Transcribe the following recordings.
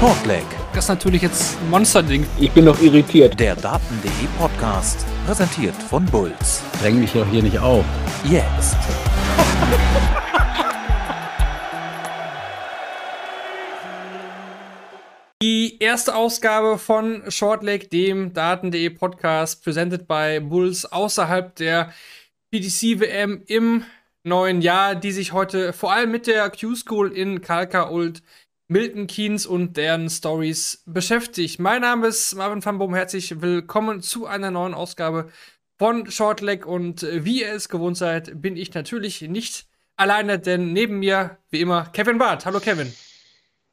Shortleg. Das ist natürlich jetzt ein Monsterding. Ich bin noch irritiert. Der Daten.de Podcast, präsentiert von Bulls. Dräng mich doch hier nicht auf. Jetzt. Die erste Ausgabe von Shortleg, dem Daten.de Podcast, presented by Bulls außerhalb der PDC-WM im neuen Jahr, die sich heute vor allem mit der Q-School in Kalka und Milton Keynes und deren Stories beschäftigt. Mein Name ist Marvin van Boom, herzlich willkommen zu einer neuen Ausgabe von Shortleg und wie ihr es gewohnt seid, bin ich natürlich nicht alleine, denn neben mir, wie immer, Kevin Barth. Hallo Kevin.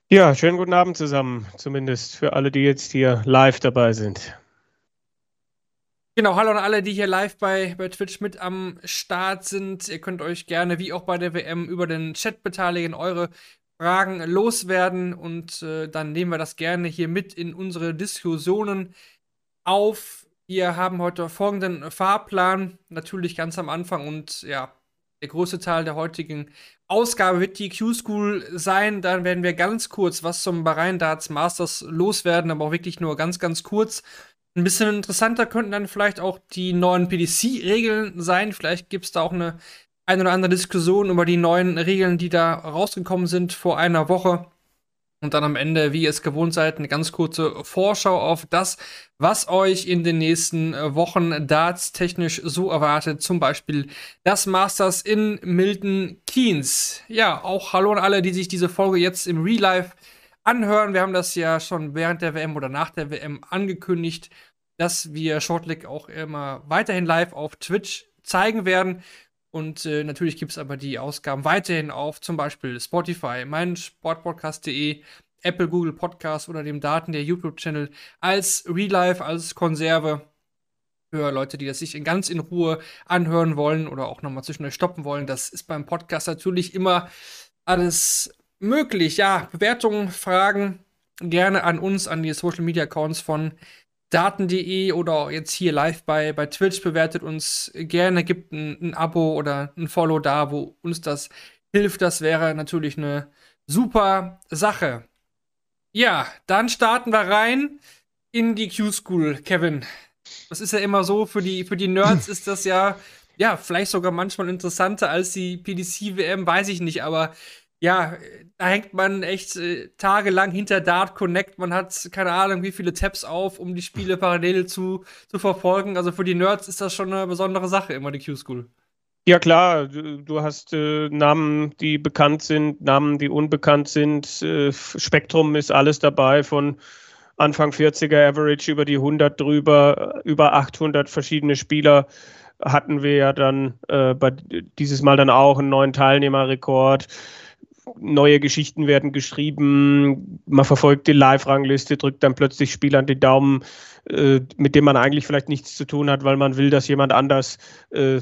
Ja, schönen guten Abend zusammen, zumindest für alle, die jetzt hier live dabei sind. Genau, hallo an alle, die hier live bei, bei Twitch mit am Start sind. Ihr könnt euch gerne, wie auch bei der WM, über den Chat beteiligen, eure Fragen loswerden und äh, dann nehmen wir das gerne hier mit in unsere Diskussionen auf. Wir haben heute folgenden Fahrplan, natürlich ganz am Anfang und ja, der größte Teil der heutigen Ausgabe wird die Q-School sein. Dann werden wir ganz kurz was zum Bahrain Darts Masters loswerden, aber auch wirklich nur ganz, ganz kurz. Ein bisschen interessanter könnten dann vielleicht auch die neuen PDC-Regeln sein. Vielleicht gibt es da auch eine eine oder andere Diskussion über die neuen Regeln, die da rausgekommen sind vor einer Woche. Und dann am Ende, wie ihr es gewohnt seid, eine ganz kurze Vorschau auf das, was euch in den nächsten äh, Wochen Darts technisch so erwartet. Zum Beispiel das Masters in Milton Keynes. Ja, auch hallo an alle, die sich diese Folge jetzt im Real Life anhören. Wir haben das ja schon während der WM oder nach der WM angekündigt, dass wir Shortleg auch immer weiterhin live auf Twitch zeigen werden. Und äh, natürlich gibt es aber die Ausgaben weiterhin auf zum Beispiel Spotify, mein Sportpodcast.de, Apple, Google Podcast oder dem Daten der YouTube-Channel als Real Life, als Konserve für Leute, die das sich in ganz in Ruhe anhören wollen oder auch nochmal zwischendurch stoppen wollen. Das ist beim Podcast natürlich immer alles möglich. Ja, Bewertungen, Fragen gerne an uns, an die Social Media Accounts von Daten.de oder jetzt hier live bei, bei Twitch bewertet uns gerne, gibt ein, ein, Abo oder ein Follow da, wo uns das hilft. Das wäre natürlich eine super Sache. Ja, dann starten wir rein in die Q-School, Kevin. Das ist ja immer so, für die, für die Nerds ist das ja, ja, vielleicht sogar manchmal interessanter als die PDC-WM, weiß ich nicht, aber ja, da hängt man echt äh, tagelang hinter Dart Connect. Man hat keine Ahnung, wie viele Tabs auf, um die Spiele parallel zu, zu verfolgen. Also für die Nerds ist das schon eine besondere Sache, immer die Q-School. Ja, klar, du, hast äh, Namen, die bekannt sind, Namen, die unbekannt sind. Äh, Spektrum ist alles dabei, von Anfang 40er Average über die 100 drüber, über 800 verschiedene Spieler hatten wir ja dann äh, bei, dieses Mal dann auch einen neuen Teilnehmerrekord neue Geschichten werden geschrieben, man verfolgt die Live-Rangliste, drückt dann plötzlich Spielern die Daumen, äh, mit dem man eigentlich vielleicht nichts zu tun hat, weil man will, dass jemand anders äh,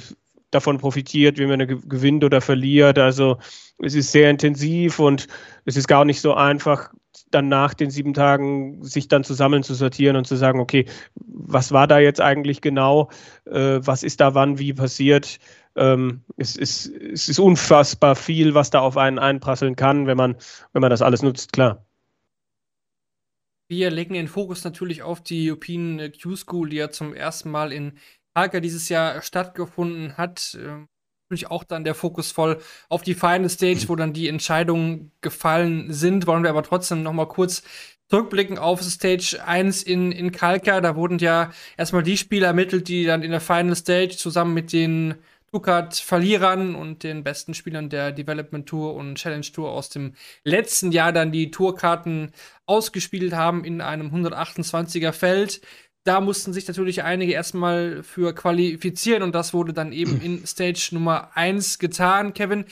davon profitiert, wie man gewinnt oder verliert. Also es ist sehr intensiv und es ist gar nicht so einfach, dann nach den sieben Tagen sich dann zusammen zu sortieren und zu sagen, okay, was war da jetzt eigentlich genau, äh, was ist da wann, wie passiert ähm, es, ist, es ist unfassbar viel, was da auf einen einprasseln kann, wenn man, wenn man das alles nutzt, klar. Wir legen den Fokus natürlich auf die European Q-School, die ja zum ersten Mal in Hager dieses Jahr stattgefunden hat. Ähm, natürlich auch dann der Fokus voll auf die Final Stage, wo dann die Entscheidungen gefallen sind. Wollen wir aber trotzdem noch mal kurz zurückblicken auf Stage 1 in, in Kalka. Da wurden ja erstmal die Spieler ermittelt, die dann in der Final Stage zusammen mit den Stuttgart-Verlierern und den besten Spielern der Development Tour und Challenge Tour aus dem letzten Jahr dann die Tourkarten ausgespielt haben in einem 128er Feld. Da mussten sich natürlich einige erstmal für qualifizieren und das wurde dann eben in Stage Nummer 1 getan, Kevin.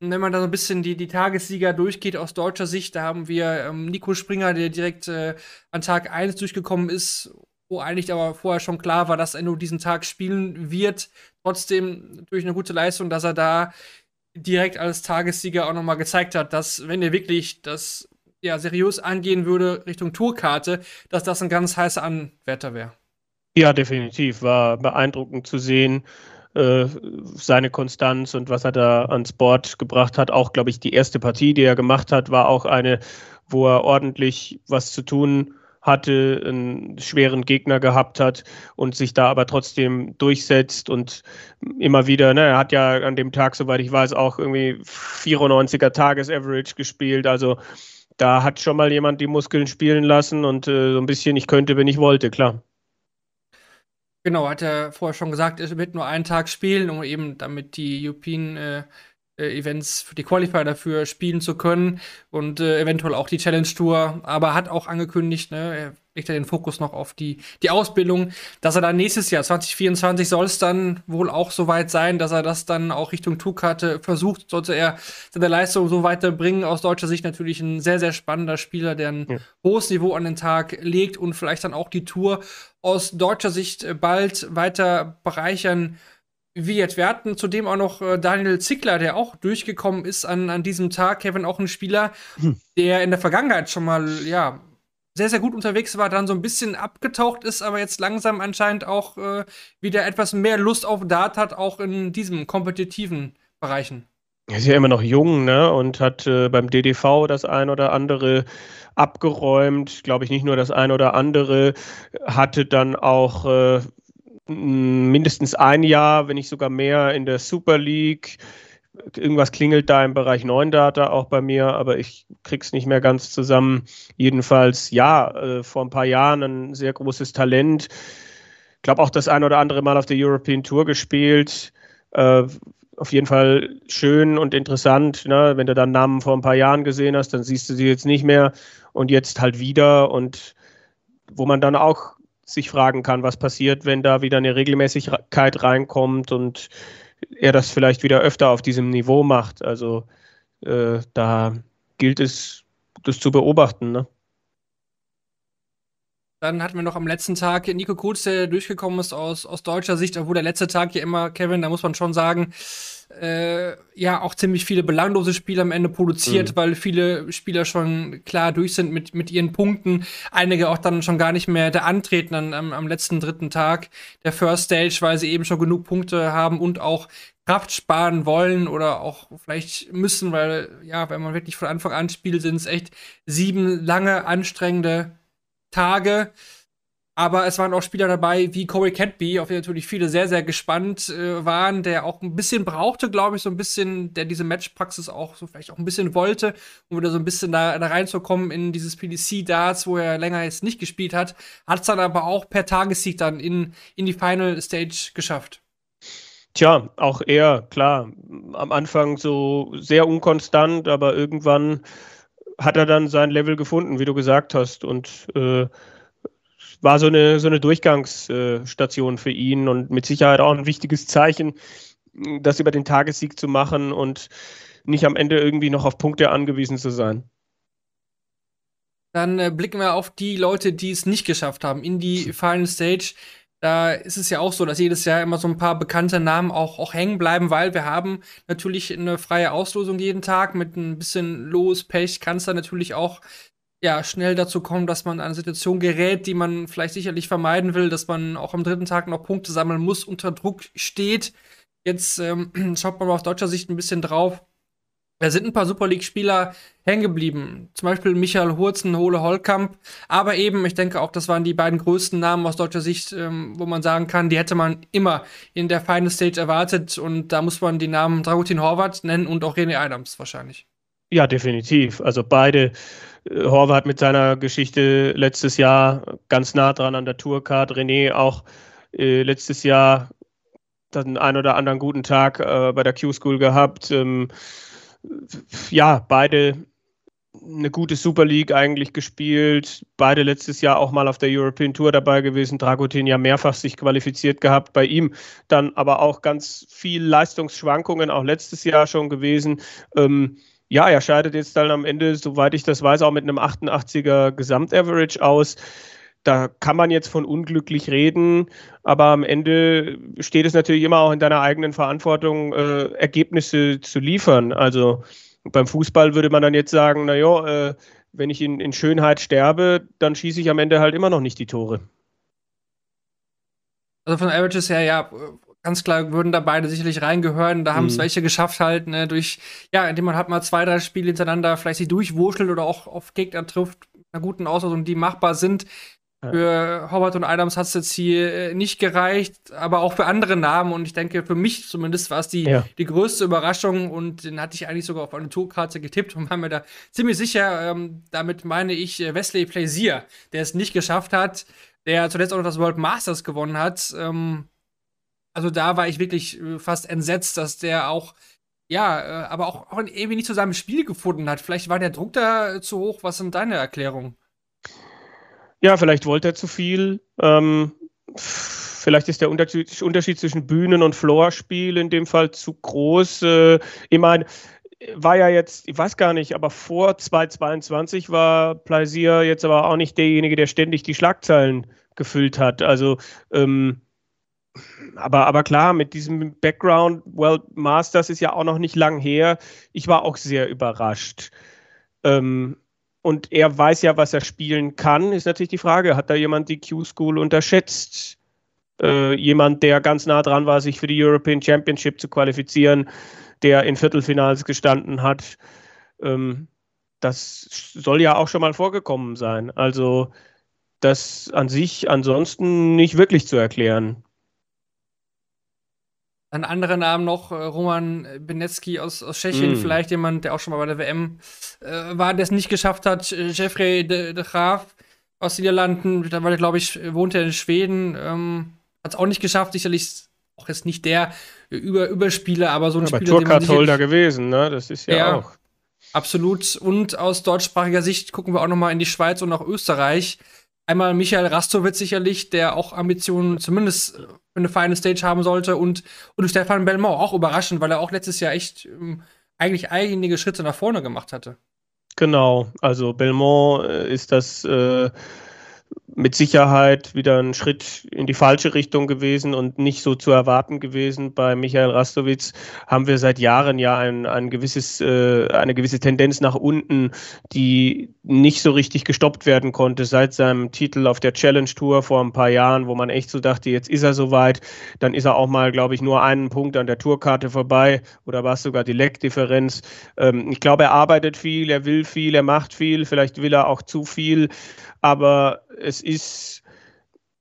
Und wenn man da so ein bisschen die, die Tagessieger durchgeht aus deutscher Sicht, da haben wir ähm, Nico Springer, der direkt äh, an Tag 1 durchgekommen ist wo eigentlich aber vorher schon klar war, dass er nur diesen Tag spielen wird. Trotzdem durch eine gute Leistung, dass er da direkt als Tagessieger auch nochmal gezeigt hat, dass wenn er wirklich das ja seriös angehen würde Richtung Tourkarte, dass das ein ganz heißer Anwärter wäre. Ja, definitiv. War beeindruckend zu sehen. äh, seine Konstanz und was er da ans Board gebracht hat. Auch, glaube ich, die erste Partie, die er gemacht hat, war auch eine, wo er ordentlich was zu tun hatte, einen schweren Gegner gehabt hat und sich da aber trotzdem durchsetzt und immer wieder, ne, er hat ja an dem Tag, soweit ich weiß, auch irgendwie 94er Tages-Average gespielt, also da hat schon mal jemand die Muskeln spielen lassen und äh, so ein bisschen, ich könnte, wenn ich wollte, klar. Genau, hat er vorher schon gesagt, er wird nur einen Tag spielen, um eben damit die äh, äh, Events für die Qualifier dafür spielen zu können und äh, eventuell auch die Challenge Tour, aber hat auch angekündigt, ne, er legt ja den Fokus noch auf die, die Ausbildung, dass er dann nächstes Jahr, 2024, soll es dann wohl auch so weit sein, dass er das dann auch Richtung Tourkarte versucht, sollte er seine Leistung so weiterbringen. Aus deutscher Sicht natürlich ein sehr, sehr spannender Spieler, der ein ja. hohes Niveau an den Tag legt und vielleicht dann auch die Tour aus deutscher Sicht bald weiter bereichern wird. Wir hatten zudem auch noch äh, Daniel Zickler, der auch durchgekommen ist an, an diesem Tag. Kevin auch ein Spieler, hm. der in der Vergangenheit schon mal, ja, sehr, sehr gut unterwegs war, dann so ein bisschen abgetaucht ist, aber jetzt langsam anscheinend auch äh, wieder etwas mehr Lust auf Dart hat, auch in diesem kompetitiven Bereichen. Er ist ja immer noch jung, ne? Und hat äh, beim DDV das ein oder andere abgeräumt. Glaube ich nicht nur das ein oder andere. Hatte dann auch äh, mindestens ein Jahr, wenn nicht sogar mehr, in der Super League. Irgendwas klingelt da im Bereich 9 Data auch bei mir, aber ich krieg's nicht mehr ganz zusammen. Jedenfalls, ja, äh, vor ein paar Jahren ein sehr großes Talent. Ich glaube auch das ein oder andere Mal auf der European Tour gespielt. Äh, auf jeden Fall schön und interessant. Ne? Wenn du dann Namen vor ein paar Jahren gesehen hast, dann siehst du sie jetzt nicht mehr und jetzt halt wieder. Und wo man dann auch sich fragen kann, was passiert, wenn da wieder eine Regelmäßigkeit reinkommt und er das vielleicht wieder öfter auf diesem Niveau macht. Also äh, da gilt es, das zu beobachten. Ne? Dann hatten wir noch am letzten Tag Nico Kurz, der durchgekommen ist aus, aus deutscher Sicht, obwohl der letzte Tag ja immer, Kevin, da muss man schon sagen, äh, ja, auch ziemlich viele belanglose Spiele am Ende produziert, mhm. weil viele Spieler schon klar durch sind mit, mit ihren Punkten. Einige auch dann schon gar nicht mehr da antreten an, am, am letzten dritten Tag der First Stage, weil sie eben schon genug Punkte haben und auch Kraft sparen wollen oder auch vielleicht müssen, weil, ja, wenn man wirklich von Anfang an spielt, sind es echt sieben lange, anstrengende Tage. Aber es waren auch Spieler dabei wie Corey Cadby, auf die natürlich viele sehr, sehr gespannt äh, waren, der auch ein bisschen brauchte, glaube ich, so ein bisschen, der diese Matchpraxis auch so vielleicht auch ein bisschen wollte, um wieder so ein bisschen da, da reinzukommen in dieses PDC-Darts, wo er länger jetzt nicht gespielt hat. Hat es dann aber auch per Tagessieg dann in, in die Final Stage geschafft. Tja, auch er, klar. Am Anfang so sehr unkonstant, aber irgendwann hat er dann sein Level gefunden, wie du gesagt hast. Und äh, war so eine, so eine Durchgangsstation für ihn und mit Sicherheit auch ein wichtiges Zeichen, das über den Tagessieg zu machen und nicht am Ende irgendwie noch auf Punkte angewiesen zu sein. Dann äh, blicken wir auf die Leute, die es nicht geschafft haben, in die Final Stage da ist es ja auch so, dass jedes Jahr immer so ein paar bekannte Namen auch, auch hängen bleiben, weil wir haben natürlich eine freie Auslosung jeden Tag mit ein bisschen Los, Pech, kann es dann natürlich auch ja, schnell dazu kommen, dass man an eine Situation gerät, die man vielleicht sicherlich vermeiden will, dass man auch am dritten Tag noch Punkte sammeln muss, unter Druck steht. Jetzt ähm, schaut man mal auf deutscher Sicht ein bisschen drauf. Da sind ein paar Super League-Spieler hängen geblieben. Zum Beispiel Michael Hurzen, Hole Holkamp. Aber eben, ich denke auch, das waren die beiden größten Namen aus deutscher Sicht, ähm, wo man sagen kann, die hätte man immer in der Final Stage erwartet. Und da muss man die Namen Dragutin Horvath nennen und auch René Adams wahrscheinlich. Ja, definitiv. Also beide. Äh, Horvath mit seiner Geschichte letztes Jahr ganz nah dran an der Tourcard. René auch äh, letztes Jahr dann einen oder anderen guten Tag äh, bei der Q-School gehabt. Ähm, ja, beide eine gute Super League eigentlich gespielt. Beide letztes Jahr auch mal auf der European Tour dabei gewesen. Dragutin ja mehrfach sich qualifiziert gehabt. Bei ihm dann aber auch ganz viel Leistungsschwankungen, auch letztes Jahr schon gewesen. Ähm, ja, er scheidet jetzt dann am Ende, soweit ich das weiß, auch mit einem 88er Gesamtaverage aus. Da kann man jetzt von unglücklich reden, aber am Ende steht es natürlich immer auch in deiner eigenen Verantwortung, äh, Ergebnisse zu liefern. Also beim Fußball würde man dann jetzt sagen, naja, äh, wenn ich in, in Schönheit sterbe, dann schieße ich am Ende halt immer noch nicht die Tore. Also von Averages her, ja, ganz klar würden da beide sicherlich reingehören. Da haben es Mhm. welche geschafft halt, ne, durch, ja, indem man halt mal zwei, drei Spiele hintereinander vielleicht sich durchwurschtelt oder auch auf Gegner trifft, einer guten Auslosung, die machbar sind. Ja. Für Howard und Adams hat es jetzt hier äh, nicht gereicht, aber auch für andere Namen. Und ich denke, für mich zumindest war es die, Ja. die größte Überraschung. Und den hatte ich eigentlich sogar auf eine Tourkarte getippt und war mir da ziemlich sicher. Ähm, damit meine ich äh, Wesley Plaisir, der es nicht geschafft hat, der zuletzt auch noch das World Masters gewonnen hat. Ähm, also da war ich wirklich äh, fast entsetzt, dass der auch, ja, aber auch, auch irgendwie nicht zu seinem Spiel gefunden hat. Vielleicht war der Druck da zu hoch. Was sind deine Erklärungen? Ja, vielleicht wollte er zu viel. Ähm, vielleicht ist der Unterschied, zwischen Bühnen- und Floorspiel in dem Fall zu groß. Äh, ich meine, war ja jetzt, ich weiß gar nicht, aber vor 2022 war Plaisir jetzt aber auch nicht derjenige, der ständig die Schlagzeilen gefüllt hat. Also, ähm, aber, aber klar, mit diesem Background, World Masters ist ja auch noch nicht lang her. Ich war auch sehr überrascht. Ähm, und er weiß ja, was er spielen kann, ist natürlich die Frage, hat da jemand die Q-School unterschätzt? Äh, jemand, der ganz nah dran war, sich für die European Championship zu qualifizieren, der in Viertelfinals gestanden hat. Ähm, das soll ja auch schon mal vorgekommen sein. Also das an sich ansonsten nicht wirklich zu erklären. Ein anderer Name noch, äh, Roman Benecki aus, aus Tschechien, Mm. vielleicht jemand, der auch schon mal bei der WM äh, war, der es nicht geschafft hat. Äh, Jeffrey de, de Graaf aus den Niederlanden, mittlerweile, glaube ich, wohnt er in Schweden, ähm, hat es auch nicht geschafft. Sicherlich auch jetzt nicht der äh, Über Überspieler, aber so ein Aber Spieler, man Tourcard-Holder gewesen, ne? Das ist ja, Ja. auch. Absolut. Und aus deutschsprachiger Sicht gucken wir auch noch mal in die Schweiz und nach Österreich. Einmal Michael Rastowitz sicherlich, der auch Ambitionen zumindest äh, für eine Final Stage haben sollte. Und, und Stefan Belmont, auch überraschend, weil er auch letztes Jahr echt ähm, eigentlich einige Schritte nach vorne gemacht hatte. Genau, also Belmont äh, ist das äh, mit Sicherheit wieder ein Schritt in die falsche Richtung gewesen und nicht so zu erwarten gewesen. Bei Michael Rastowitz haben wir seit Jahren ja ein, ein gewisses, äh, eine gewisse Tendenz nach unten, die nicht so richtig gestoppt werden konnte seit seinem Titel auf der Challenge Tour vor ein paar Jahren, wo man echt so dachte, jetzt ist er soweit. Dann ist er auch mal, glaube ich, nur einen Punkt an der Tourkarte vorbei oder war es sogar die Leckdifferenz. Ähm, ich glaube, er arbeitet viel, er will viel, er macht viel, vielleicht will er auch zu viel, aber es ist,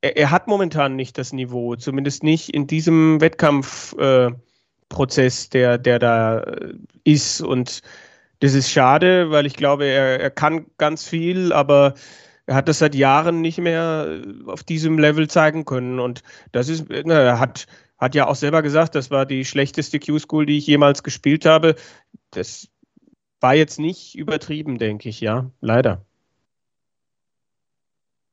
er, er hat momentan nicht das Niveau, zumindest nicht in diesem Wettkampfprozess, äh, der, der da äh, ist. Und das ist schade, weil ich glaube, er, er kann ganz viel, aber er hat das seit Jahren nicht mehr auf diesem Level zeigen können. Und das ist, na, er hat, hat ja auch selber gesagt, das war die schlechteste Q-School, die ich jemals gespielt habe. Das war jetzt nicht übertrieben, denke ich, ja, leider.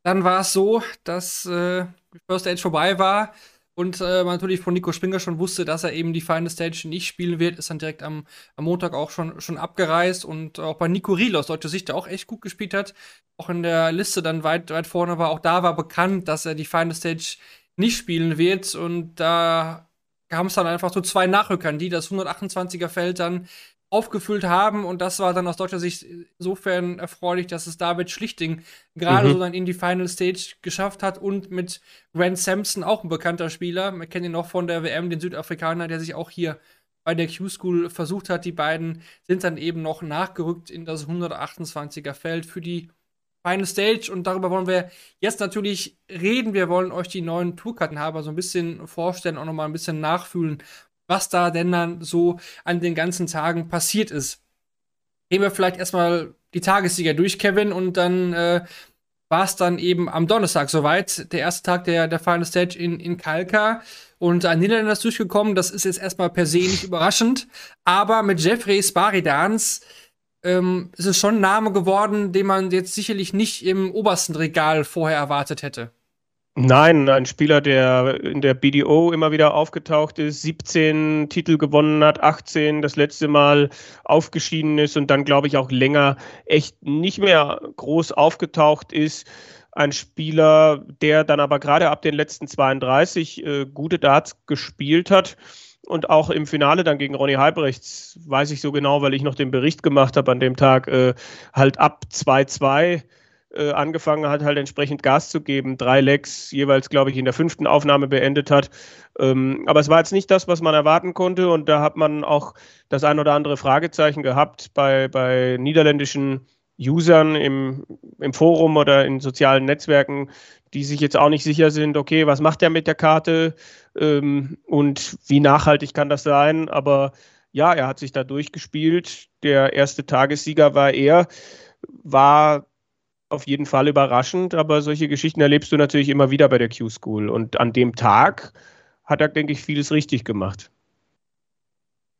Dann war es so, dass äh, die First Stage vorbei war und äh, man natürlich von Nico Springer schon wusste, dass er eben die Final Stage nicht spielen wird, ist dann direkt am, am Montag auch schon, schon abgereist und auch bei Nico Riel aus deutscher Sicht, der auch echt gut gespielt hat, auch in der Liste dann weit, weit vorne war, auch da war bekannt, dass er die Final Stage nicht spielen wird und da kam es dann einfach zu zwei Nachrückern, die das 128er Feld dann aufgefüllt haben und das war dann aus deutscher Sicht insofern erfreulich, dass es David Schlichting gerade Mhm. so dann in die Final Stage geschafft hat und mit Grant Sampson, auch ein bekannter Spieler, man kennt ihn noch von der WM, den Südafrikaner, der sich auch hier bei der Q-School versucht hat. Die beiden sind dann eben noch nachgerückt in das 128er Feld für die Final Stage und darüber wollen wir jetzt natürlich reden. Wir wollen euch die neuen Tourkartenhaber so ein bisschen vorstellen, auch noch mal ein bisschen nachfühlen, was da denn dann so an den ganzen Tagen passiert ist. Gehen wir vielleicht erstmal die Tagessieger durch, Kevin, und dann äh, war es dann eben am Donnerstag soweit, der erste Tag der, der Final Stage in, in Kalka. Und ein Niederländer ist durchgekommen, das ist jetzt erstmal per se nicht überraschend, aber mit Jeffrey Sparidans ähm, ist es schon ein Name geworden, den man jetzt sicherlich nicht im obersten Regal vorher erwartet hätte. Nein, ein Spieler, der in der BDO immer wieder aufgetaucht ist, 17 Titel gewonnen hat, 18 das letzte Mal aufgeschieden ist und dann, glaube ich, auch länger echt nicht mehr groß aufgetaucht ist. Ein Spieler, der dann aber gerade ab den letzten 32 äh, gute Darts gespielt hat. Und auch im Finale dann gegen Ronny Halbrechts, weiß ich so genau, weil ich noch den Bericht gemacht habe an dem Tag, äh, halt ab 2-2 äh, angefangen hat, halt entsprechend Gas zu geben. Drei Lecks jeweils, glaube ich, in der fünften Aufnahme beendet hat. Ähm, aber es war jetzt nicht das, was man erwarten konnte. Und da hat man auch das ein oder andere Fragezeichen gehabt bei, bei niederländischen Usern im, im Forum oder in sozialen Netzwerken, die sich jetzt auch nicht sicher sind, okay, was macht der mit der Karte ähm, und wie nachhaltig kann das sein? Aber ja, er hat sich da durchgespielt. Der erste Tagessieger war er, war auf jeden Fall überraschend, aber solche Geschichten erlebst du natürlich immer wieder bei der Q-School. Und an dem Tag hat er, denke ich, vieles richtig gemacht.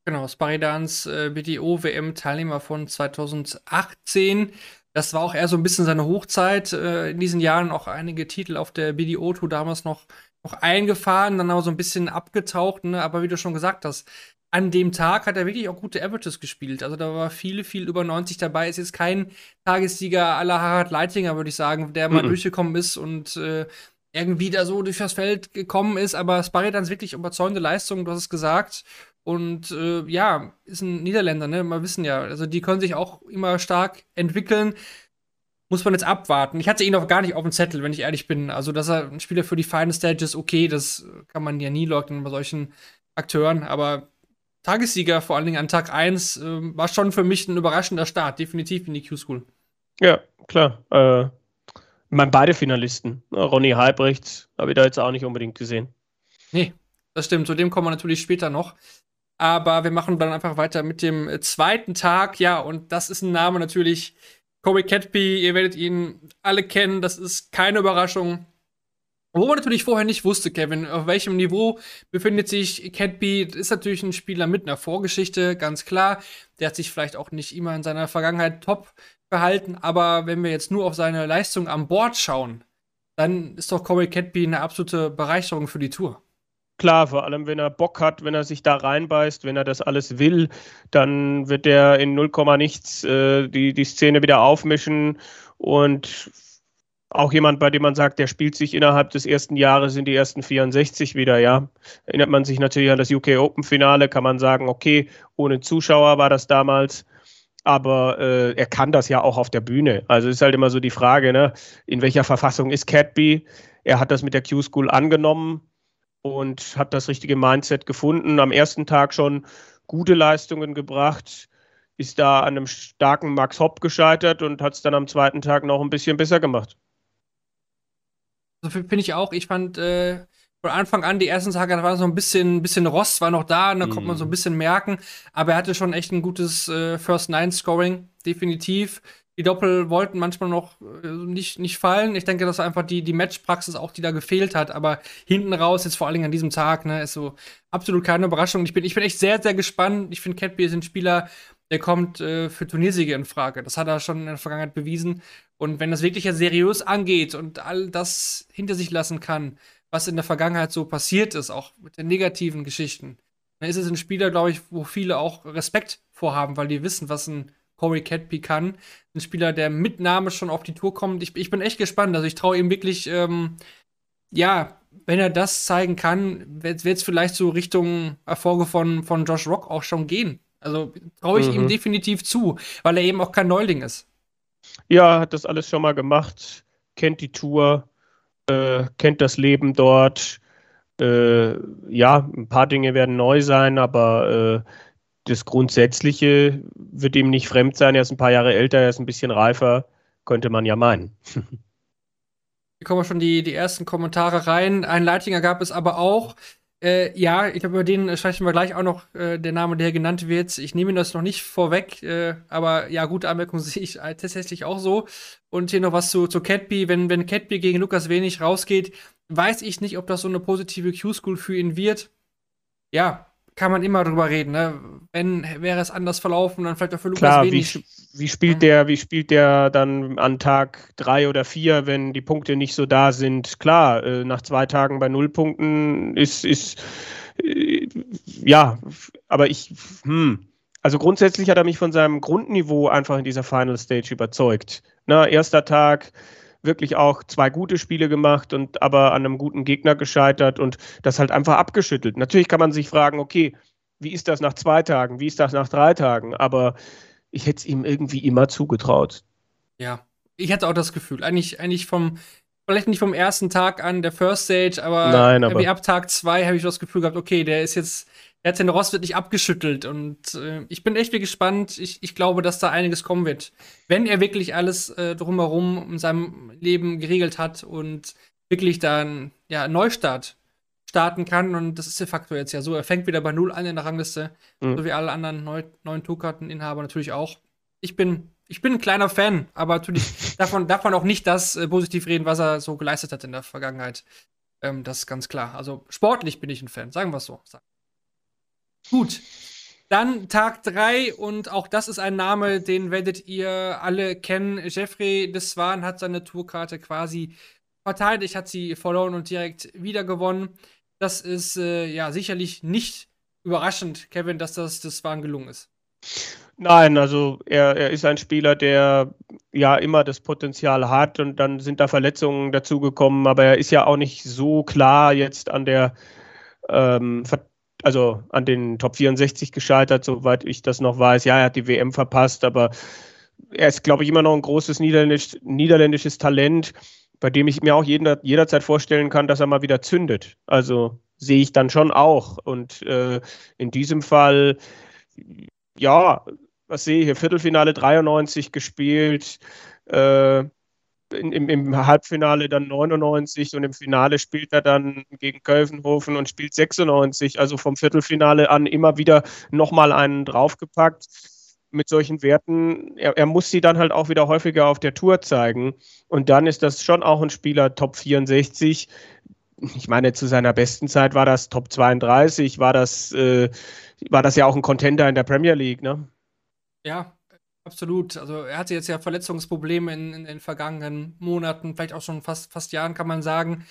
Genau, Sparidans äh, BDO-WM-Teilnehmer von 2018. Das war auch eher so ein bisschen seine Hochzeit. Äh, in diesen Jahren auch einige Titel auf der BDO-Tour damals noch, noch eingefahren, dann aber so ein bisschen abgetaucht. Ne? Aber wie du schon gesagt hast, an dem Tag hat er wirklich auch gute Averages gespielt. Also da war viel, viel über 90 dabei. Ist jetzt kein Tagessieger aller Harald Leitinger, würde ich sagen, der mal mhm. durchgekommen ist und äh, irgendwie da so durch das Feld gekommen ist. Aber Sparidans wirklich überzeugende Leistung, du hast es gesagt. Und äh, ja, ist ein Niederländer, ne? Wir wissen ja, also die können sich auch immer stark entwickeln. Muss man jetzt abwarten. Ich hatte ihn auch gar nicht auf dem Zettel, wenn ich ehrlich bin. Also, dass er ein Spieler für die Final Stages, okay, das kann man ja nie leugnen bei solchen Akteuren, aber Tagessieger, vor allen Dingen an Tag 1, äh, war schon für mich ein überraschender Start, definitiv in die Q-School. Ja, klar. Äh, meine beide Finalisten. Ronny Halbrecht habe ich da jetzt auch nicht unbedingt gesehen. Nee, das stimmt. Zu dem kommen wir natürlich später noch. Aber wir machen dann einfach weiter mit dem äh, zweiten Tag. Ja, und das ist ein Name natürlich. Corey Catby, ihr werdet ihn alle kennen. Das ist keine Überraschung. Wo man natürlich vorher nicht wusste, Kevin, auf welchem Niveau befindet sich Catby, ist natürlich ein Spieler mit einer Vorgeschichte, ganz klar. Der hat sich vielleicht auch nicht immer in seiner Vergangenheit top verhalten, aber wenn wir jetzt nur auf seine Leistung am Bord schauen, dann ist doch Corey Catby eine absolute Bereicherung für die Tour. Klar, vor allem wenn er Bock hat, wenn er sich da reinbeißt, wenn er das alles will, dann wird er in 0, nichts äh, die, die Szene wieder aufmischen und auch jemand, bei dem man sagt, der spielt sich innerhalb des ersten Jahres in die ersten 64 wieder, ja. Erinnert man sich natürlich an das UK Open Finale, kann man sagen, okay, ohne Zuschauer war das damals, aber äh, er kann das ja auch auf der Bühne. Also ist halt immer so die Frage, ne, in welcher Verfassung ist Catby? Er hat das mit der Q-School angenommen und hat das richtige Mindset gefunden. Am ersten Tag schon gute Leistungen gebracht, ist da an einem starken Max Hopp gescheitert und hat es dann am zweiten Tag noch ein bisschen besser gemacht. Also finde ich auch. Ich fand äh, von Anfang an die ersten Tage, da war so ein bisschen, bisschen Rost, war noch da, und da mm. konnte man so ein mhm. bisschen merken. Aber er hatte schon echt ein gutes äh, First Nine Scoring, definitiv die Doppel wollten manchmal noch äh, nicht, nicht fallen. Ich denke, das war einfach die, die Matchpraxis auch, die da gefehlt hat. Aber hinten raus, jetzt vor allen Dingen an diesem Tag, ne, ist so absolut keine Überraschung. Ich bin, ich bin echt sehr, sehr gespannt. Ich finde, Catby ist ein Spieler, der kommt äh, für Turniersiege in Frage. Das hat er schon in der Vergangenheit bewiesen. Und wenn das wirklich ja seriös angeht und all das hinter sich lassen kann, was in der Vergangenheit so passiert ist, auch mit den negativen Geschichten, dann ist es ein Spieler, glaube ich, wo viele auch Respekt vorhaben, weil die wissen, was ein Corey Catby kann. Ein Spieler, der mit Name schon auf die Tour kommt. Ich, ich bin echt gespannt. Also ich traue ihm wirklich, ähm, ja, wenn er das zeigen kann, wird es vielleicht so Richtung Erfolge von, von Josh Rock auch schon gehen. Also traue ich mhm. ihm definitiv zu, weil er eben auch kein Neuling ist. Ja, hat das alles schon mal gemacht, kennt die Tour, äh, kennt das Leben dort. Äh, ja, ein paar Dinge werden neu sein, aber äh, das Grundsätzliche wird ihm nicht fremd sein. Er ist ein paar Jahre älter, er ist ein bisschen reifer, könnte man ja meinen. Hier kommen schon die, die ersten Kommentare rein. Ein Leitinger gab es aber auch. Äh, ja, ich glaube, über den sprechen wir gleich auch noch, äh, der Name, der genannt wird. Ich nehme das noch nicht vorweg, äh, aber ja, gute Anmerkung sehe ich tatsächlich auch so. Und hier noch was zu, zu Catby. Wenn, wenn Catby gegen Lukas Wenig rausgeht, weiß ich nicht, ob das so eine positive Q-School für ihn wird. Ja, kann man immer drüber reden, ne? Wenn wäre es anders verlaufen, dann vielleicht auch für Lukas Klar, wenig. Wie, wie spielt der, wie spielt der dann an Tag drei oder vier, wenn die Punkte nicht so da sind? Klar, äh, nach zwei Tagen bei null Punkten ist, ist äh, ja, aber ich, hm. Also grundsätzlich hat er mich von seinem Grundniveau einfach in dieser Final Stage überzeugt. Na, erster Tag, wirklich auch zwei gute Spiele gemacht und aber an einem guten Gegner gescheitert und das halt einfach abgeschüttelt. Natürlich kann man sich fragen, okay, wie ist das nach zwei Tagen, wie ist das nach drei Tagen, aber ich hätte es ihm irgendwie immer zugetraut. Ja, ich hatte auch das Gefühl, eigentlich, eigentlich vom, vielleicht nicht vom ersten Tag an der First Stage, aber, Nein, aber ab Tag zwei habe ich das Gefühl gehabt, okay, der ist jetzt, den Rost wird nicht abgeschüttelt und äh, ich bin echt wie gespannt. Ich, ich glaube, dass da einiges kommen wird. Wenn er wirklich alles äh, drumherum in seinem Leben geregelt hat und wirklich dann, ja, Neustart starten kann und das ist de facto jetzt ja so. Er fängt wieder bei Null an in der Rangliste, Mhm. so wie alle anderen neu, neuen Tourkarteninhaber natürlich auch. Ich bin, ich bin ein kleiner Fan, aber natürlich davon, darf man auch nicht das äh, positiv reden, was er so geleistet hat in der Vergangenheit. Ähm, das ist ganz klar. Also sportlich bin ich ein Fan, sagen wir es so. Gut. Dann Tag 3 und auch das ist ein Name, den werdet ihr alle kennen. Jeffrey Deswan hat seine Tourkarte quasi verteidigt, hat sie verloren und direkt wieder gewonnen. Das ist äh, ja sicherlich nicht überraschend, Kevin, dass das Deswan gelungen ist. Nein, also er, er ist ein Spieler, der ja immer das Potenzial hat und dann sind da Verletzungen dazugekommen, aber er ist ja auch nicht so klar jetzt an der, ähm, also an den Top 64 gescheitert, soweit ich das noch weiß. Ja, er hat die WM verpasst, aber er ist, glaube ich, immer noch ein großes niederländisch, niederländisches Talent, bei dem ich mir auch jeden, jederzeit vorstellen kann, dass er mal wieder zündet. Also sehe ich dann schon auch. Und äh, in diesem Fall, ja, was sehe ich hier? Viertelfinale 93 gespielt, äh, im, im, Halbfinale dann 99 und im Finale spielt er dann gegen Kölvenhofen und spielt 96. Also vom Viertelfinale an immer wieder nochmal einen draufgepackt mit solchen Werten. Er, er, muss sie dann halt auch wieder häufiger auf der Tour zeigen. Und dann ist das schon auch ein Spieler Top 64. Ich meine, zu seiner besten Zeit war das Top 32, war das, äh, war das ja auch ein Contender in der Premier League, ne? Ja, absolut. Also er hatte jetzt ja Verletzungsprobleme in, in, den vergangenen Monaten, vielleicht auch schon fast, fast Jahren, kann man sagen.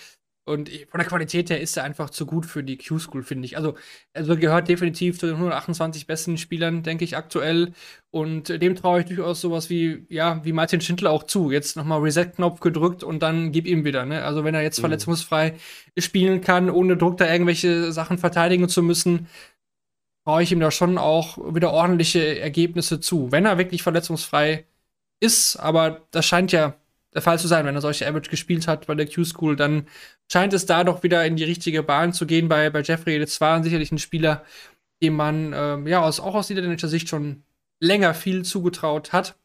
Und von der Qualität her ist er einfach zu gut für die Q-School, finde ich. Also, also gehört definitiv zu den 128 besten Spielern, denke ich, aktuell. Und dem traue ich durchaus sowas wie, ja, wie Martin Schindler auch zu. Jetzt nochmal Reset-Knopf gedrückt und dann gib ihm wieder. Ne? Also, wenn er jetzt mhm. verletzungsfrei spielen kann, ohne Druck da irgendwelche Sachen verteidigen zu müssen, traue ich ihm da schon auch wieder ordentliche Ergebnisse zu. Wenn er wirklich verletzungsfrei ist, aber das scheint ja der Fall zu sein, wenn er solche Average gespielt hat bei der Q-School, dann scheint es da doch wieder in die richtige Bahn zu gehen bei, bei Jeffrey. Das war sicherlich ein Spieler, dem man ähm, ja aus, auch aus niederländischer Sicht schon länger viel zugetraut hat.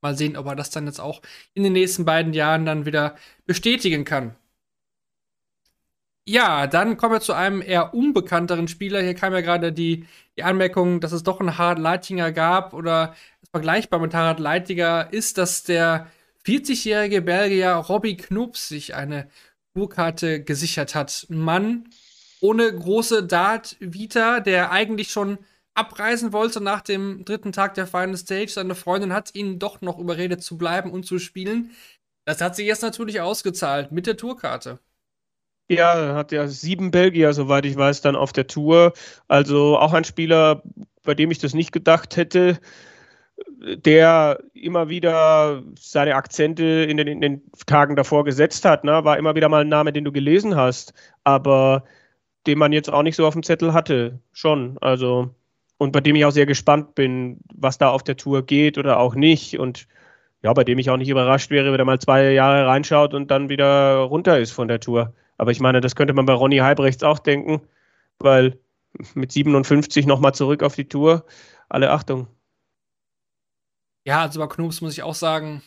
Mal sehen, ob er das dann jetzt auch in den nächsten beiden Jahren dann wieder bestätigen kann. Ja, dann kommen wir zu einem eher unbekannteren Spieler. Hier kam ja gerade die, die Anmerkung, dass es doch einen Harald Leitinger gab oder vergleichbar mit Harald Leitinger ist, dass der 40-jährige Belgier Robbie Knups sich eine Tourkarte gesichert hat. Mann ohne große Dart-Vita, der eigentlich schon abreisen wollte nach dem dritten Tag der Final Stage. Seine Freundin hat ihn doch noch überredet zu bleiben und zu spielen. Das hat sich jetzt natürlich ausgezahlt mit der Tourkarte. Ja, hat ja sieben Belgier, soweit ich weiß, dann auf der Tour. Also auch ein Spieler, bei dem ich das nicht gedacht hätte der immer wieder seine Akzente in den, in den Tagen davor gesetzt hat. Ne? War immer wieder mal ein Name, den du gelesen hast, aber den man jetzt auch nicht so auf dem Zettel hatte. Schon. Also, und bei dem ich auch sehr gespannt bin, was da auf der Tour geht oder auch nicht. Und ja, bei dem ich auch nicht überrascht wäre, wenn er mal zwei Jahre reinschaut und dann wieder runter ist von der Tour. Aber ich meine, das könnte man bei Ronny Halbrechts auch denken, weil mit 57 nochmal zurück auf die Tour. Alle Achtung. Ja, also bei Knobs muss ich auch sagen,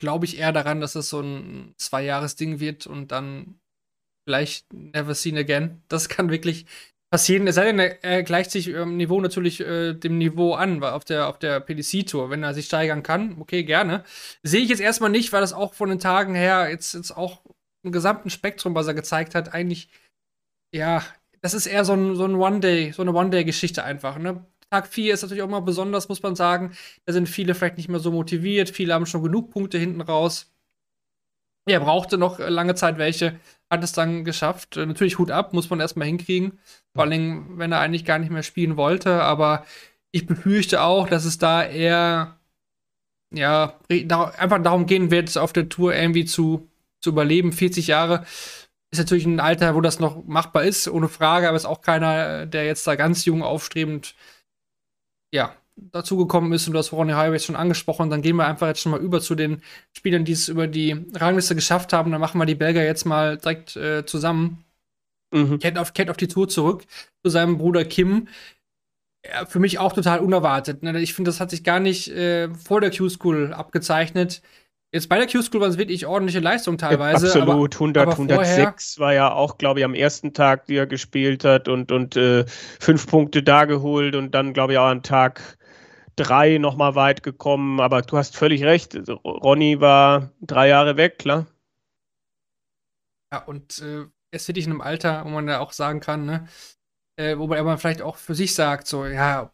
glaube ich eher daran, dass es so ein Zwei-Jahres-Ding wird und dann vielleicht never seen again. Das kann wirklich passieren. Es sei denn, er gleicht sich im ähm, Niveau natürlich äh, dem Niveau an, auf der, auf der PDC-Tour. Wenn er sich steigern kann, okay, gerne. Sehe ich jetzt erstmal nicht, weil das auch von den Tagen her jetzt, jetzt auch im gesamten Spektrum, was er gezeigt hat, eigentlich, ja, das ist eher so ein, so ein One-Day, so eine One-Day-Geschichte einfach, ne? Tag 4 ist natürlich auch mal besonders, muss man sagen. Da sind viele vielleicht nicht mehr so motiviert. Viele haben schon genug Punkte hinten raus. Er brauchte noch lange Zeit welche, hat es dann geschafft. Äh, natürlich Hut ab, muss man erstmal hinkriegen. Vor allem, wenn er eigentlich gar nicht mehr spielen wollte. Aber ich befürchte auch, dass es da eher ja, einfach darum gehen wird, auf der Tour irgendwie zu, zu überleben. 40 Jahre ist natürlich ein Alter, wo das noch machbar ist, ohne Frage, aber ist auch keiner, der jetzt da ganz jung aufstrebend ja, dazugekommen ist und du hast Ronnie Highway schon angesprochen, dann gehen wir einfach jetzt schon mal über zu den Spielern, die es über die Rangliste geschafft haben. Dann machen wir die Belgier jetzt mal direkt äh, zusammen. Mhm. Kehrt, auf, kehrt auf die Tour zurück zu seinem Bruder Kim. Ja, für mich auch total unerwartet. Ne? Ich finde, das hat sich gar nicht äh, vor der Q-School abgezeichnet. Jetzt bei der Q-School war es wirklich ordentliche Leistung teilweise. Ja, absolut, aber, 100, aber 106 war ja auch, glaube ich, am ersten Tag, die er gespielt hat und, und äh, fünf Punkte da geholt und dann, glaube ich, auch an Tag drei nochmal weit gekommen. Aber du hast völlig recht, Ronny war drei Jahre weg, klar. Ja, und äh, jetzt bin ich in einem Alter, wo man da auch sagen kann, ne, äh, wobei man vielleicht auch für sich sagt, so, ja,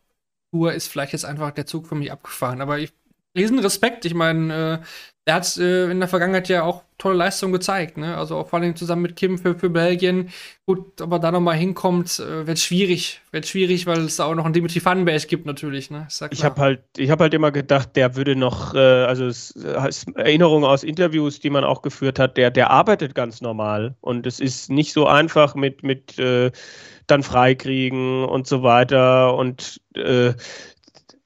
Tour ist vielleicht jetzt einfach der Zug für mich abgefahren. Aber ich, riesen Respekt. Ich meine, äh, er hat äh, in der Vergangenheit ja auch tolle Leistungen gezeigt, ne? Also auch vor allem zusammen mit Kim für, für Belgien. Gut, ob er da nochmal hinkommt, äh, wird schwierig. Wird schwierig, weil es da auch noch einen Dimitri Vandenberg gibt, natürlich, ne? Ich habe halt, ich halt immer gedacht, der würde noch, äh, also es, es, Erinnerungen aus Interviews, die man auch geführt hat, der, der arbeitet ganz normal. Und es ist nicht so einfach mit, mit äh, dann freikriegen und so weiter. Und äh,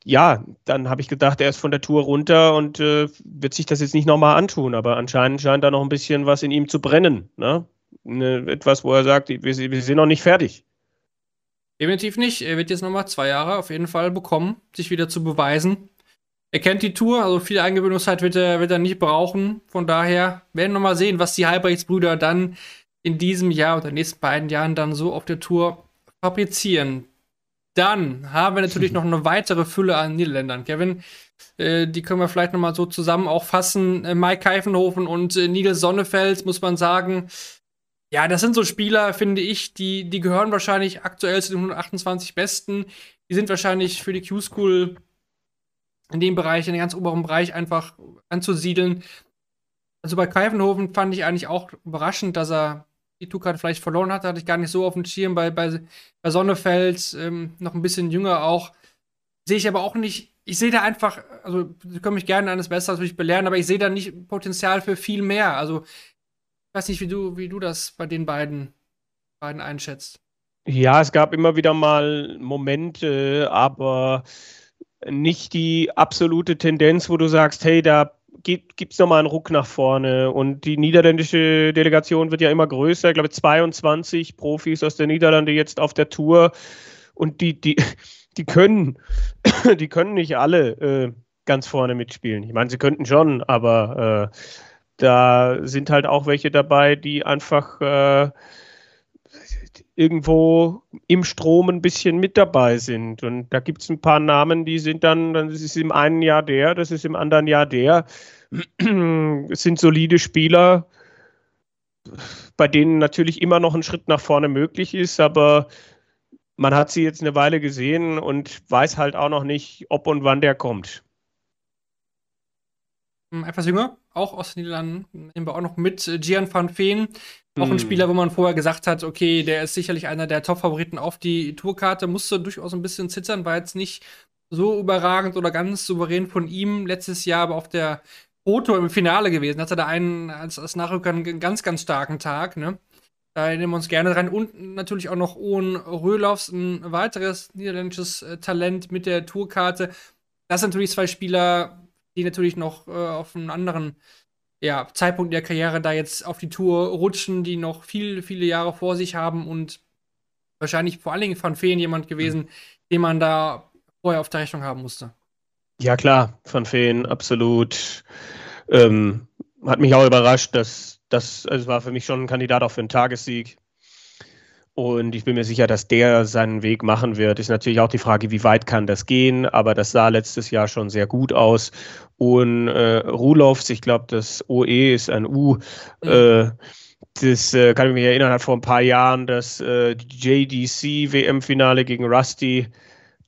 ja, dann habe ich gedacht, er ist von der Tour runter und äh, wird sich das jetzt nicht nochmal antun. Aber anscheinend scheint da noch ein bisschen was in ihm zu brennen. Ne? Ne, etwas, wo er sagt, wir, wir sind noch nicht fertig. Definitiv nicht. Er wird jetzt nochmal zwei Jahre auf jeden Fall bekommen, sich wieder zu beweisen. Er kennt die Tour, also viel Eingewöhnungszeit wird er, wird er nicht brauchen. Von daher werden wir nochmal sehen, was die Halbrechtsbrüder dann in diesem Jahr oder in den nächsten beiden Jahren dann so auf der Tour fabrizieren. Dann haben wir natürlich noch eine weitere Fülle an Niederländern. Kevin, äh, die können wir vielleicht noch mal so zusammen auch fassen. Äh, Mike Keifenhofen und äh, Nigel Sonnefeld, muss man sagen. Ja, das sind so Spieler, finde ich, die, die gehören wahrscheinlich aktuell zu den 128 Besten. Die sind wahrscheinlich für die Q-School in dem Bereich, in den ganz oberen Bereich einfach anzusiedeln. Also bei Keifenhofen fand ich eigentlich auch überraschend, dass er die Tukan vielleicht verloren hatte, hatte ich gar nicht so auf dem Schirm. Bei, bei, bei Sonnefeld ähm, noch ein bisschen jünger auch. Sehe ich aber auch nicht. Ich sehe da einfach, also Sie können mich gerne eines Besseren natürlich belehren, aber ich sehe da nicht Potenzial für viel mehr. Also ich weiß nicht, wie du, wie du das bei den beiden, beiden einschätzt. Ja, es gab immer wieder mal Momente, aber nicht die absolute Tendenz, wo du sagst, hey, da gibt es nochmal einen Ruck nach vorne. Und die niederländische Delegation wird ja immer größer. Ich glaube, 22 Profis aus der Niederlande jetzt auf der Tour. Und die, die, die können, die können nicht alle äh, ganz vorne mitspielen. Ich meine, sie könnten schon, aber äh, da sind halt auch welche dabei, die einfach äh, irgendwo im Strom ein bisschen mit dabei sind. Und da gibt es ein paar Namen, die sind dann, das ist im einen Jahr der, das ist im anderen Jahr der. Es sind solide Spieler, bei denen natürlich immer noch ein Schritt nach vorne möglich ist, aber man hat sie jetzt eine Weile gesehen und weiß halt auch noch nicht, ob und wann der kommt. Hm, etwas jünger, auch aus den Niederlanden, nehmen wir auch noch mit. Äh, Gian van Veen, auch ein hm. Spieler, wo man vorher gesagt hat, okay, der ist sicherlich einer der Top-Favoriten auf die Tourkarte, musste durchaus ein bisschen zittern, war jetzt nicht so überragend oder ganz souverän von ihm letztes Jahr, aber auf der Foto im Finale gewesen. Hatte da einen als, als Nachrücker einen ganz, ganz starken Tag, ne? Da nehmen wir uns gerne rein. Und natürlich auch noch Owen Röhloffs, ein weiteres niederländisches äh, Talent mit der Tourkarte. Das sind natürlich zwei Spieler, die natürlich noch äh, auf einen anderen ja, Zeitpunkt der Karriere da jetzt auf die Tour rutschen, die noch viele, viele Jahre vor sich haben und wahrscheinlich vor allen Dingen Van Feen jemand gewesen, mhm. den man da vorher auf der Rechnung haben musste. Ja, klar, Van Feen, absolut. Ähm, hat mich auch überrascht, dass das also war für mich schon ein Kandidat auch für einen Tagessieg. Und ich bin mir sicher, dass der seinen Weg machen wird. Ist natürlich auch die Frage, wie weit kann das gehen, aber das sah letztes Jahr schon sehr gut aus. Und äh, Rulovs, ich glaube, das OE ist ein U. Mhm. Äh, das äh, kann ich mich erinnern, hat vor ein paar Jahren das äh, JDC WM-Finale gegen Rusty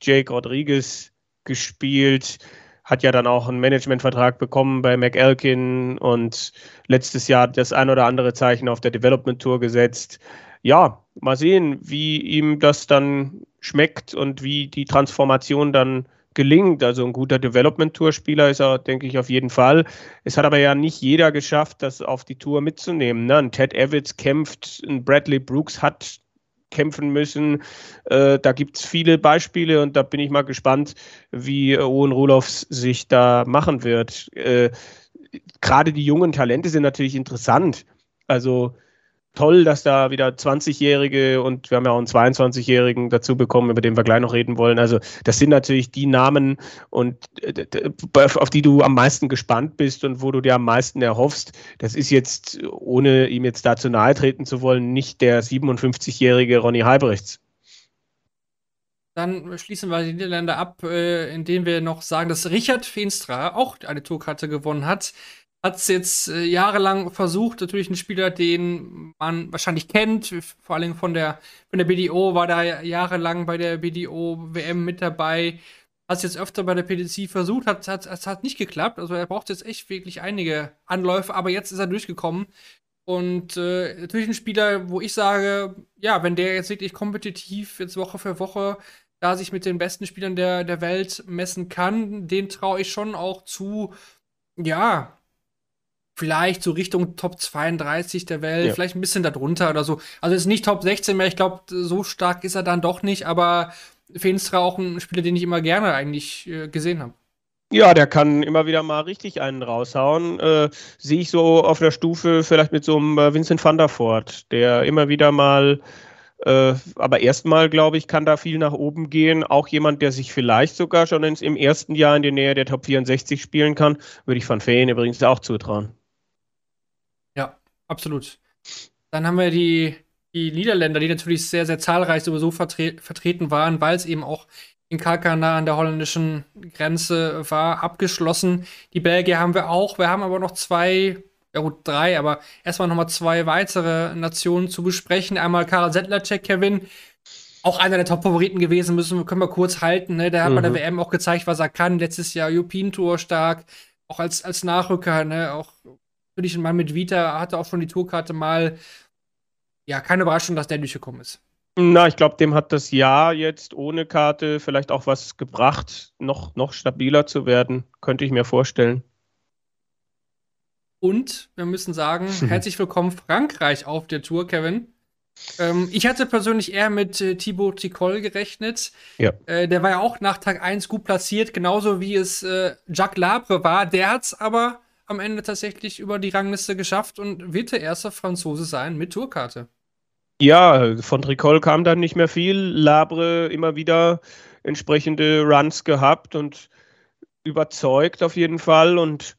Jake Rodriguez gespielt, hat ja dann auch einen Managementvertrag bekommen bei McElkin und letztes Jahr das ein oder andere Zeichen auf der Development Tour gesetzt. Ja, mal sehen, wie ihm das dann schmeckt und wie die Transformation dann gelingt. Also ein guter Development Tour Spieler ist er, denke ich, auf jeden Fall. Es hat aber ja nicht jeder geschafft, das auf die Tour mitzunehmen. Ne? Ein Ted Evans kämpft, ein Bradley Brooks hat kämpfen müssen. Äh, da gibt es viele Beispiele und da bin ich mal gespannt, wie äh, Owen Rudolphs sich da machen wird. Äh, Gerade die jungen Talente sind natürlich interessant. Also toll, dass da wieder 20-Jährige und wir haben ja auch einen 22-Jährigen dazu bekommen, über den wir gleich noch reden wollen. Also das sind natürlich die Namen und äh, auf die du am meisten gespannt bist und wo du dir am meisten erhoffst. Das ist jetzt, ohne ihm jetzt dazu nahe treten zu wollen, nicht der 57-jährige Ronny Halbrechts. Dann schließen wir die Niederländer ab, äh, indem wir noch sagen, dass Richard Feenstra auch eine Tourkarte gewonnen hat hat es jetzt äh, jahrelang versucht, natürlich ein Spieler, den man wahrscheinlich kennt, vor allem von der, von der BDO, war da jahrelang bei der BDO WM mit dabei, hat es jetzt öfter bei der PDC versucht, hat, hat, hat, hat nicht geklappt, also er braucht jetzt echt wirklich einige Anläufe, aber jetzt ist er durchgekommen. Und äh, natürlich ein Spieler, wo ich sage, ja, wenn der jetzt wirklich kompetitiv jetzt Woche für Woche da sich mit den besten Spielern der, der Welt messen kann, den traue ich schon auch zu, ja, vielleicht so Richtung Top 32 der Welt, ja. vielleicht ein bisschen darunter oder so. Also ist nicht Top 16 mehr, ich glaube, so stark ist er dann doch nicht, aber Feenstra auch ein Spieler, den ich immer gerne eigentlich äh, gesehen habe. Ja, der kann immer wieder mal richtig einen raushauen. Äh, Sehe ich so auf der Stufe vielleicht mit so einem äh, Vincent van der Voort, der immer wieder mal, äh, aber erstmal, glaube ich, kann da viel nach oben gehen. Auch jemand, der sich vielleicht sogar schon ins, im ersten Jahr in die Nähe der Top 64 spielen kann, würde ich Van Feen übrigens auch zutrauen absolut. Dann haben wir die, die Niederländer, die natürlich sehr, sehr zahlreich sowieso vertre vertreten waren, weil es eben auch in Kalkana an der holländischen Grenze war, abgeschlossen. Die Belgier haben wir auch. Wir haben aber noch zwei, ja gut, drei, aber erstmal nochmal zwei weitere Nationen zu besprechen. Einmal Karel Sedlacek, Kevin, auch einer der Top-Favoriten gewesen, müssen können wir kurz halten. Ne? Der hat mhm. bei der WM mhm. auch gezeigt, was er kann. Letztes Jahr European Tour stark, auch als, als Nachrücker, ne? auch natürlich ein Mann mit Vita hatte auch schon die Tourkarte mal. Ja, keine Überraschung, dass der durchgekommen ist. Na, ich glaube, dem hat das Jahr jetzt ohne Karte vielleicht auch was gebracht, noch, noch stabiler zu werden, könnte ich mir vorstellen. Und wir müssen sagen, herzlich willkommen Frankreich auf der Tour, Kevin. Ähm, ich hatte persönlich eher mit äh, Thibaut Ticol gerechnet. Ja. Äh, der war ja auch nach Tag 1 gut platziert, genauso wie es äh, Jacques Labre war. Der hat es aber am Ende tatsächlich über die Rangliste geschafft und wird der erste Franzose sein mit Tourkarte. Ja, von Tricol kam dann nicht mehr viel. Labre immer wieder entsprechende Runs gehabt und überzeugt auf jeden Fall und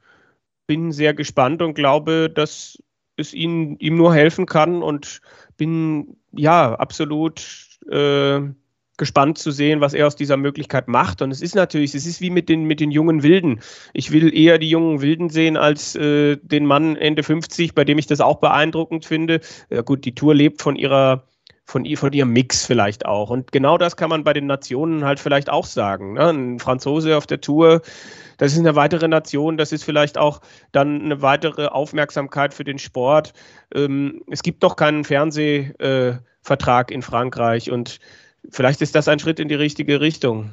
bin sehr gespannt und glaube, dass es ihn, ihm nur helfen kann und bin ja absolut äh, gespannt zu sehen, was er aus dieser Möglichkeit macht. Und es ist natürlich, es ist wie mit den, mit den jungen Wilden. Ich will eher die jungen Wilden sehen als äh, den Mann Ende 50, bei dem ich das auch beeindruckend finde. Ja, gut, die Tour lebt von ihrer von, von ihrem Mix vielleicht auch. Und genau das kann man bei den Nationen halt vielleicht auch sagen. Ne? Ein Franzose auf der Tour, das ist eine weitere Nation, das ist vielleicht auch dann eine weitere Aufmerksamkeit für den Sport. Ähm, es gibt doch keinen Fernsehvertrag äh, in Frankreich und vielleicht ist das ein Schritt in die richtige Richtung.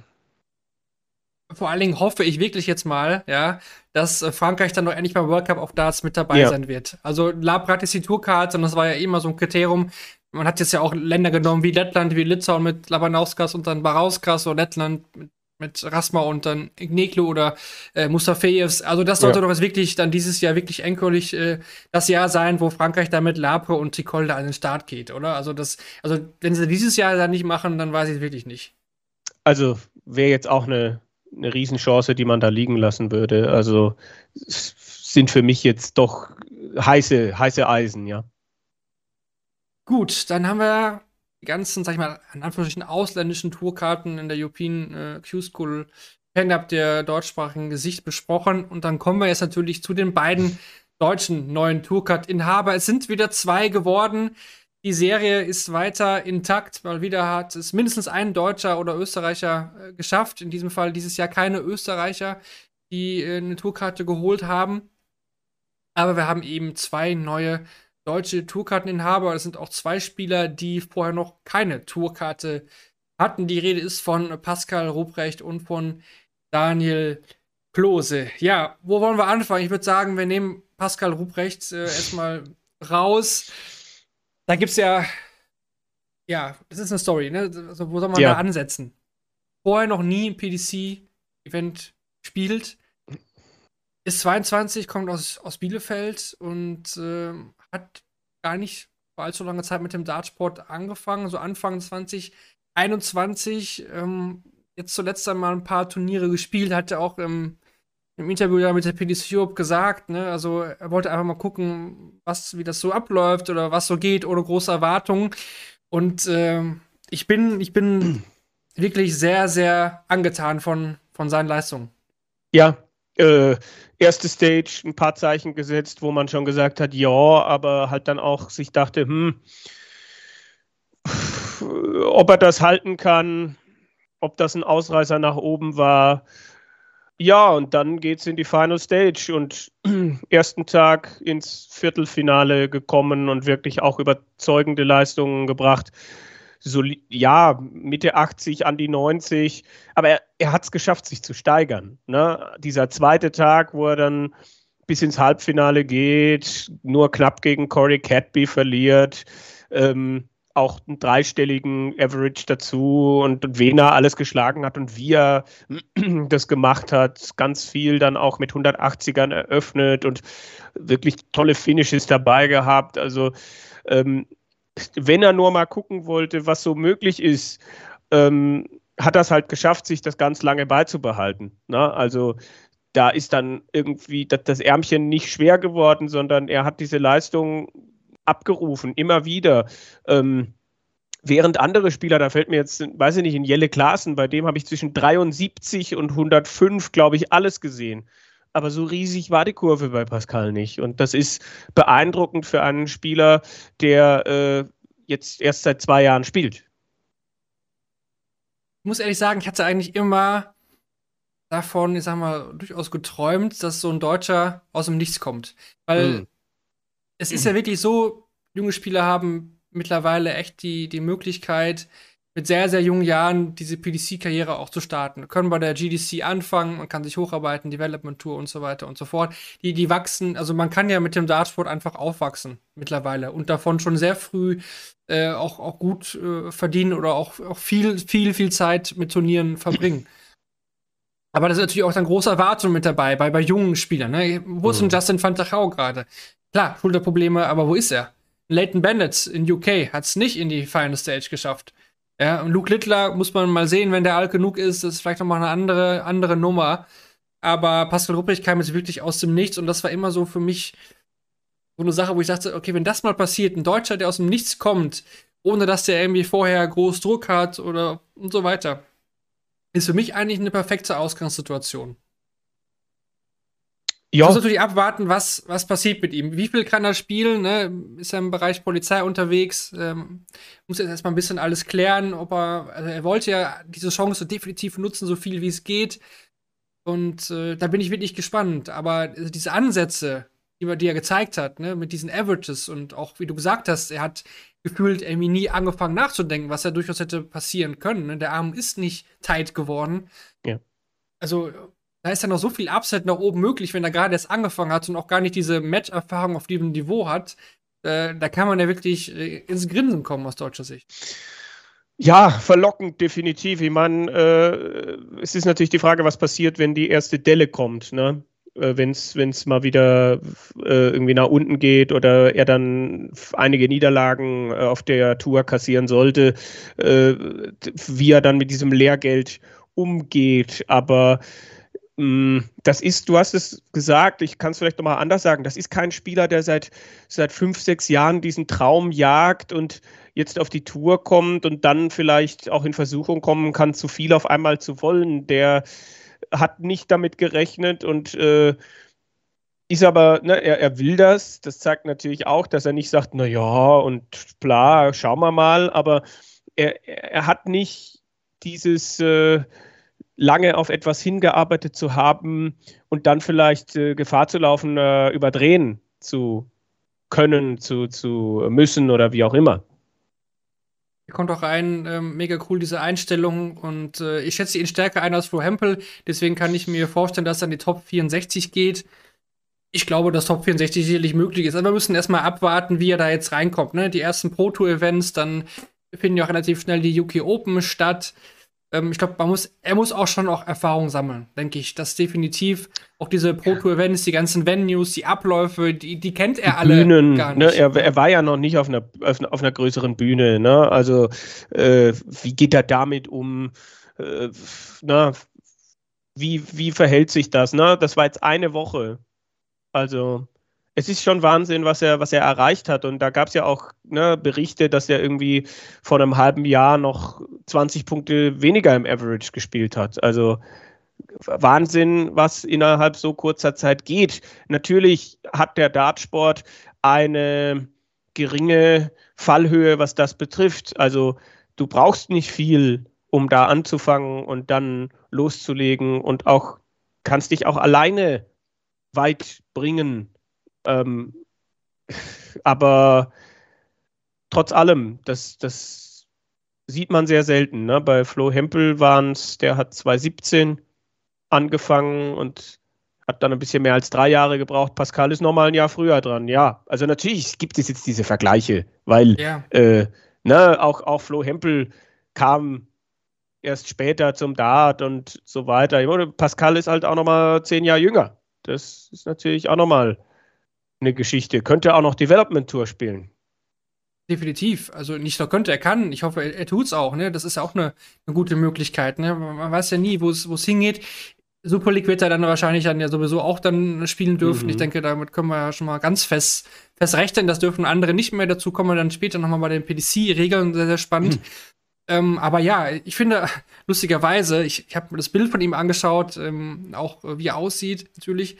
Vor allen Dingen hoffe ich wirklich jetzt mal, ja, dass äh, Frankreich dann noch endlich beim World Cup auf Darts mit dabei ja. sein wird. Also Labrat ist die Tourkarte und das war ja immer so ein Kriterium. Man hat jetzt ja auch Länder genommen wie Lettland, wie Litauen mit Labanauskas und dann Barauskas oder Lettland mit mit Rasma und dann Igneklo oder äh, Mustafeevs. Also das sollte ja. doch jetzt wirklich dann dieses Jahr wirklich endgültig äh, das Jahr sein, wo Frankreich dann mit Lapre und Tricol da an den Start geht, oder? Also das, also wenn sie dieses Jahr dann nicht machen, dann weiß ich es wirklich nicht. Also wäre jetzt auch eine, eine Riesenchance, die man da liegen lassen würde. Also sind für mich jetzt doch heiße, heiße Eisen, ja. Gut, dann haben wir ganzen, sag ich mal, in Anführungsstrichen ausländischen Tourkarten in der European äh, Q-School Pen-Up der deutschsprachigen Gesicht besprochen. Und dann kommen wir jetzt natürlich zu den beiden deutschen neuen Tourcard-Inhaber. Es sind wieder zwei geworden. Die Serie ist weiter intakt. Mal wieder hat es mindestens ein Deutscher oder Österreicher äh, geschafft. In diesem Fall dieses Jahr keine Österreicher, die äh, eine Tourkarte geholt haben. Aber wir haben eben zwei neue deutsche Tourkarteninhaber. Das sind auch zwei Spieler, die vorher noch keine Tourkarte hatten. Die Rede ist von Pascal Ruprecht und von Daniel Klose. Ja, wo wollen wir anfangen? Ich würde sagen, wir nehmen Pascal Ruprecht äh, erstmal raus. Da gibt es ja ja, das ist eine Story, ne? Also, wo soll man Ja. da ansetzen? Vorher noch nie ein PDC-Event spielt. Ist 22, kommt aus, aus Bielefeld und ähm, hat gar nicht vor allzu langer Zeit mit dem Dartsport angefangen, so Anfang 2021. Ähm, jetzt zuletzt einmal ein paar Turniere gespielt, hat er auch im, im Interview da mit der PDC Europe gesagt, ne? Also er wollte einfach mal gucken, was, wie das so abläuft oder was so geht, ohne große Erwartungen. Und ähm, ich bin, ich bin wirklich sehr, sehr angetan von, von seinen Leistungen. Ja, äh, erste Stage, ein paar Zeichen gesetzt, wo man schon gesagt hat, ja, aber halt dann auch sich dachte, hm, ob er das halten kann, ob das ein Ausreißer nach oben war. Ja, und dann geht es in die Final Stage und ersten Tag ins Viertelfinale gekommen und wirklich auch überzeugende Leistungen gebracht. Soli ja, Mitte 80 an die 90, aber er, er hat es geschafft, sich zu steigern. Ne? Dieser zweite Tag, wo er dann bis ins Halbfinale geht, nur knapp gegen Corey Cadby verliert, ähm, auch einen dreistelligen Average dazu und, und wen er alles geschlagen hat und wie er das gemacht hat. Ganz viel dann auch mit 180ern eröffnet und wirklich tolle Finishes dabei gehabt. Also ähm, wenn er nur mal gucken wollte, was so möglich ist, ähm, hat es halt geschafft, sich das ganz lange beizubehalten. Ne? Also da ist dann irgendwie das, das Ärmchen nicht schwer geworden, sondern er hat diese Leistung abgerufen, immer wieder. Ähm, während andere Spieler, da fällt mir jetzt, weiß ich nicht, in Jelle Klaassen, bei dem habe ich zwischen 73 und 105, glaube ich, alles gesehen. Aber so riesig war die Kurve bei Pascal nicht. Und das ist beeindruckend für einen Spieler, der äh, jetzt erst seit zwei Jahren spielt. Ich muss ehrlich sagen, ich hatte eigentlich immer davon, ich sag mal, durchaus geträumt, dass so ein Deutscher aus dem Nichts kommt. Weil Hm. es ist ja wirklich so, junge Spieler haben mittlerweile echt die, die Möglichkeit, mit sehr, sehr jungen Jahren diese PDC-Karriere auch zu starten. Können bei der GDC anfangen, man kann sich hocharbeiten, Development Tour und so weiter und so fort. Die, die wachsen, also man kann ja mit dem Dartsport einfach aufwachsen mittlerweile und davon schon sehr früh äh, auch, auch gut äh, verdienen oder auch, auch viel, viel, viel Zeit mit Turnieren verbringen. Aber da ist natürlich auch dann große Erwartungen mit dabei, bei, bei jungen Spielern. Ne? Wo ist denn Mhm. Justin van der Gouw gerade? Klar, Schulterprobleme, aber wo ist er? Leighton Bennett in UK hat es nicht in die Final Stage geschafft. Ja, und Luke Littler muss man mal sehen, wenn der alt genug ist, ist vielleicht noch mal eine andere, andere Nummer. Aber Pascal Ruppich kam jetzt wirklich aus dem Nichts und das war immer so für mich so eine Sache, wo ich dachte, okay, wenn das mal passiert, ein Deutscher, der aus dem Nichts kommt, ohne dass der irgendwie vorher groß Druck hat oder und so weiter, ist für mich eigentlich eine perfekte Ausgangssituation. Ja, muss natürlich abwarten, was, was passiert mit ihm. Wie viel kann er spielen? Ne? Ist er im Bereich Polizei unterwegs? Ähm, muss jetzt erstmal ein bisschen alles klären, ob er, also er wollte ja diese Chance definitiv nutzen, so viel wie es geht. Und äh, da bin ich wirklich gespannt. Aber äh, diese Ansätze, die, er- die er gezeigt hat, ne, mit diesen Averages und auch, wie du gesagt hast, er hat gefühlt irgendwie nie angefangen nachzudenken, was ja durchaus hätte passieren können. Ne? Der Arm ist nicht tight geworden. Ja. Also, da ist ja noch so viel Upset nach oben möglich, wenn er gerade erst angefangen hat und auch gar nicht diese Match-Erfahrung auf diesem Niveau hat. Äh, da kann man ja wirklich äh, ins Grinsen kommen aus deutscher Sicht. Ja, verlockend, definitiv. Ich meine, äh, es ist natürlich die Frage, was passiert, wenn die erste Delle kommt, ne? Äh, wenn es mal wieder äh, irgendwie nach unten geht oder er dann einige Niederlagen äh, auf der Tour kassieren sollte, wie er dann mit diesem Lehrgeld umgeht. Aber das ist, du hast es gesagt, ich kann es vielleicht nochmal anders sagen, das ist kein Spieler, der seit, seit fünf, sechs Jahren diesen Traum jagt und jetzt auf die Tour kommt und dann vielleicht auch in Versuchung kommen kann, zu viel auf einmal zu wollen. Der hat nicht damit gerechnet und äh, ist aber, ne, er, er will das. Das zeigt natürlich auch, dass er nicht sagt, na ja, und bla, schauen wir mal, aber er, er hat nicht dieses äh, lange auf etwas hingearbeitet zu haben und dann vielleicht äh, Gefahr zu laufen, äh, überdrehen zu können, zu, zu müssen oder wie auch immer. Er kommt auch rein, ähm, mega cool, diese Einstellung. Und äh, ich schätze ihn stärker ein als Flo Hempel. Deswegen kann ich mir vorstellen, dass er in die Top 64 geht. Ich glaube, dass Top 64 sicherlich möglich ist. Aber wir müssen erstmal abwarten, wie er da jetzt reinkommt. Ne? Die ersten Pro Tour-Events, dann finden ja auch relativ schnell die UK Open statt. Ähm, ich glaube, man muss, er muss auch schon auch Erfahrung sammeln, denke ich. Das definitiv. Auch diese Pro Tour Events, die ganzen Venues, die Abläufe, die, die kennt er die alle Bühnen, gar ne, nicht. Ne? Er, er, war ja noch nicht auf einer, auf, auf einer größeren Bühne. Ne? Also, äh, wie geht er damit um? Äh, na, wie, wie verhält sich das? Ne? Das war jetzt eine Woche. Also, es ist schon Wahnsinn, was er, was er erreicht hat. Und da gab es ja auch ne, Berichte, dass er irgendwie vor einem halben Jahr noch 20 Punkte weniger im Average gespielt hat. Also Wahnsinn, was innerhalb so kurzer Zeit geht. Natürlich hat der Dartsport eine geringe Fallhöhe, was das betrifft. Also du brauchst nicht viel, um da anzufangen und dann loszulegen und auch kannst dich auch alleine weit bringen ähm, aber trotz allem, das, das sieht man sehr selten. Ne? Bei Flo Hempel waren es, der hat 2017 angefangen und hat dann ein bisschen mehr als drei Jahre gebraucht. Pascal ist nochmal ein Jahr früher dran. Ja, also natürlich gibt es jetzt diese Vergleiche, weil ja. äh, ne, auch, auch Flo Hempel kam erst später zum Dart und so weiter. Pascal ist halt auch nochmal zehn Jahre jünger. Das ist natürlich auch nochmal eine Geschichte. Könnte auch noch Development Tour spielen. Definitiv. Also nicht nur könnte, er kann. Ich hoffe, er, er tut es auch. Ne? Das ist ja auch eine, eine gute Möglichkeit. Ne? Man weiß ja nie, wo es hingeht. Super League wird er dann wahrscheinlich dann ja sowieso auch dann spielen dürfen. Mhm. Ich denke, damit können wir ja schon mal ganz fest, fest rechnen. Das dürfen andere nicht mehr. Dazu kommen wir dann später nochmal bei den PDC-Regeln. Sehr, sehr spannend. Mhm. Ähm, aber ja, ich finde, lustigerweise, ich, ich habe mir das Bild von ihm angeschaut, ähm, auch wie er aussieht, natürlich.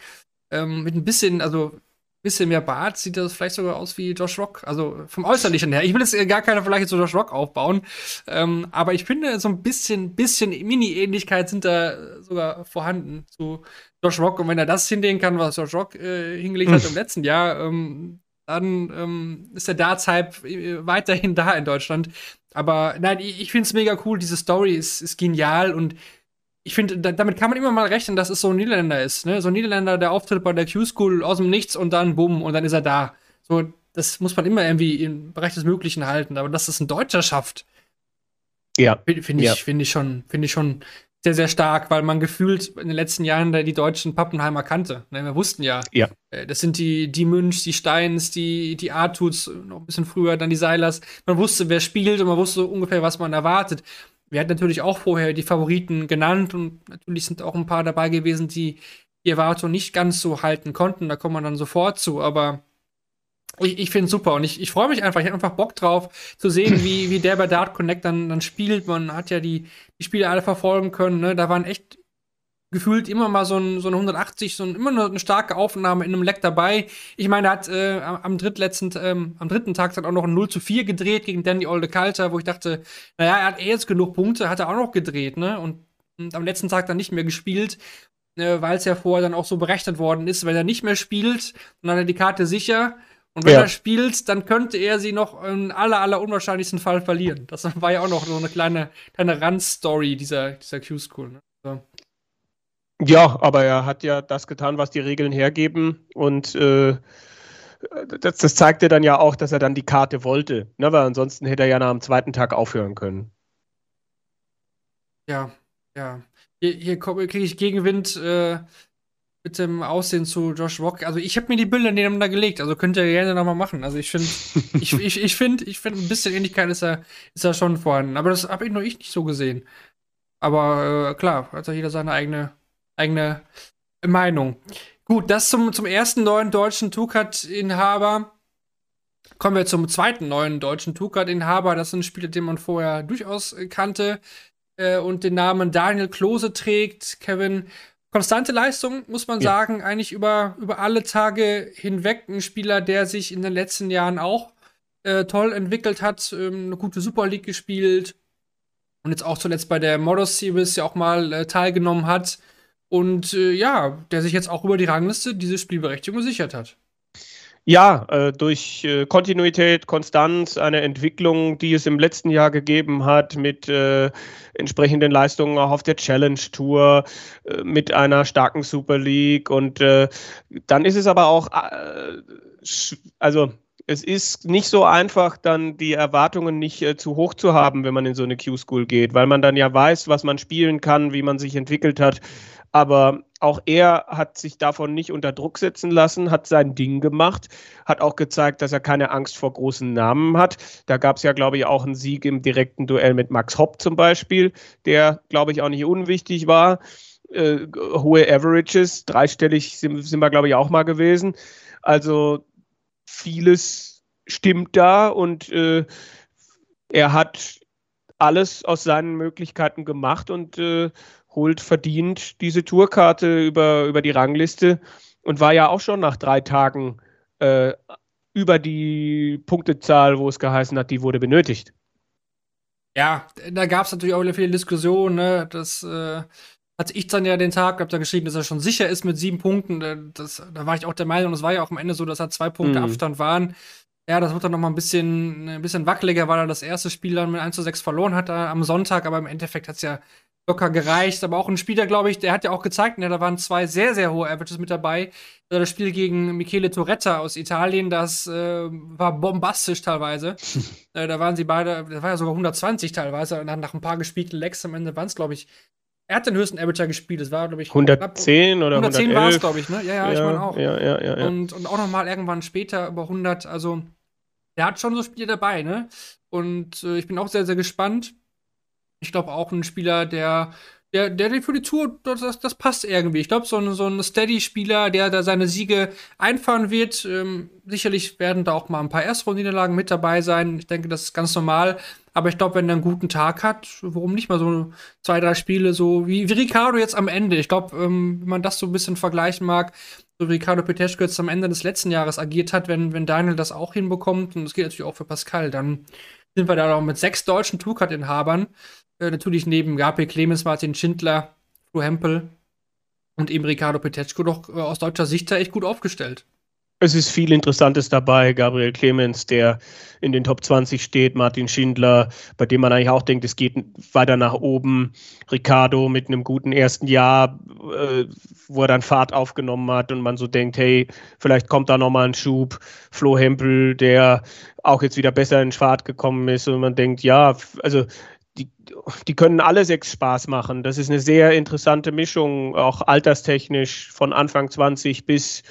Ähm, mit ein bisschen, also bisschen mehr Bart sieht das vielleicht sogar aus wie Josh Rock. Also vom Äußerlichen her. Ich will jetzt gar keine Vergleiche zu Josh Rock aufbauen. Ähm, aber ich finde, so ein bisschen, bisschen Mini-Ähnlichkeit sind da sogar vorhanden zu Josh Rock. Und wenn er das hinlegen kann, was Josh Rock äh, hingelegt hat im letzten Jahr, ähm, dann ähm, ist der Darts-Hype äh, weiterhin da in Deutschland. Aber nein, ich, ich finde es mega cool. Diese Story ist, ist genial und ich finde, da, damit kann man immer mal rechnen, dass es so ein Niederländer ist. Ne? So ein Niederländer, der auftritt bei der Q-School aus dem Nichts und dann bumm und dann ist er da. So, das muss man immer irgendwie im Bereich des Möglichen halten. Aber dass es ein Deutscher schafft, ja. finde ich, ja. Find ich, schon, find ich schon sehr, sehr stark, weil man gefühlt in den letzten Jahren die deutschen Pappenheimer kannte. Ne? Wir wussten ja, ja. Äh, das sind die, die Münch, die Steins, die, die Artuts, noch ein bisschen früher, dann die Seilers. Man wusste, wer spielt und man wusste ungefähr, was man erwartet wir hatten natürlich auch vorher die Favoriten genannt und natürlich sind auch ein paar dabei gewesen, die die Erwartung nicht ganz so halten konnten. Da kommt man dann sofort zu, aber ich, ich finde es super und ich, ich freue mich einfach. Ich habe einfach Bock drauf zu sehen, wie, wie der bei Dart Connect dann, dann spielt. Man hat ja die, die Spiele alle verfolgen können. Ne? Da waren echt gefühlt immer mal so, ein, so eine 180, so ein, immer nur eine starke Aufnahme in einem Leck dabei. Ich meine, er hat äh, am, drittletzten, ähm, am dritten Tag dann auch noch ein 0 zu 4 gedreht gegen Danny Olde Kalter, wo ich dachte, naja, er hat eh jetzt genug Punkte, hat er auch noch gedreht, ne? Und, und am letzten Tag dann nicht mehr gespielt, äh, weil es ja vorher dann auch so berechnet worden ist, wenn er nicht mehr spielt, dann hat er die Karte sicher. Und wenn ja. er spielt, dann könnte er sie noch im aller, aller unwahrscheinlichsten Fall verlieren. Das war ja auch noch so eine kleine, kleine Randstory dieser, dieser Q-School. Ne? So. Ja, aber er hat ja das getan, was die Regeln hergeben und äh, das, das zeigte dann ja auch, dass er dann die Karte wollte, ne? weil ansonsten hätte er ja nach dem zweiten Tag aufhören können. Ja, ja. Hier, hier kriege ich Gegenwind äh, mit dem Aussehen zu Josh Rock. Also ich habe mir die Bilder nebeneinander gelegt, also könnt ihr gerne nochmal machen. Also ich finde, ich, ich, ich finde, ich finde ein bisschen Ähnlichkeit ist er, ist er schon vorhanden. Aber das habe ich nur ich nicht so gesehen. Aber äh, klar, hat ja jeder seine eigene eigene Meinung. Gut, das zum, zum ersten neuen deutschen Tukat-Inhaber. Kommen wir zum zweiten neuen deutschen Tukat-Inhaber. Das ist ein Spieler, den man vorher durchaus kannte äh, und den Namen Daniel Klose trägt. Kevin, konstante Leistung, muss man ja. sagen, eigentlich über, über alle Tage hinweg. Ein Spieler, der sich in den letzten Jahren auch äh, toll entwickelt hat, ähm, eine gute Super League gespielt und jetzt auch zuletzt bei der Models Series ja auch mal äh, teilgenommen hat. Und äh, ja, der sich jetzt auch über die Rangliste diese Spielberechtigung gesichert hat. Ja, äh, durch äh, Kontinuität, Konstanz, eine Entwicklung, die es im letzten Jahr gegeben hat, mit äh, entsprechenden Leistungen auch auf der Challenge Tour, äh, mit einer starken Super League. Und äh, dann ist es aber auch, also es ist nicht so einfach, dann die Erwartungen nicht äh, zu hoch zu haben, wenn man in so eine Q-School geht, weil man dann ja weiß, was man spielen kann, wie man sich entwickelt hat. Aber auch er hat sich davon nicht unter Druck setzen lassen, hat sein Ding gemacht, hat auch gezeigt, dass er keine Angst vor großen Namen hat. Da gab es ja, glaube ich, auch einen Sieg im direkten Duell mit Max Hopp zum Beispiel, der, glaube ich, auch nicht unwichtig war. Äh, hohe Averages, dreistellig sind, sind wir, glaube ich, auch mal gewesen. Also vieles stimmt da und äh, er hat alles aus seinen Möglichkeiten gemacht und äh, holt verdient diese Tourkarte über, über die Rangliste und war ja auch schon nach drei Tagen äh, über die Punktezahl, wo es geheißen hat, die wurde benötigt. Ja, da gab es natürlich auch viele Diskussionen. Ne? Das äh, hatte ich dann ja den Tag, hab da geschrieben, dass er schon sicher ist mit sieben Punkten. Äh, das, da war ich auch der Meinung, es war ja auch am Ende so, dass er zwei Punkte mhm. Abstand waren. Ja, das wird dann noch mal ein bisschen, ein bisschen wackeliger, weil er das erste Spiel dann mit 1 zu 6 verloren hat am Sonntag, aber im Endeffekt hat es ja locker gereicht. Aber auch ein Spieler, glaube ich, der hat ja auch gezeigt, ne, da waren zwei sehr, sehr hohe Averages mit dabei. Also das Spiel gegen Michele Toretta aus Italien, das äh, war bombastisch teilweise. äh, da waren sie beide, das war ja sogar 120 teilweise. Und dann nach ein paar gespielten Lecks am Ende waren es, glaube ich, er hat den höchsten Averager gespielt. Das war, glaube ich, 110 oder 110 war es, glaube ich, ne? Ja, ja, ja, ich meine auch. Ja, ja, ja, ja. Und, und auch noch mal irgendwann später über 100. Also, der hat schon so Spiele dabei, ne? Und äh, ich bin auch sehr, sehr gespannt. Ich glaube auch ein Spieler, der der, der für die Tour, das, das passt irgendwie. Ich glaube, so ein, so ein Steady-Spieler, der da seine Siege einfahren wird, ähm, sicherlich werden da auch mal ein paar Erstrundenniederlagen mit dabei sein. Ich denke, das ist ganz normal. Aber ich glaube, wenn er einen guten Tag hat, warum nicht mal so zwei, drei Spiele, so wie, wie Ricardo jetzt am Ende. Ich glaube, ähm, wenn man das so ein bisschen vergleichen mag, so wie Ricardo Peteschko jetzt am Ende des letzten Jahres agiert hat, wenn, wenn Daniel das auch hinbekommt, und das geht natürlich auch für Pascal, dann sind wir da noch mit sechs deutschen Tourcard-Inhabern. Äh, natürlich neben Gabriel Clemens, Martin Schindler, Flo Hempel und eben Ricardo Petechko doch äh, aus deutscher Sicht da echt gut aufgestellt. Es ist viel Interessantes dabei. Gabriel Clemens, der in den Top 20 steht, Martin Schindler, bei dem man eigentlich auch denkt, es geht weiter nach oben. Ricardo mit einem guten ersten Jahr, äh, wo er dann Fahrt aufgenommen hat und man so denkt, hey, vielleicht kommt da nochmal ein Schub. Flo Hempel, der auch jetzt wieder besser in Fahrt gekommen ist und man denkt, ja, also die, die können alle sechs Spaß machen. Das ist eine sehr interessante Mischung, auch alterstechnisch von Anfang 20 bis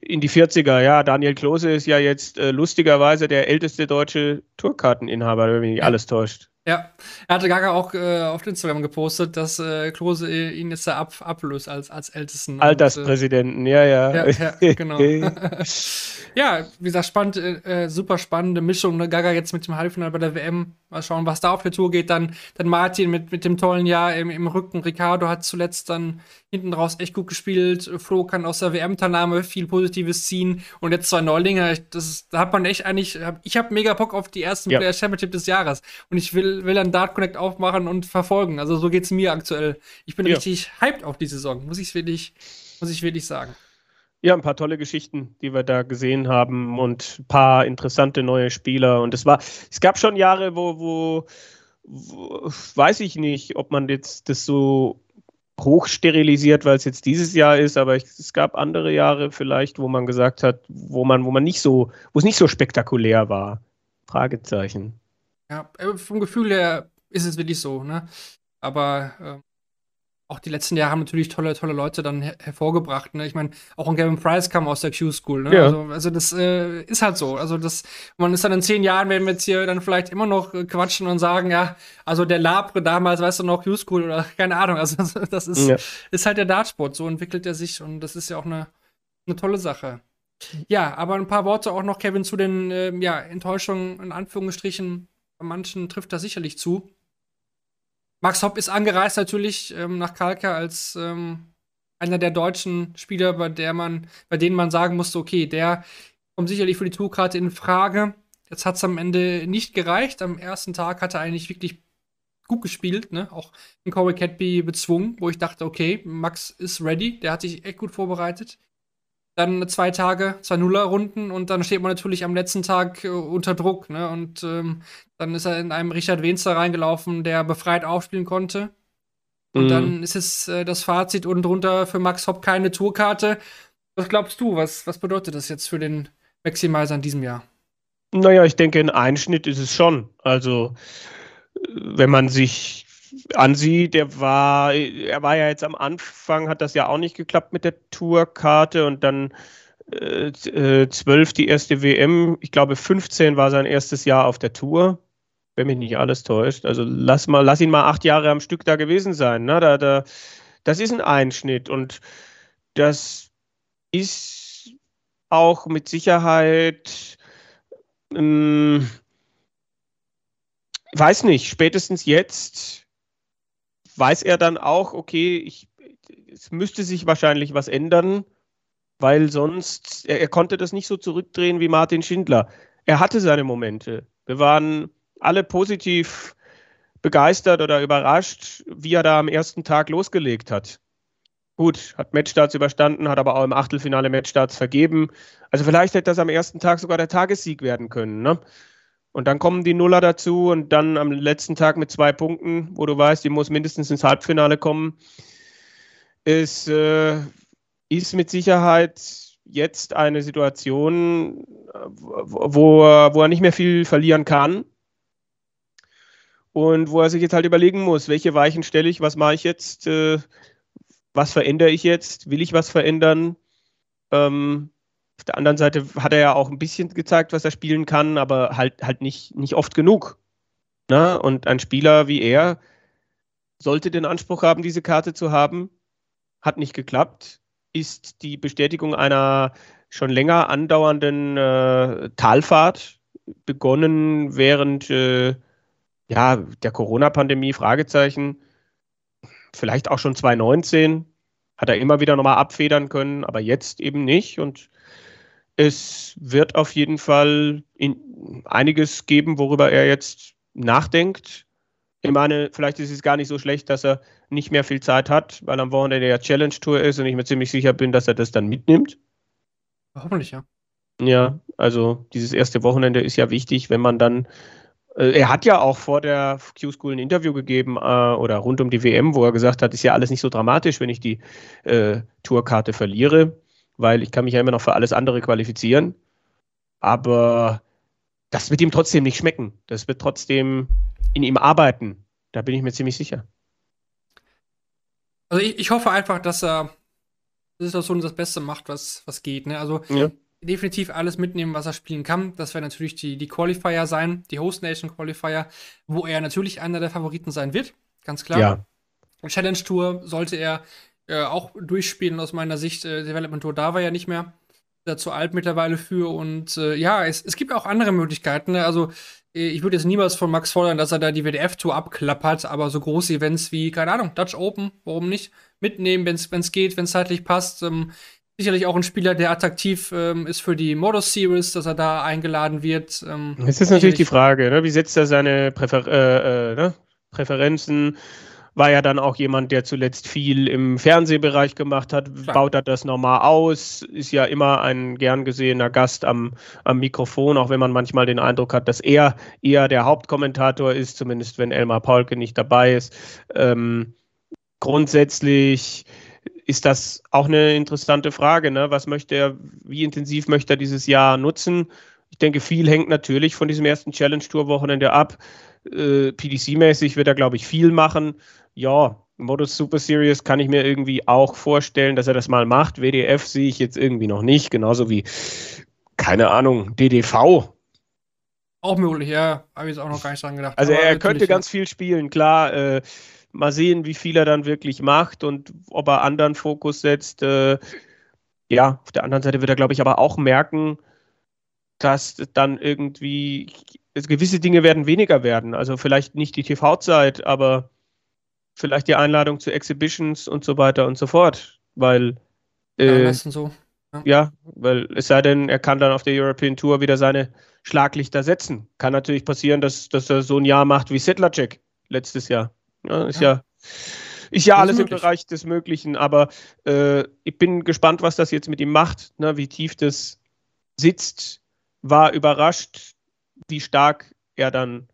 in die 40er. Ja, Daniel Klose ist ja jetzt äh, lustigerweise der älteste deutsche Tourkarteninhaber, wenn mich nicht alles täuscht. Ja, er hatte Gaga auch äh, auf Instagram gepostet, dass äh, Klose ihn jetzt da ab, ablöst als, als ältesten. Alterspräsidenten, äh, ja, ja. Ja, ja genau. ja, wie gesagt, spannend, äh, super spannende Mischung. Ne? Gaga jetzt mit dem Halbfinale bei der WM. Mal schauen, was da auf der Tour geht. Dann, dann Martin mit, mit dem tollen Jahr im, im Rücken. Ricardo hat zuletzt dann hinten raus echt gut gespielt. Flo kann aus der WM-Teilnahme viel Positives ziehen. Und jetzt zwei Neulinge. Das, da hat man echt eigentlich. Ich habe mega Bock auf die ersten ja. Player Championship des Jahres. Und ich will, will dann Dart Connect aufmachen und verfolgen. Also so geht es mir aktuell. Ich bin ja. richtig hyped auf die Saison, muss ich wirklich, muss ich wirklich sagen. Ja, ein paar tolle Geschichten, die wir da gesehen haben und ein paar interessante neue Spieler. Und es war, es gab schon Jahre, wo, wo, wo weiß ich nicht, ob man jetzt das so hochsterilisiert, weil es jetzt dieses Jahr ist, aber ich, es gab andere Jahre vielleicht, wo man gesagt hat, wo man, wo man nicht so, wo es nicht so spektakulär war. Fragezeichen. Ja, äh, vom Gefühl her ist es wirklich so, ne? Aber äh, auch die letzten Jahre haben natürlich tolle, tolle Leute dann her hervorgebracht. Ne? Ich meine, auch ein Gavin Price kam aus der Q-School. Ne? Ja. Also, also, das äh, ist halt so. Also das, man ist dann in zehn Jahren, werden wir jetzt hier dann vielleicht immer noch äh, quatschen und sagen, ja, also der Labre damals, weißt du noch, Q-School oder keine Ahnung. Also das ist, ja. ist halt der Dartsport. So entwickelt er sich und das ist ja auch eine, eine tolle Sache. Ja, aber ein paar Worte auch noch, Kevin, zu den äh, ja, Enttäuschungen in Anführungsstrichen. Manchen trifft das sicherlich zu. Max Hopp ist angereist natürlich ähm, nach Kalka als ähm, einer der deutschen Spieler, bei der man, bei denen man sagen musste, okay, der kommt sicherlich für die Tourkarte in Frage. Jetzt hat es am Ende nicht gereicht. Am ersten Tag hat er eigentlich wirklich gut gespielt, ne? Auch in Corey Catby bezwungen, wo ich dachte, okay, Max ist ready, der hat sich echt gut vorbereitet dann zwei Tage, zwei Nuller-Runden und dann steht man natürlich am letzten Tag äh, unter Druck. Ne? Und ähm, dann ist er in einem Richard Wenzer reingelaufen, der befreit aufspielen konnte. Und mhm. dann ist es äh, das Fazit unten drunter für Max Hopp keine Tourkarte. Was glaubst du, was, was bedeutet das jetzt für den Maximizer in diesem Jahr? Naja, ich denke, ein Einschnitt ist es schon. Also, wenn man sich ansieht, der war, er war ja jetzt am Anfang, hat das ja auch nicht geklappt mit der Tourkarte und dann äh, äh, 12 die erste WM. Ich glaube, 15 war sein erstes Jahr auf der Tour. Wenn mich nicht alles täuscht. Also lass, mal, lass ihn mal acht Jahre am Stück da gewesen sein. Ne? Da, da, das ist ein Einschnitt und das ist auch mit Sicherheit, ähm, weiß nicht, spätestens jetzt weiß er dann auch, okay, ich, es müsste sich wahrscheinlich was ändern, weil sonst, er, er konnte das nicht so zurückdrehen wie Martin Schindler. Er hatte seine Momente. Wir waren alle positiv begeistert oder überrascht, wie er da am ersten Tag losgelegt hat. Gut, hat Matchstarts überstanden, hat aber auch im Achtelfinale Matchstarts vergeben. Also vielleicht hätte das am ersten Tag sogar der Tagessieg werden können. Ne? Und dann kommen die Nuller dazu und dann am letzten Tag mit zwei Punkten, wo du weißt, die muss mindestens ins Halbfinale kommen, ist, äh, ist mit Sicherheit jetzt eine Situation, wo, wo er nicht mehr viel verlieren kann. Und wo er sich jetzt halt überlegen muss, welche Weichen stelle ich, was mache ich jetzt, äh, was verändere ich jetzt, will ich was verändern? Ähm, auf der anderen Seite hat er ja auch ein bisschen gezeigt, was er spielen kann, aber halt, halt nicht, nicht oft genug. Na? Ne? Und ein Spieler wie er sollte den Anspruch haben, diese Karte zu haben. Hat nicht geklappt. Ist die Bestätigung einer schon länger andauernden äh, Talfahrt, begonnen während äh, ja, der Corona-Pandemie, Fragezeichen. Vielleicht auch schon 2019 hat er immer wieder nochmal abfedern können, aber jetzt eben nicht. Und es wird auf jeden Fall einiges geben, worüber er jetzt nachdenkt. Ich meine, vielleicht ist es gar nicht so schlecht, dass er nicht mehr viel Zeit hat, weil am Wochenende ja Challenge Tour ist und ich mir ziemlich sicher bin, dass er das dann mitnimmt. Hoffentlich, ja. Ja, also dieses erste Wochenende ist ja wichtig, wenn man dann. Äh, er hat ja auch vor der Q-School ein Interview gegeben äh, oder rund um die WM, wo er gesagt hat, ist ja alles nicht so dramatisch, wenn ich die äh, Tourkarte verliere weil ich kann mich ja immer noch für alles andere qualifizieren. Aber das wird ihm trotzdem nicht schmecken. Das wird trotzdem in ihm arbeiten. Da bin ich mir ziemlich sicher. Also ich, ich hoffe einfach, dass er die Situation das Beste macht, was, was geht. Ne? Also ja. definitiv alles mitnehmen, was er spielen kann. Das wäre natürlich die, die Qualifier sein, die Host Nation Qualifier, wo er natürlich einer der Favoriten sein wird. Ganz klar. Ja. Challenge Tour sollte er äh, auch durchspielen aus meiner Sicht. Äh, Development Tour da war ja nicht mehr zu alt mittlerweile für. Und äh, ja, es, es gibt auch andere Möglichkeiten. Ne? Also äh, ich würde jetzt niemals von Max fordern, dass er da die WDF-Tour abklappert, aber so große Events wie, keine Ahnung, Dutch Open, warum nicht? Mitnehmen, wenn es geht, wenn es zeitlich passt. Ähm, sicherlich auch ein Spieler, der attraktiv ähm, ist für die Modus Series, dass er da eingeladen wird. Ähm, es ist natürlich die Frage, ne? wie setzt er seine Präfer äh, äh, ne? Präferenzen? War ja dann auch jemand, der zuletzt viel im Fernsehbereich gemacht hat, Klar. baut er das normal aus, ist ja immer ein gern gesehener Gast am, am Mikrofon, auch wenn man manchmal den Eindruck hat, dass er eher der Hauptkommentator ist, zumindest wenn Elmar Paulke nicht dabei ist. Ähm, grundsätzlich ist das auch eine interessante Frage. Ne? Was möchte er, wie intensiv möchte er dieses Jahr nutzen? Ich denke, viel hängt natürlich von diesem ersten Challenge-Tour-Wochenende ab. Äh, PDC-mäßig wird er, glaube ich, viel machen ja, Modus Super Series kann ich mir irgendwie auch vorstellen, dass er das mal macht. WDF sehe ich jetzt irgendwie noch nicht, genauso wie, keine Ahnung, DDV. Auch möglich, ja. Habe ich jetzt auch noch gar nicht dran gedacht. Also Aber er könnte ganz viel spielen, klar. Äh, mal sehen, wie viel er dann wirklich macht und ob er anderen Fokus setzt. Äh, ja, auf der anderen Seite wird er, glaube ich, aber auch merken, dass dann irgendwie gewisse Dinge werden weniger werden. Also vielleicht nicht die TV-Zeit, aber vielleicht die Einladung zu Exhibitions und so weiter und so fort, weil äh, ja, so. Ja. ja. weil es sei denn, er kann dann auf der European Tour wieder seine Schlaglichter setzen. Kann natürlich passieren, dass, dass er so ein Jahr macht wie Sedlacek letztes Jahr. Ja, ist ja, ja ist ja alles im Bereich des Möglichen, aber äh, ich bin gespannt, was das jetzt mit ihm macht, ne, wie tief das sitzt. War überrascht, wie stark er dann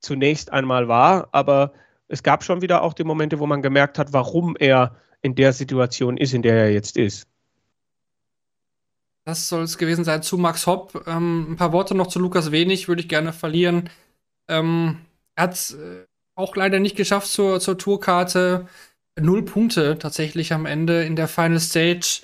zunächst einmal war, aber es gab schon wieder auch die Momente, wo man gemerkt hat, warum er in der Situation ist, in der er jetzt ist. das soll es gewesen sein zu Max Hopp. Ähm, ein paar Worte noch zu Lukas Wenig würde ich gerne verlieren. Ähm, er hat es äh, auch leider nicht geschafft zur, zur Tourkarte. Null Punkte tatsächlich am Ende in der Final Stage.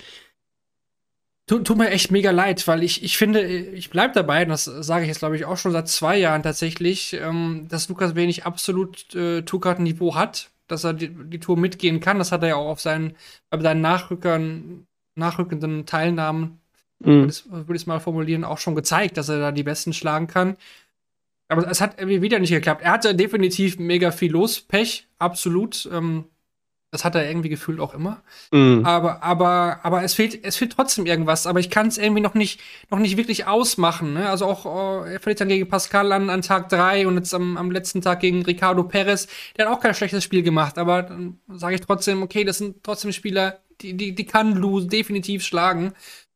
Tut, tut mir echt mega leid, weil ich, ich finde, ich bleibe dabei, und das sage ich jetzt, glaube ich, auch schon seit zwei Jahren tatsächlich, ähm, dass Lukas Wenig absolut äh, Tourkartenniveau hat, dass er die, die, Tour mitgehen kann. Das hat er ja auch auf seinen, bei seinen Nachrückern, nachrückenden Teilnahmen, mhm. würde ich es mal formulieren, auch schon gezeigt, dass er da die Besten schlagen kann. Aber es hat irgendwie wieder nicht geklappt. Er hatte definitiv mega viel los, Pech, absolut. Ähm, das hat er irgendwie gefühlt auch immer. Mhm. Aber, aber, aber es fehlt, es fehlt trotzdem irgendwas. Aber ich kann es irgendwie noch nicht, noch nicht wirklich ausmachen. Ne? Also auch, oh, er verliert dann gegen Pascal an, an Tag 3 und jetzt am, am letzten Tag gegen Ricardo Perez. Der hat auch kein schlechtes Spiel gemacht. Aber dann sage ich trotzdem, okay, das sind trotzdem Spieler, die, die, die kann Lou definitiv schlagen.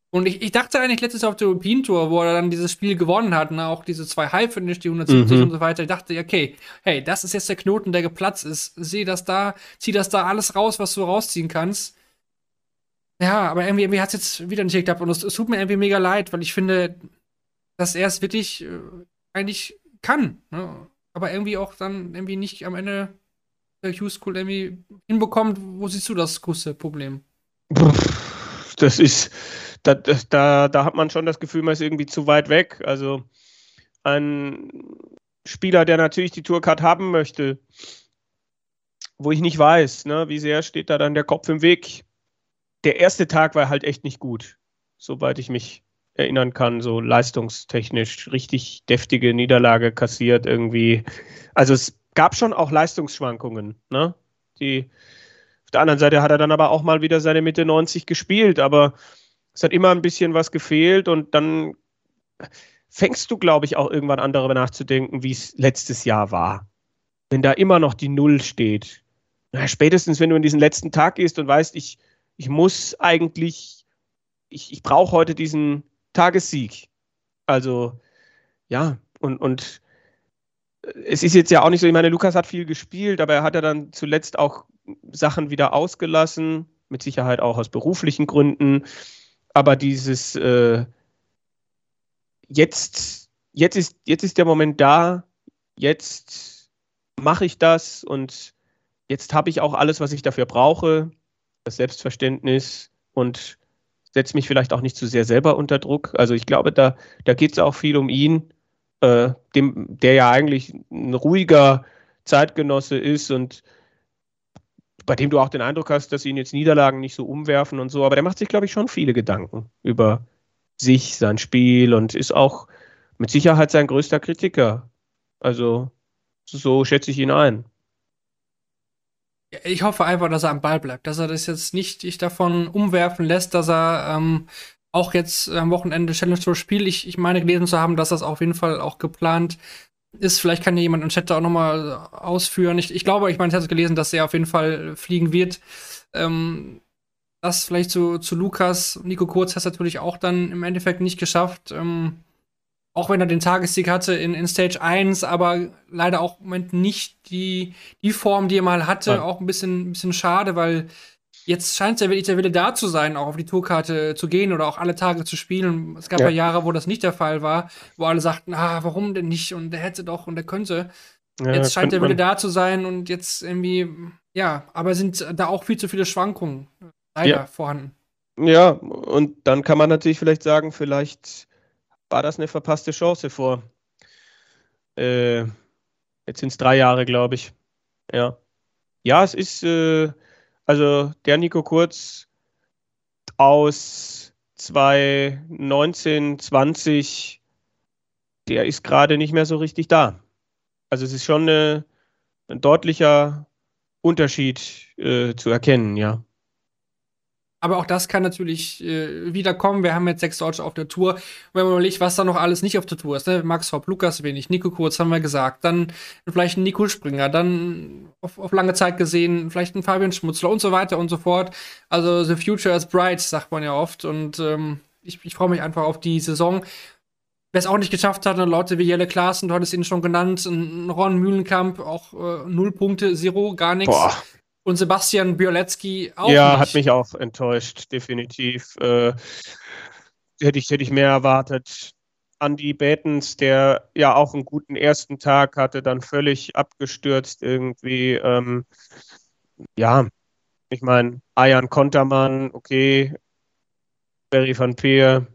Und ich, ich dachte eigentlich letztes Jahr auf der European Tour, wo er dann dieses Spiel gewonnen hat, ne, auch diese zwei High-Finish, die 170 mhm. und so weiter, ich dachte, okay, hey, das ist jetzt der Knoten, der geplatzt ist. Sieh das da, zieh das da alles raus, was du rausziehen kannst. Ja, aber irgendwie, irgendwie hat es jetzt wieder nicht geklappt und es, es, tut mir irgendwie mega leid, weil ich finde, dass er es wirklich äh, eigentlich kann. Ne? Aber irgendwie auch dann irgendwie nicht am Ende der Q-School irgendwie hinbekommt. Wo siehst du das große Problem? Das ist da, da, da hat man schon das Gefühl, man ist irgendwie zu weit weg. Also ein Spieler, der natürlich die Tourcard haben möchte, wo ich nicht weiß, ne, wie sehr steht da dann der Kopf im Weg. Der erste Tag war halt echt nicht gut, soweit ich mich erinnern kann, so leistungstechnisch richtig deftige Niederlage kassiert irgendwie. Also es gab schon auch Leistungsschwankungen, ne? Die auf der anderen Seite hat er dann aber auch mal wieder seine Mitte 90 gespielt, aber es hat immer ein bisschen was gefehlt und dann fängst du, glaube ich, auch irgendwann an darüber nachzudenken, wie es letztes Jahr war. Wenn da immer noch die Null steht. Na, spätestens, wenn du in diesen letzten Tag gehst und weißt, ich, ich muss eigentlich, ich, ich brauche heute diesen Tagessieg. Also, ja, und, und es ist jetzt ja auch nicht so, ich meine, Lukas hat viel gespielt, aber er hat ja dann zuletzt auch Sachen wieder ausgelassen, mit Sicherheit auch aus beruflichen Gründen aber dieses äh, jetzt, jetzt, ist, jetzt ist der Moment da, jetzt mache ich das und jetzt habe ich auch alles, was ich dafür brauche, das Selbstverständnis und setze mich vielleicht auch nicht zu sehr selber unter Druck. Also ich glaube, da, da geht es auch viel um ihn, äh, dem, der ja eigentlich ein ruhiger Zeitgenosse ist und bei dem du auch den Eindruck hast, dass ihn jetzt Niederlagen nicht so umwerfen und so, aber der macht sich, glaube ich, schon viele Gedanken über sich, sein Spiel und ist auch mit Sicherheit sein größter Kritiker. Also so schätze ich ihn ein. Ich hoffe einfach, dass er am Ball bleibt, dass er das jetzt nicht sich davon umwerfen lässt, dass er ähm, auch jetzt am Wochenende Challenge Tour spielt. Ich, ich meine gelesen zu haben, dass das auf jeden Fall auch geplant ist. Vielleicht kann ja jemand im Chat da auch nochmal ausführen. Ich, ich glaube, ich meine, ich habe gelesen, dass er auf jeden Fall fliegen wird. Ähm, das vielleicht zu, zu Lukas. Nico Kurz hat es natürlich auch dann im Endeffekt nicht geschafft. Ähm, auch wenn er den Tagessieg hatte in, in Stage 1, aber leider auch im Moment nicht die, die Form, die er mal hatte. Ja. Auch ein bisschen, ein bisschen schade, weil Jetzt scheint ja wirklich der Wille da zu sein, auch auf die Tourkarte zu gehen oder auch alle Tage zu spielen. Es gab ja, ja Jahre, wo das nicht der Fall war, wo alle sagten, ah, warum denn nicht? Und der hätte doch und der könnte. Ja, jetzt scheint der Wille da zu sein und jetzt irgendwie, ja, aber sind da auch viel zu viele Schwankungen leider ja. vorhanden. Ja, und dann kann man natürlich vielleicht sagen, vielleicht war das eine verpasste Chance vor. Äh, jetzt sind es drei Jahre, glaube ich. Ja. Ja, es ist. Äh, also der Nico Kurz aus 2019, 20, der ist gerade nicht mehr so richtig da. Also es ist schon eine, ein deutlicher Unterschied äh, zu erkennen, ja. Aber auch das kann natürlich äh, wiederkommen. Wir haben jetzt sechs Deutsche auf der Tour. wenn man überlegt, was da noch alles nicht auf der Tour ist, ne? Max Hopp, Lukas Wenig, Nico Kurz haben wir gesagt, dann vielleicht ein Nico Springer, dann auf, auf, lange Zeit gesehen vielleicht ein Fabian Schmutzler und so weiter und so fort. Also the future is bright, sagt man ja oft. Und ähm, ich, ich freue mich einfach auf die Saison. Wer es auch nicht geschafft hat, Leute wie Jelle Klaassen, du hattest ihn schon genannt, Ron Mühlenkamp, auch äh, null Punkte, Zero, gar nichts. Und Sebastian Biolecki auch. Ja, nicht. hat mich auch enttäuscht, definitiv. Äh, hätte ich, hätte ich mehr erwartet. Andy Betens, der ja auch einen guten ersten Tag hatte, dann völlig abgestürzt irgendwie. Ähm, ja, ich meine, Ayan Kontermann, okay, Barry van Peer,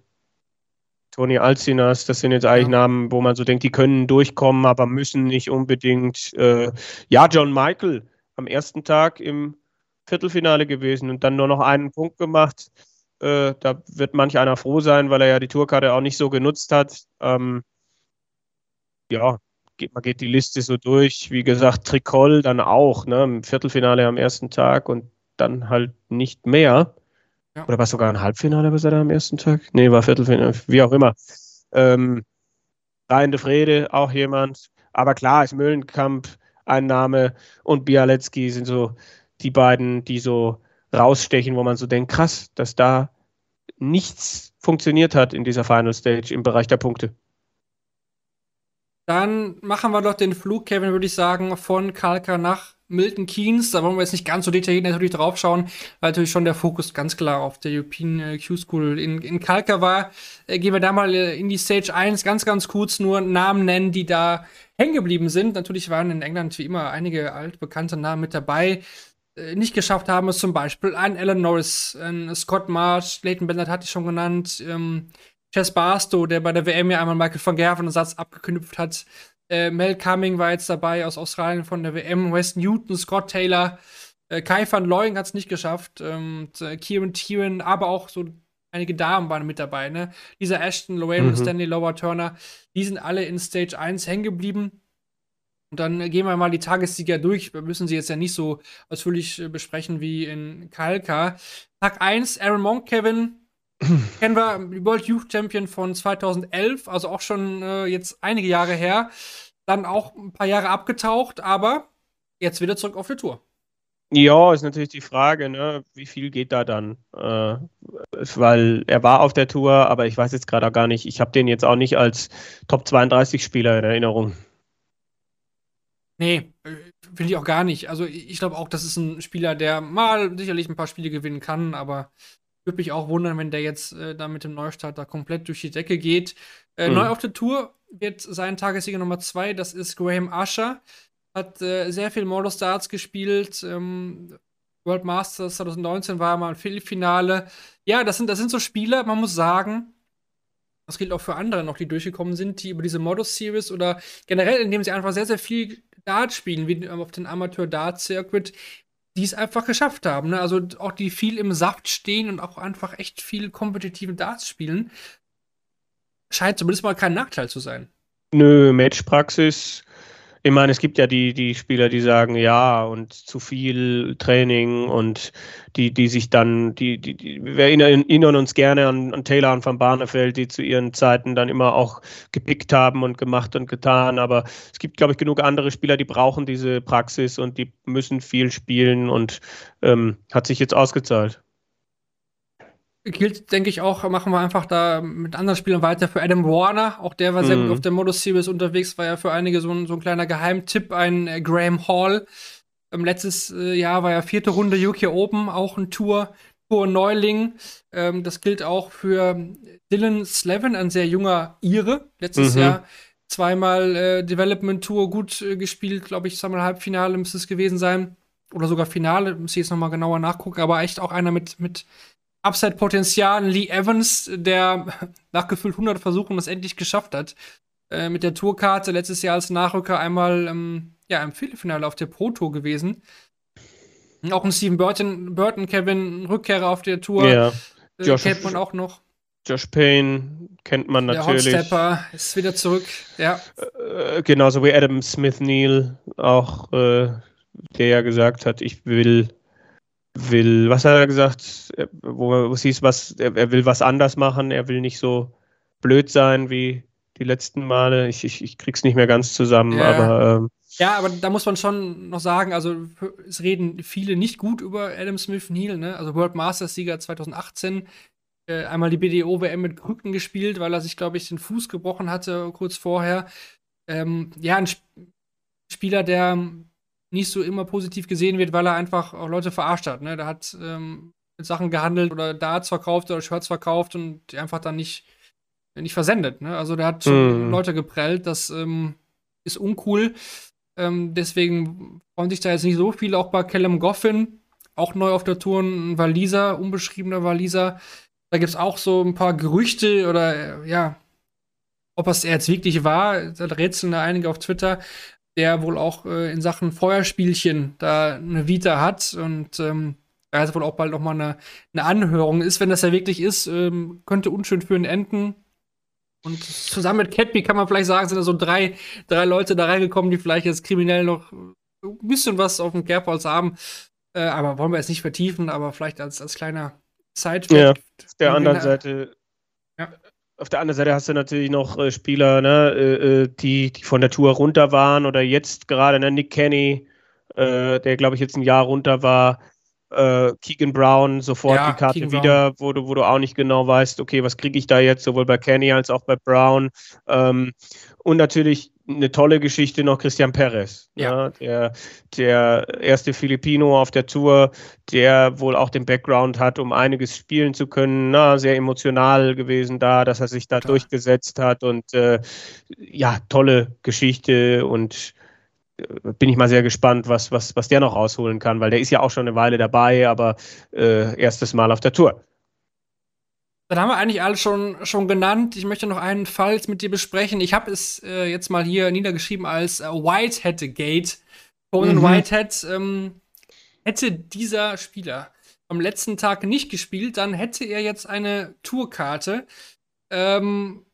Toni Alcinas, das sind jetzt eigentlich ja. Namen, wo man so denkt, die können durchkommen, aber müssen nicht unbedingt. Äh, ja, John Michael am ersten Tag im Viertelfinale gewesen und dann nur noch einen Punkt gemacht. Äh, da wird manch einer froh sein, weil er ja die Tourkarte auch nicht so genutzt hat. Ähm, ja, geht, man geht die Liste so durch. Wie gesagt, Tricol dann auch, ne, im Viertelfinale am ersten Tag und dann halt nicht mehr. Ja. Oder war es sogar ein Halbfinale, was er da am ersten Tag? Nee, war Viertelfinale, wie auch immer. Ähm, Rhein de Frede, auch jemand. Aber klar, ist Müllenkamp ein Name und Bialecki sind so die beiden, die so rausstechen, wo man so denkt, krass, dass da nichts funktioniert hat in dieser Final Stage im Bereich der Punkte. Dann machen wir doch den Flug, Kevin, würde ich sagen, von Kalka nach Milton Keynes. Da wollen wir jetzt nicht ganz so detailliert natürlich drauf schauen, weil natürlich schon der Fokus ganz klar auf der European äh, Q-School in, in Kalka war. Äh, gehen wir da mal äh, in die Stage 1, ganz, ganz kurz nur Namen nennen, die da hängen geblieben sind. Natürlich waren in England wie immer einige altbekannte Namen mit dabei. Äh, nicht geschafft haben, ist zum Beispiel ein Alan Norris, ein Scott Marsh, Leighton Bennett hatte ich schon genannt, ähm, Chess Barstow, der bei der WM ja einmal Michael van Gerven einen Satz abgeknüpft hat. Äh, Mel Cumming war jetzt dabei aus Australien von der WM. Wes Newton, Scott Taylor, äh, Kai van Looying hat es nicht geschafft. Ähm, äh, Kieran Tieran, aber auch so einige Damen waren mit dabei. Ne? Lisa Ashton, Lorraine mhm. Stanley, Lower Turner, die sind alle in Stage 1 hängen geblieben. Und dann gehen wir mal die Tagessieger durch. Wir müssen sie jetzt ja nicht so ausführlich äh, besprechen wie in Kalka. Tag 1, Aaron Monk, Kevin. Kennen wir, World Youth Champion von 2011, also auch schon äh, jetzt einige Jahre her. Dann auch ein paar Jahre abgetaucht, aber jetzt wieder zurück auf die Tour. Ja, ist natürlich die Frage, ne? wie viel geht da dann? Äh, weil er war auf der Tour, aber ich weiß jetzt gerade gar nicht, ich habe den jetzt auch nicht als Top 32 Spieler in Erinnerung. Nee, äh, finde ich auch gar nicht. Also ich glaube auch, das ist ein Spieler, der mal sicherlich ein paar Spiele gewinnen kann, aber würde mich auch wundern, wenn der jetzt äh, da mit dem Neustart da komplett durch die Decke geht. Äh, mhm. Neu auf der Tour wird sein Tagessieger Nummer zwei, das ist Graham Usher. Hat äh, sehr viel Model Starts gespielt. Ähm, World Masters 2019 war er mal im Viertelfinale. Ja, das sind, das sind so Spieler, man muss sagen, das gilt auch für andere noch, die durchgekommen sind, die über diese Modus Series oder generell, indem sie einfach sehr, sehr viel Dart spielen, wie auf den Amateur Dart Circuit, die es einfach geschafft haben. Ne? Also auch die viel im Saft stehen und auch einfach echt viel kompetitive Darts spielen, scheint zumindest mal kein Nachteil zu sein. Nö, Matchpraxis ich meine, es gibt ja die, die Spieler, die sagen, ja, und zu viel Training und die, die sich dann, die, die, die wir erinnern uns gerne an, an Taylor und Van Barneveld, die zu ihren Zeiten dann immer auch gepickt haben und gemacht und getan. Aber es gibt, glaube ich, genug andere Spieler, die brauchen diese Praxis und die müssen viel spielen und ähm, hat sich jetzt ausgezahlt gilt, denke ich auch, machen wir einfach da mit anderen Spielern weiter für Adam Warner. Auch der war sehr mhm. gut auf der Modus Series unterwegs, war ja für einige so ein, so ein kleiner Geheimtipp, ein äh, Graham Hall. Ähm, letztes äh, Jahr war ja vierte Runde UK Open, auch ein Tour, Tour Neuling. Ähm, das gilt auch für Dylan Slevin, ein sehr junger Ire. Letztes mhm. Jahr zweimal äh, Development Tour gut äh, gespielt, glaube ich, zweimal Halbfinale müsste es gewesen sein. Oder sogar Finale, muss ich jetzt nochmal genauer nachgucken, aber echt auch einer mit, mit Upside-Potenzial. Lee Evans, der nach gefühlt 100 Versuchen das endlich geschafft hat. Äh, mit der Tourkarte letztes Jahr als Nachrücker einmal ähm, ja, im Viertelfinale auf der Pro Tour gewesen. Auch ein Steven Burton, Burton Kevin, Rückkehrer auf der Tour. Ja. Äh, Josh, kennt man auch noch. Josh Payne kennt man natürlich. Der Hotstepper ist wieder zurück, ja. Äh, genauso wie Adam Smith Neal, auch äh, der ja gesagt hat, ich will will, was hat er gesagt, wo, es hieß, was, er, er, will was anders machen, er will nicht so blöd sein wie die letzten Male. Ich, ich, ich krieg's nicht mehr ganz zusammen, ja. aber. Ähm, ja, aber da muss man schon noch sagen, also es reden viele nicht gut über Adam Smith Neal, ne? Also World Masters Sieger 2018, äh, einmal die BDO WM mit Krücken gespielt, weil er sich, glaube ich, den Fuß gebrochen hatte kurz vorher. Ähm, ja, ein Sp Spieler, der nicht so immer positiv gesehen wird, weil er einfach auch Leute verarscht hat. Ne? Da hat ähm, mit Sachen gehandelt oder Darts verkauft oder Shirts verkauft und die einfach dann nicht, nicht versendet. Ne? Also der hat Mhm. Leute geprellt, das ähm, ist uncool. Ähm, deswegen freuen sich da jetzt nicht so viele, auch bei Callum Goffin, auch neu auf der Tour, ein Waliser, unbeschriebener Waliser. Da gibt es auch so ein paar Gerüchte oder äh, ja, ob es jetzt wirklich war, da rätseln da einige auf Twitter, der wohl auch äh, in Sachen Feuerspielchen da eine Vita hat und ähm, da ist wohl auch bald noch mal eine, eine Anhörung ist. Wenn das ja wirklich ist, ähm, könnte unschön für ihn enden. Und zusammen mit Catby kann man vielleicht sagen, sind da so drei, drei Leute da reingekommen, die vielleicht jetzt kriminell noch ein bisschen was auf dem Kerbholz haben. Äh, aber wollen wir jetzt nicht vertiefen, aber vielleicht als, als kleiner Side-Fact. Ja, Auf der anderen Seite. Auf der anderen Seite hast du natürlich noch äh, Spieler, ne, äh, äh, die, die von der Tour runter waren oder jetzt gerade, ne, Nick Kenny, äh, der glaube ich jetzt ein Jahr runter war, äh, Keegan Brown, sofort Ja, die Karte Keegan wieder, wo du, wo du auch nicht genau weißt, okay, was kriege ich da jetzt, sowohl bei Kenny als auch bei Brown. Ähm, und natürlich eine tolle Geschichte noch Christian Perez, Ja. ne, der, der erste Filipino auf der Tour, der wohl auch den Background hat, um einiges spielen zu können. Na, sehr emotional gewesen da, dass er sich da Klar. durchgesetzt hat und äh, ja, tolle Geschichte und äh, bin ich mal sehr gespannt, was, was, was der noch rausholen kann, weil der ist ja auch schon eine Weile dabei, aber äh, erstes Mal auf der Tour. Dann haben wir eigentlich alles schon, schon genannt. Ich möchte noch einen Fall jetzt mit dir besprechen. Ich habe es äh, jetzt mal hier niedergeschrieben als äh, Whitehead Gate. Conan Mhm. Whitehead. Ähm, hätte dieser Spieler am letzten Tag nicht gespielt, dann hätte er jetzt eine Tourkarte. Ähm,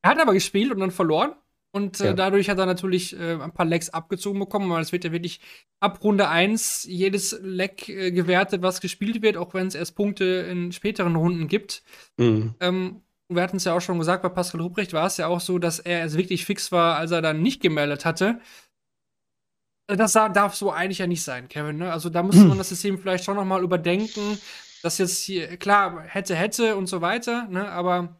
er hat aber gespielt und dann verloren. Und äh, Ja. dadurch hat er natürlich äh, ein paar Lecks abgezogen bekommen, weil es wird ja wirklich ab Runde 1 jedes Leck äh, gewertet, was gespielt wird, auch wenn es erst Punkte in späteren Runden gibt. Mhm. Ähm, wir hatten es ja auch schon gesagt, bei Pascal Ruprecht war es ja auch so, dass er es wirklich fix war, als er dann nicht gemeldet hatte. Das darf so eigentlich ja nicht sein, Kevin. Ne? Also da müsste man das System vielleicht schon noch mal überdenken. Das jetzt hier, klar, hätte, hätte und so weiter, ne? aber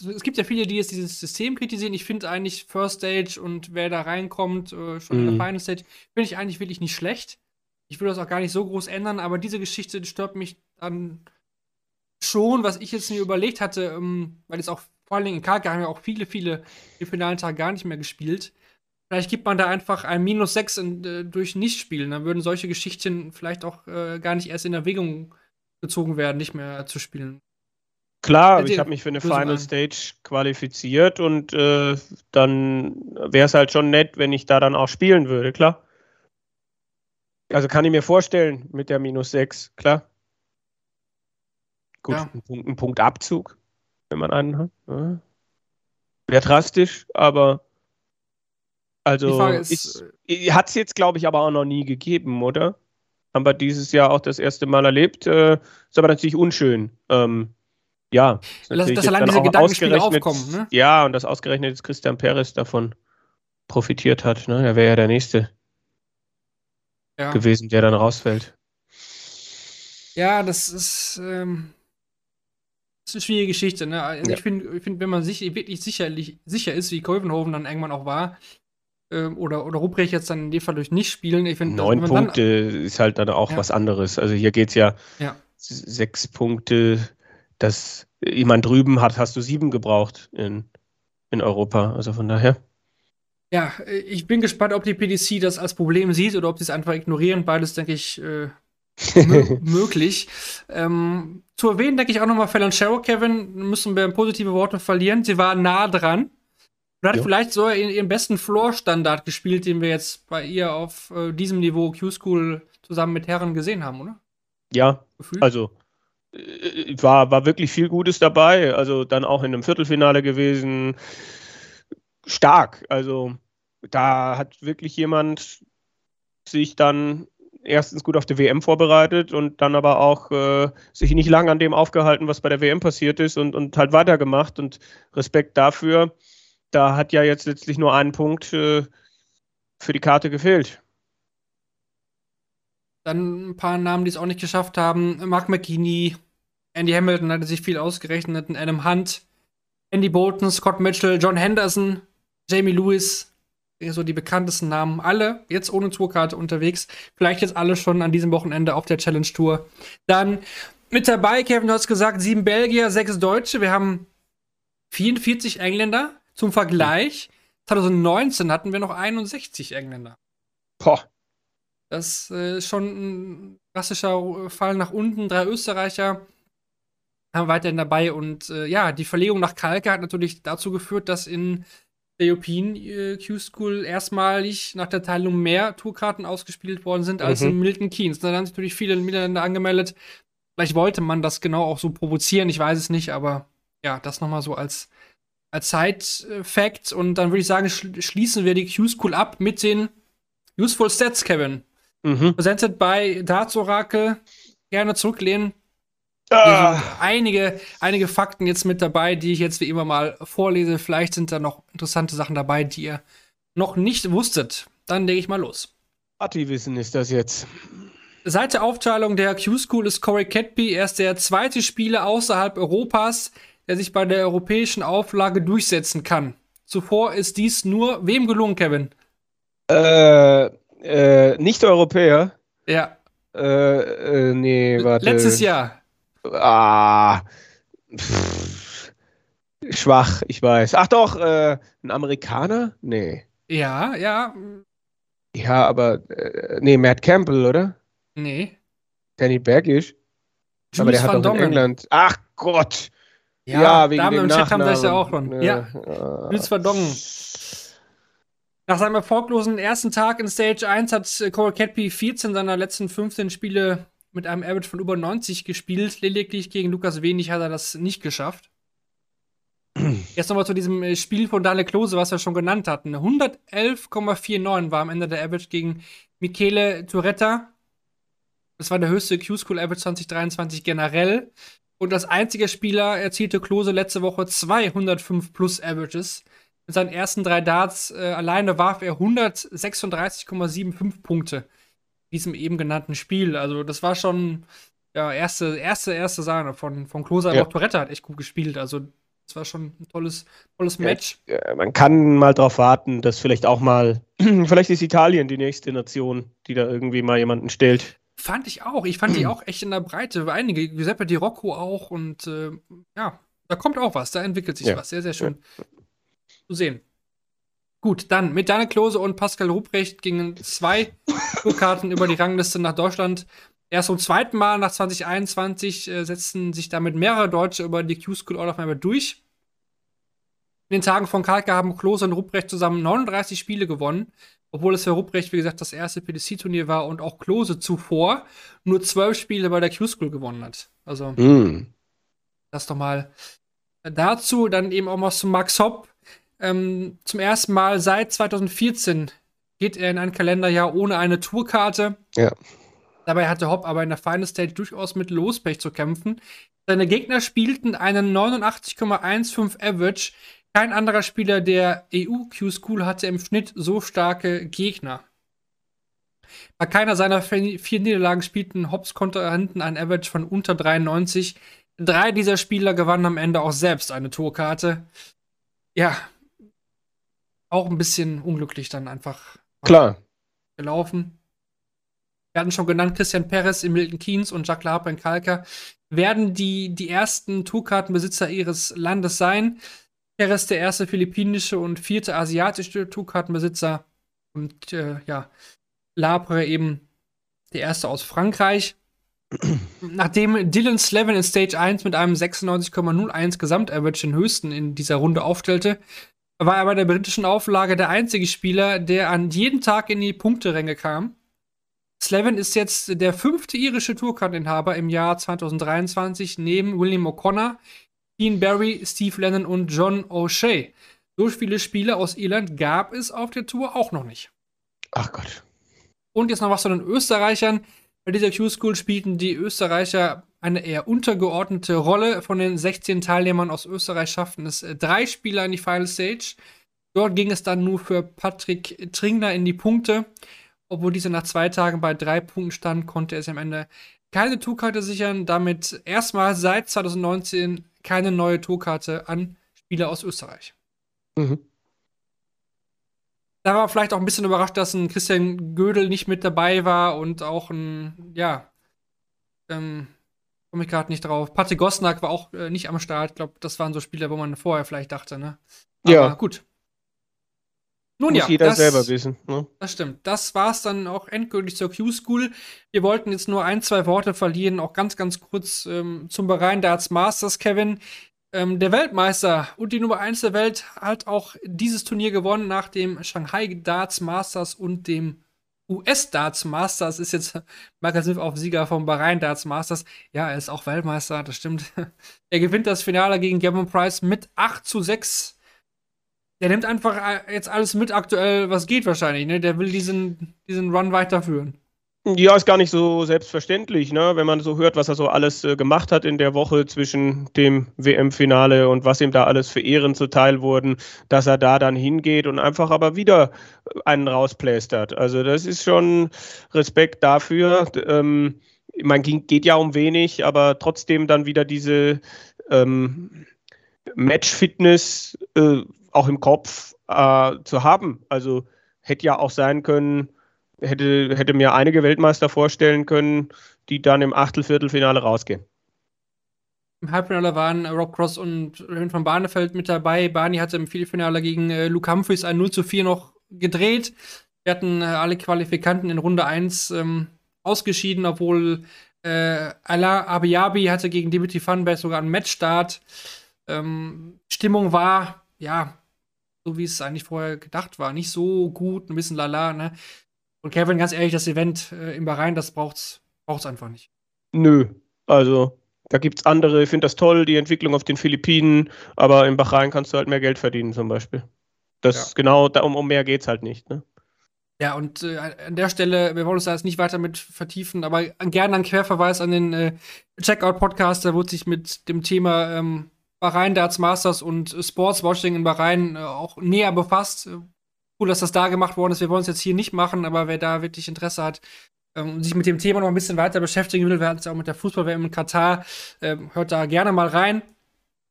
es- es gibt ja viele, die jetzt dieses System kritisieren. Ich finde eigentlich First Stage und wer da reinkommt, äh, schon in Mhm. der Final Stage, finde ich eigentlich wirklich nicht schlecht. Ich will das auch gar nicht so groß ändern, aber diese Geschichte stört mich dann schon, was ich jetzt mir überlegt hatte, ähm, weil es auch vor allen Dingen in Kalka haben ja auch viele, viele im finalen Tag gar nicht mehr gespielt. Vielleicht gibt man da einfach ein Minus 6 in, äh, durch Nichtspielen. Dann würden solche Geschichten vielleicht auch äh, gar nicht erst in Erwägung gezogen werden, nicht mehr zu spielen. Klar, Hätte- ich habe mich für eine Final. Stage qualifiziert und äh, dann wäre es halt schon nett, wenn ich da dann auch spielen würde, klar. Also kann ich mir vorstellen mit der minus 6, klar. Gut, Ja. ein, Punkt, ein Punkt Abzug, wenn man einen hat. Ja. Wäre drastisch, aber also ist, hat es jetzt, glaube ich, aber auch noch nie gegeben, oder? Haben wir dieses Jahr auch das erste Mal erlebt. Äh, ist aber natürlich unschön. Ähm, ja. natürlich dass allein dann diese Gedankenspiele aufkommen, ne? Ja, und dass ausgerechnet jetzt Christian Perez davon profitiert hat. Ne? Er wäre ja der Nächste ja. gewesen, der dann rausfällt. Ja, das ist, ähm, das ist eine schwierige Geschichte. Ne? Also Ja. Ich finde, find, wenn man sich wirklich sicherlich, sicher ist, wie Kolvenhoven dann irgendwann auch war, ähm, oder, oder Ruprecht jetzt dann in dem Fall durch nicht spielen, ich finde, Neun Punkte ist halt dann auch Ja. was anderes. Also hier geht es ja, Ja. sechs Punkte. Das jemand drüben hat, hast du sieben gebraucht in, in Europa. Also von daher. Ja, ich bin gespannt, ob die PDC das als Problem sieht oder ob sie es einfach ignorieren. Beides, denke ich, äh, mö möglich. Ähm, zu erwähnen, denke ich auch nochmal Fallon Sherrow, Kevin, müssen wir positive Worte verlieren. Sie war nah dran. Und hat Ja. vielleicht so ihren, besten Floor-Standard gespielt, den wir jetzt bei ihr auf äh, diesem Niveau Q-School zusammen mit Herren gesehen haben, oder? Ja, Gefühlt? Also war, war wirklich viel Gutes dabei. Also dann auch in einem Viertelfinale gewesen. Stark. Also da hat wirklich jemand sich dann erstens gut auf die WM vorbereitet und dann aber auch äh, sich nicht lange an dem aufgehalten, was bei der WM passiert ist und, und halt weitergemacht. Und Respekt dafür. Da hat ja jetzt letztlich nur ein Punkt äh, für die Karte gefehlt. Dann ein paar Namen, die es auch nicht geschafft haben. Mark McKinney, Andy Hamilton hatte sich viel ausgerechnet, Adam Hunt, Andy Bolton, Scott Mitchell, John Henderson, Jamie Lewis. so die bekanntesten Namen, alle jetzt ohne Tourkarte unterwegs. Vielleicht jetzt alle schon an diesem Wochenende auf der Challenge Tour. Dann mit dabei, Kevin, du hast gesagt, sieben Belgier, sechs Deutsche. Wir haben 44 Engländer. Zum Vergleich, 2019 hatten wir noch 61 Engländer. Boah. Das äh, ist schon ein klassischer Fall nach unten. Drei Österreicher haben weiterhin dabei. Und äh, ja, die Verlegung nach Kalka hat natürlich dazu geführt, dass in der European äh, Q-School erstmalig nach der Teilung mehr Tourkarten ausgespielt worden sind als mhm. in Milton Keynes. Da haben sich natürlich viele Niederländer angemeldet. Vielleicht wollte man das genau auch so provozieren, ich weiß es nicht, aber ja, das nochmal so als, als Side-Fact. Und dann würde ich sagen, schließen wir die Q-School ab mit den Useful Stats, Kevin. Mhm. Presented by Darts Oracle. Gerne zurücklehnen. Ah. einige, einige Fakten jetzt mit dabei, die ich jetzt wie immer mal vorlese. Vielleicht sind da noch interessante Sachen dabei, die ihr noch nicht wusstet. Dann lege ich mal los. Partywissen ist das jetzt. Seit der Aufteilung der Q-School ist Corey Catby erst der zweite Spieler außerhalb Europas, der sich bei der europäischen Auflage durchsetzen kann. Zuvor ist dies nur wem gelungen, Kevin? Äh, äh, nicht Europäer. Ja. Äh, äh, nee, warte. Letztes Jahr. Ah. Pff, schwach, ich weiß. Ach doch, äh, ein Amerikaner? Nee. Ja, ja. Ja, aber äh, nee, Matt Campbell, oder? Nee. Danny Bergisch. Jules aber der hat doch in England. Ach Gott. Ja, ja wegen Damen dem im Chat haben das ja auch schon. Ja. ja. Jules Verdongen. Nach seinem erfolglosen ersten Tag in Stage 1 hat Cole Catby 14 seiner letzten 15 Spiele mit einem Average von über 90 gespielt. Lediglich gegen Lukas Wenig hat er das nicht geschafft. Jetzt nochmal zu diesem äh, Spiel von Dale Klose, was wir schon genannt hatten. 111,49 war am Ende der Average gegen Michele Turetta. Das war der höchste Q-School Average 2023 generell. Und als einziger Spieler erzielte Klose letzte Woche 205 plus Averages. Mit seinen ersten drei Darts äh, alleine warf er 136,75 Punkte diesem eben genannten Spiel. Also, das war schon ja, erste, erste, erste Sahne von, von Klose. Aber ja. auch Toretta hat echt gut gespielt. Also, das war schon ein tolles, tolles Match. Ja, man kann mal drauf warten, dass vielleicht auch mal, vielleicht ist Italien die nächste Nation, die da irgendwie mal jemanden stellt. Fand ich auch. Ich fand die auch echt in der Breite. Einige, Giuseppe Di Rocco auch. Und äh, ja, da kommt auch was. Da entwickelt sich ja. was. Sehr, sehr schön zu sehen. Gut, dann mit Daniel Klose und Pascal Ruprecht gingen zwei Tourkarten über die Rangliste nach Deutschland. Erst zum zweiten Mal nach 2021 äh, setzten sich damit mehrere Deutsche über die Q-School All of Member durch. In den Tagen von Kalka haben Klose und Ruprecht zusammen 39 Spiele gewonnen, obwohl es für Ruprecht, wie gesagt, das erste PDC-Turnier war und auch Klose zuvor nur zwölf Spiele bei der Q-School gewonnen hat. Also, mm. das doch mal dazu. Dann eben auch mal zu Max Hopp, ähm, zum ersten Mal seit 2014 geht er in ein Kalenderjahr ohne eine Tourkarte. Ja. Dabei hatte Hopp aber in der Final Stage durchaus mit Lospech zu kämpfen. Seine Gegner spielten einen 89,15 Average. Kein anderer Spieler der EU-Q-School hatte im Schnitt so starke Gegner. Bei keiner seiner vier Niederlagen spielten Hopps Kontrahenten ein Average von unter 93. Drei dieser Spieler gewannen am Ende auch selbst eine Tourkarte. Ja, auch ein bisschen unglücklich dann einfach Klar. gelaufen. Wir hatten schon genannt, Christian Perez in Milton Keynes und Jacques Laharpe in Kalka werden die, die ersten Tourkartenbesitzer ihres Landes sein. Perez der erste philippinische und vierte asiatische Tourkartenbesitzer und äh, ja, Labre eben der erste aus Frankreich. Nachdem Dylan Slevin in Stage 1 mit einem 96,01 Gesamtaverage den höchsten in dieser Runde aufstellte, war er bei der britischen Auflage der einzige Spieler, der an jedem Tag in die Punkteränge kam. Slevin ist jetzt der fünfte irische Tourkarteninhaber im Jahr 2023 neben William O'Connor, Dean Barry, Steve Lennon und John O'Shea. So viele Spieler aus Irland gab es auf der Tour auch noch nicht. Ach Gott. Und jetzt noch was zu den Österreichern. Bei dieser Q-School spielten die Österreicher eine eher untergeordnete Rolle. Von den 16 Teilnehmern aus Österreich schafften es äh, drei Spieler in die Final Stage. Dort ging es dann nur für Patrick Tringler in die Punkte. Obwohl dieser nach zwei Tagen bei drei Punkten stand, konnte er sich am Ende keine Tourkarte sichern. Damit erstmal seit 2019 keine neue Tourkarte an Spieler aus Österreich. Mhm. da war vielleicht auch ein bisschen überrascht, dass ein Christian Gödel nicht mit dabei war und auch ein, ja, ähm, komme ich gerade nicht drauf. Patrick Gosnack war auch äh, nicht am Start. Ich glaube, das waren so Spieler, wo man vorher vielleicht dachte, ne? Aber ja. gut. Nun Muss ja, jeder das, selber wissen. Ne? Das stimmt. Das war es dann auch endgültig zur Q-School. Wir wollten jetzt nur ein, zwei Worte verlieren, auch ganz, ganz kurz ähm, zum Bahrain Darts Masters, Kevin. Ähm, der Weltmeister und die Nummer 1 der Welt hat auch dieses Turnier gewonnen nach dem Shanghai Darts Masters und dem US Darts Masters. Ist jetzt Michael Smith auch Sieger vom Bahrain Darts Masters. Ja, er ist auch Weltmeister, das stimmt. er gewinnt das Finale gegen Gavin Price mit 8 zu 6. Der nimmt einfach äh, jetzt alles mit aktuell, was geht wahrscheinlich. Ne? Der will diesen, diesen Run weiterführen. Ja, ist gar nicht so selbstverständlich, ne? wenn man so hört, was er so alles äh, gemacht hat in der Woche zwischen dem WM-Finale und was ihm da alles für Ehren zuteil wurden, dass er da dann hingeht und einfach aber wieder einen rausplästert. Also das ist schon Respekt dafür. Ähm, man geht ja um wenig, aber trotzdem dann wieder diese ähm, Match-Fitness äh, auch im Kopf äh, zu haben. Also hätte ja auch sein können, hätte, hätte mir einige Weltmeister vorstellen können, die dann im Achtelviertelfinale rausgehen. Im Halbfinale waren Rob Cross und Ryan von Barnefeld mit dabei. Barney hatte im Viertelfinale gegen äh, Luke Humphries ein 0 zu 4 noch gedreht. Wir hatten äh, alle Qualifikanten in Runde 1 ähm, ausgeschieden, obwohl äh, Alain Abiyabi hatte gegen Dimitri Vandenberg sogar einen Matchstart. Ähm, Stimmung war, ja, so wie es eigentlich vorher gedacht war, nicht so gut, ein bisschen lala, ne? Und Kevin, ganz ehrlich, das Event äh, im Bahrain, das braucht's, braucht's einfach nicht. Nö, also da gibt es andere, ich finde das toll, die Entwicklung auf den Philippinen, aber in Bahrain kannst du halt mehr Geld verdienen zum Beispiel. Das ja. genau, da, um, um mehr geht es halt nicht, ne? Ja, und äh, an der Stelle, wir wollen uns da jetzt nicht weiter mit vertiefen, aber gerne ein Querverweis an den äh, Checkout-Podcast, der wurde sich mit dem Thema ähm, Bahrain Darts Masters und Sportswashing in Bahrain äh, auch näher befasst cool, dass das da gemacht worden ist. Wir wollen es jetzt hier nicht machen, aber wer da wirklich Interesse hat ähm, sich mit dem Thema noch ein bisschen weiter beschäftigen will, wir hatten es ja auch mit der Fußball-WM in Katar, ähm, hört da gerne mal rein.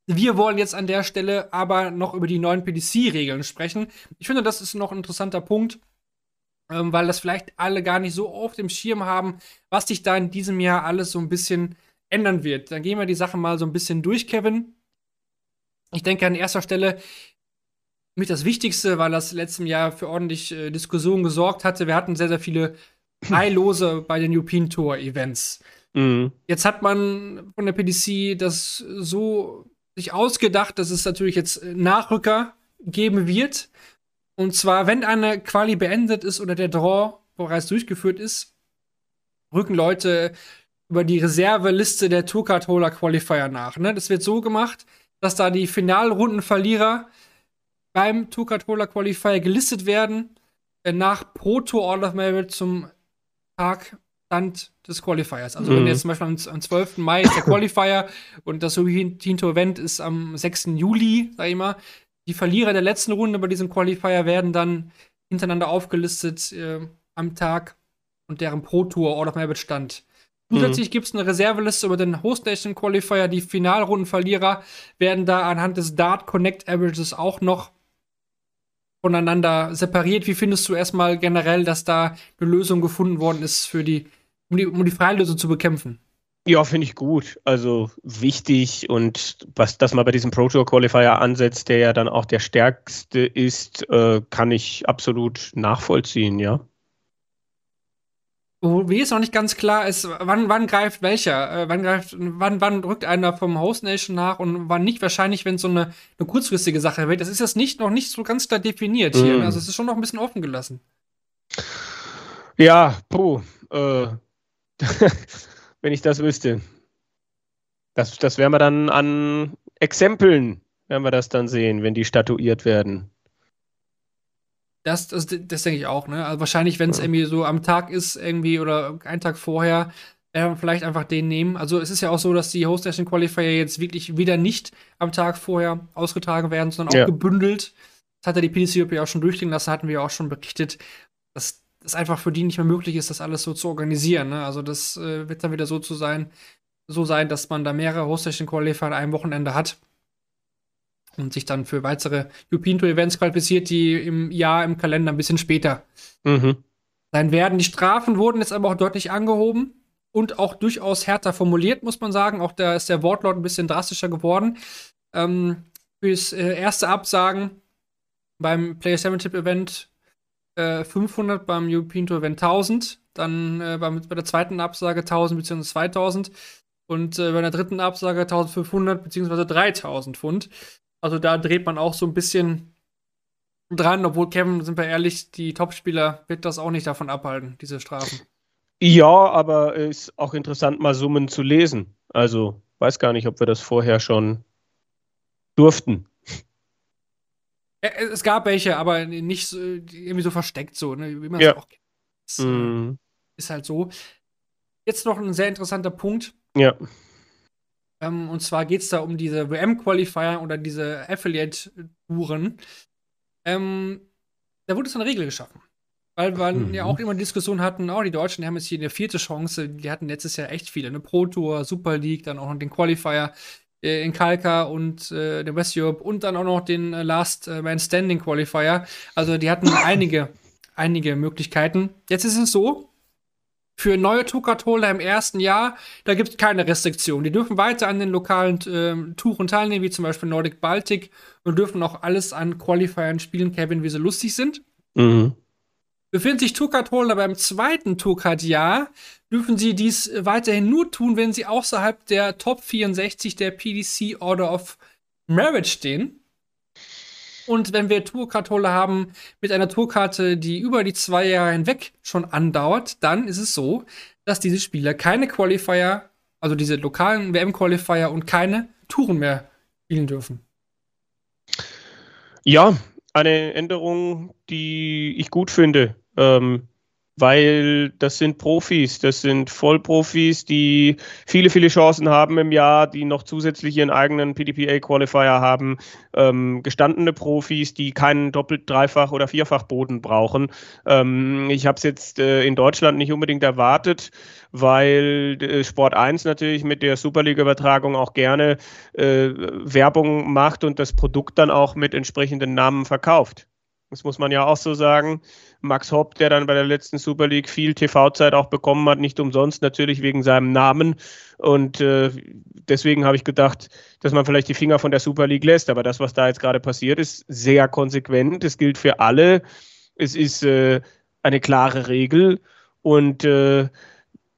Wir wollen jetzt an der Stelle aber noch über die neuen PDC-Regeln sprechen. Ich finde, das ist noch ein interessanter Punkt, ähm, weil das vielleicht alle gar nicht so auf dem Schirm haben, was sich da in diesem Jahr alles so ein bisschen ändern wird. Dann gehen wir die Sache mal so ein bisschen durch, Kevin. Ich denke an erster Stelle mit das Wichtigste, weil das letztem Jahr für ordentlich äh, Diskussionen gesorgt hatte. Wir hatten sehr, sehr viele Freilose bei den European Tour Events. Mhm. Jetzt hat man von der PDC das so sich ausgedacht, dass es natürlich jetzt Nachrücker geben wird. Und zwar, wenn eine Quali beendet ist oder der Draw bereits durchgeführt ist, rücken Leute über die Reserveliste der Tourcard Holder Qualifier nach. Ne? Das wird so gemacht, dass da die Finalrundenverlierer beim Tour-Controller Qualifier gelistet werden, nach Pro Tour Order of Merit zum Tagstand des Qualifiers. Also, mhm. wenn jetzt zum Beispiel am, am 12. Mai ist der Qualifier und das Tour Event ist am 6. Juli, sag ich mal, die Verlierer der letzten Runde bei diesem Qualifier werden dann hintereinander aufgelistet äh, am Tag und deren Pro Tour Order of Merit stand. Zusätzlich mhm. gibt es eine Reserveliste über den Host Nation Qualifier. Die Finalrundenverlierer werden da anhand des Dart Connect Averages auch noch voneinander separiert. Wie findest du erstmal generell, dass da eine Lösung gefunden worden ist, für die, um die, um die Freilösung zu bekämpfen? Ja, finde ich gut. Also wichtig und was das mal bei diesem Pro Tour Qualifier ansetzt, der ja dann auch der stärkste ist, äh, kann ich absolut nachvollziehen, ja wie es noch nicht ganz klar ist, wann, wann greift welcher, äh, wann greift, wann, wann rückt einer vom Host Nation nach und wann nicht wahrscheinlich, wenn es so eine, eine kurzfristige Sache wird. Das ist jetzt nicht noch nicht so ganz klar definiert hier. Mm. Also es ist schon noch ein bisschen offen gelassen. Ja, puh, äh, wenn ich das wüsste. Das, das werden wir dann an Exempeln, werden wir das dann sehen, wenn die statuiert werden. Das, das, das denke ich auch, ne? Also wahrscheinlich, wenn es ja. irgendwie so am Tag ist, irgendwie oder einen Tag vorher, äh, vielleicht einfach den nehmen. Also es ist ja auch so, dass die Host Nation Qualifier jetzt wirklich wieder nicht am Tag vorher ausgetragen werden, sondern auch ja. gebündelt. Das hat ja die PDC auch schon durchgehen lassen, hatten wir ja auch schon berichtet, dass es einfach für die nicht mehr möglich ist, das alles so zu organisieren. Ne? Also das äh, wird dann wieder so zu sein, so sein, dass man da mehrere Host Nation Qualifier an einem Wochenende hat. Und sich dann für weitere European Tour Events qualifiziert, die im Jahr im Kalender ein bisschen später mhm. sein werden. Die Strafen wurden jetzt aber auch deutlich angehoben und auch durchaus härter formuliert, muss man sagen. Auch da ist der Wortlaut ein bisschen drastischer geworden. Ähm, fürs äh, erste Absagen beim Player Championship Event äh, 500, beim European Tour Event 1000, dann äh, bei, bei der zweiten Absage 1000 bzw. 2000 und äh, bei der dritten Absage 1500 bzw. 3000 Pfund. Also da dreht man auch so ein bisschen dran, obwohl Kevin, sind wir ehrlich, die Topspieler wird das auch nicht davon abhalten, diese Strafen. Ja, aber es ist auch interessant, mal Summen zu lesen. Also weiß gar nicht, ob wir das vorher schon durften. Es gab welche, aber nicht so, irgendwie so versteckt so, ne? wie man es ja. auch kennt. Das, mm. Ist halt so. Jetzt noch ein sehr interessanter Punkt. Ja. Ähm, und zwar geht es da um diese WM-Qualifier oder diese Affiliate-Touren. Ähm, da wurde es eine Regel geschaffen. Weil wir mhm. ja auch immer Diskussionen hatten, oh, die Deutschen die haben jetzt hier eine vierte Chance. Die hatten letztes Jahr echt viele. Eine Pro Tour, Super League, dann auch noch den Qualifier äh, in Kalka und äh, den West Europe und dann auch noch den äh, Last äh, Man Standing Qualifier. Also die hatten einige, einige Möglichkeiten. Jetzt ist es so, für neue Tukat-Holder im ersten Jahr, da gibt es keine Restriktion. Die dürfen weiter an den lokalen äh, Touren teilnehmen, wie zum Beispiel Nordic Baltic, und dürfen auch alles an Qualifiern spielen, Kevin, wie sie lustig sind. Mhm. Befinden sich Tukat-Holder beim zweiten Tukat-Jahr, dürfen sie dies weiterhin nur tun, wenn sie außerhalb der Top 64 der PDC Order of Merit stehen. Und wenn wir Tourkarte haben mit einer Tourkarte, die über die zwei Jahre hinweg schon andauert, dann ist es so, dass diese Spieler keine Qualifier, also diese lokalen WM-Qualifier und keine Touren mehr spielen dürfen. Ja, eine Änderung, die ich gut finde. Ähm, weil das sind Profis, das sind Vollprofis, die viele, viele Chancen haben im Jahr, die noch zusätzlich ihren eigenen PDPA-Qualifier haben, ähm, gestandene Profis, die keinen Doppelt-, Dreifach- oder Vierfach-Boden brauchen. Ähm, ich habe es jetzt äh, in Deutschland nicht unbedingt erwartet, weil äh, Sport 1 natürlich mit der Superliga-Übertragung auch gerne äh, Werbung macht und das Produkt dann auch mit entsprechenden Namen verkauft. Das muss man ja auch so sagen. Max Hopp, der dann bei der letzten Super League viel TV-Zeit auch bekommen hat, nicht umsonst, natürlich wegen seinem Namen. Und äh, deswegen habe ich gedacht, dass man vielleicht die Finger von der Super League lässt. Aber das, was da jetzt gerade passiert, ist sehr konsequent. Es gilt für alle. Es ist äh, eine klare Regel und äh,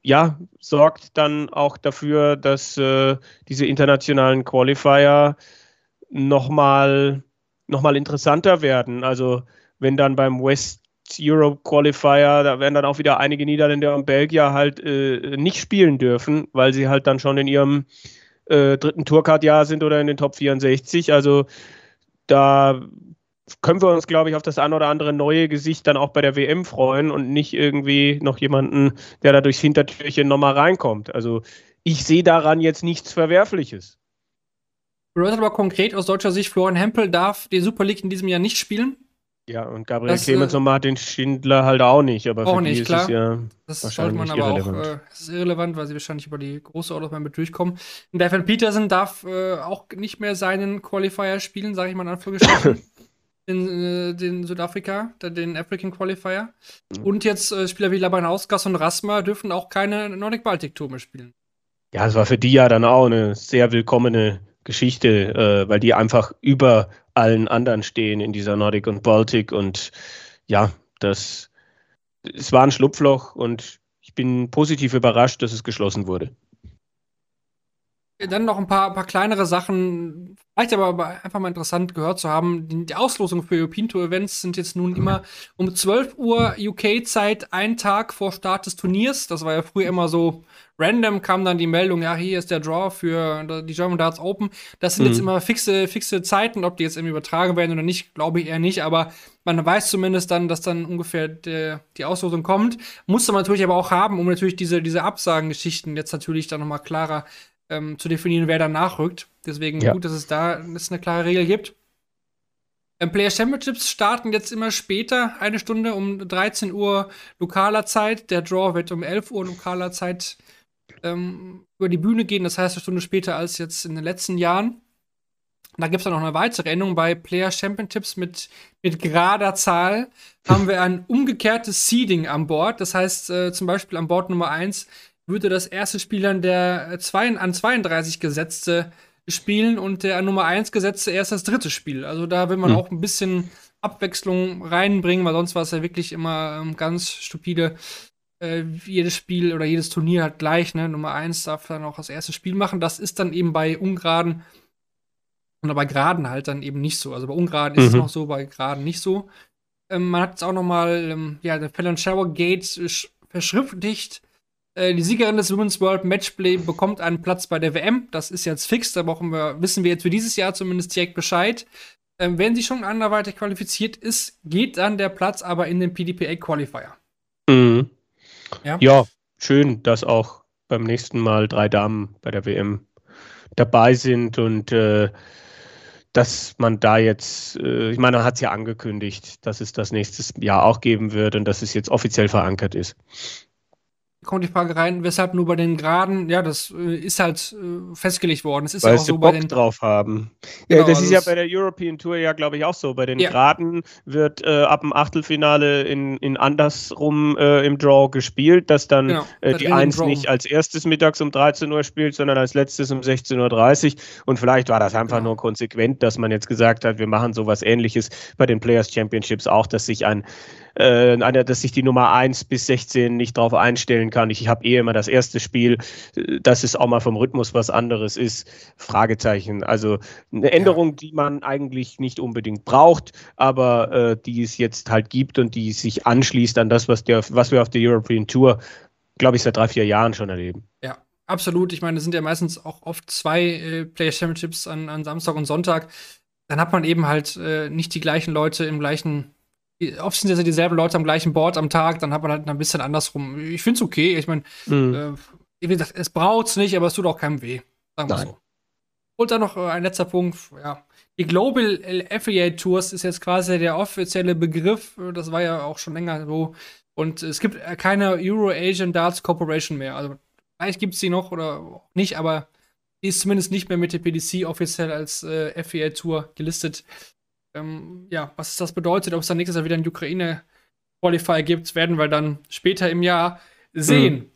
ja, sorgt dann auch dafür, dass äh, diese internationalen Qualifier nochmal noch mal interessanter werden. Also wenn dann beim West Europe Qualifier, da werden dann auch wieder einige Niederländer und Belgier halt äh, nicht spielen dürfen, weil sie halt dann schon in ihrem äh, dritten Tourcard-Jahr sind oder in den Top 64. Also da können wir uns, glaube ich, auf das ein oder andere neue Gesicht dann auch bei der WM freuen und nicht irgendwie noch jemanden, der da durchs Hintertürchen nochmal reinkommt. Also ich sehe daran jetzt nichts Verwerfliches. Bedeutet aber konkret aus deutscher Sicht, Florian Hempel darf die Super League in diesem Jahr nicht spielen? Ja, und Gabriel das, Clemens äh, und Martin Schindler halt auch nicht, aber auch nicht, klar. ja das sollte man aber irrelevant. auch, äh, das ist irrelevant, weil sie wahrscheinlich über die große Order mit durchkommen. Und Devin Peterson darf äh, auch nicht mehr seinen Qualifier spielen, sage ich mal in Anführungsstrichen. den, äh, den Südafrika, den African Qualifier. Mhm. Und jetzt äh, Spieler wie Labanauskas und Rasma dürfen auch keine Nordic Baltic Tour mehr spielen. Ja, es war für die ja dann auch eine sehr willkommene Geschichte, weil die einfach über allen anderen stehen in dieser Nordic und Baltic und ja, das es war ein Schlupfloch und ich bin positiv überrascht, dass es geschlossen wurde. Dann noch ein paar, paar kleinere Sachen, vielleicht aber einfach mal interessant gehört zu haben. Die, die Auslosung für European Tour Events sind jetzt nun immer um 12 Uhr UK-Zeit, einen Tag vor Start des Turniers. Das war ja früher immer so random, kam dann die Meldung, ja, hier ist der Draw für die German Darts Open. Das sind mhm. jetzt immer fixe, fixe Zeiten, ob die jetzt irgendwie übertragen werden oder nicht, glaube ich eher nicht, aber man weiß zumindest dann, dass dann ungefähr der, die Auslosung kommt. Musste man natürlich aber auch haben, um natürlich diese, diese Absagengeschichten jetzt natürlich dann nochmal klarer ähm, zu definieren, wer da nachrückt. Deswegen ja. gut, dass es da dass eine klare Regel gibt. Ähm, Player Championships starten jetzt immer später, eine Stunde um 13 Uhr lokaler Zeit. Der Draw wird um 11 Uhr lokaler Zeit ähm, über die Bühne gehen, das heißt eine Stunde später als jetzt in den letzten Jahren. Da gibt es dann noch eine weitere Änderung bei Player Championships mit, mit gerader Zahl. Haben wir ein umgekehrtes Seeding an Bord. Das heißt, äh, zum Beispiel an Bord Nummer 1 würde das erste Spiel an der äh, zwei, an 32 gesetzte spielen und der an Nummer 1 gesetzte erst das dritte Spiel. Also da will man mhm. auch ein bisschen Abwechslung reinbringen, weil sonst war es ja wirklich immer ähm, ganz stupide. Äh, jedes Spiel oder jedes Turnier hat gleich, ne? Nummer 1 darf dann auch das erste Spiel machen. Das ist dann eben bei ungeraden und bei geraden halt dann eben nicht so. Also bei ungeraden mhm. ist es mhm. noch so, bei geraden nicht so. Ähm, man hat jetzt auch noch mal ähm, ja, der Fallon Shower Gate verschriftlicht die Siegerin des Women's World Matchplay bekommt einen Platz bei der WM. Das ist jetzt fix. Da wir, wissen wir jetzt für dieses Jahr zumindest direkt Bescheid. Ähm, wenn sie schon anderweitig qualifiziert ist, geht dann der Platz aber in den PDPA Qualifier. Mhm. Ja? ja, schön, dass auch beim nächsten Mal drei Damen bei der WM dabei sind und äh, dass man da jetzt, äh, ich meine, man hat es ja angekündigt, dass es das nächstes Jahr auch geben wird und dass es jetzt offiziell verankert ist kommt die Frage rein, weshalb nur bei den Geraden, ja, das äh, ist halt äh, festgelegt worden. Es ist Weil auch so bei den drauf haben. Genau, ja, das ist ja bei der European Tour ja, glaube ich, auch so. Bei den ja. Geraden wird äh, ab dem Achtelfinale in, in andersrum äh, im Draw gespielt, dass dann genau, äh, die Eins nicht als erstes mittags um 13 Uhr spielt, sondern als letztes um 16.30 Uhr. Und vielleicht war das einfach genau. nur konsequent, dass man jetzt gesagt hat, wir machen sowas ähnliches bei den Players Championships auch, dass sich ein äh, dass sich die Nummer 1 bis 16 nicht darauf einstellen kann. Ich, ich habe eh immer das erste Spiel, äh, dass es auch mal vom Rhythmus was anderes ist. Fragezeichen. Also eine Änderung, ja. die man eigentlich nicht unbedingt braucht, aber äh, die es jetzt halt gibt und die sich anschließt an das, was, der, was wir auf der European Tour, glaube ich, seit drei, vier Jahren schon erleben. Ja, absolut. Ich meine, es sind ja meistens auch oft zwei äh, Player Championships an, an Samstag und Sonntag. Dann hat man eben halt äh, nicht die gleichen Leute im gleichen oft sind ja dieselben Leute am gleichen Board am Tag, dann hat man halt ein bisschen andersrum. Ich finde es okay. Ich meine, mhm. äh, wie gesagt, es braucht es nicht, aber es tut auch keinem weh. Sagen wir so. Und dann noch äh, ein letzter Punkt, ja. Die Global Affiliate Tours ist jetzt quasi der offizielle Begriff. Das war ja auch schon länger so. Und es gibt keine Euro-Asian Darts Corporation mehr. Also vielleicht gibt es die noch oder nicht, aber die ist zumindest nicht mehr mit der PDC offiziell als äh, Affiliate Tour gelistet ähm, ja, was das bedeutet, ob es dann nächstes Jahr wieder einen Ukraine-Qualifier gibt, werden wir dann später im Jahr sehen. Mhm.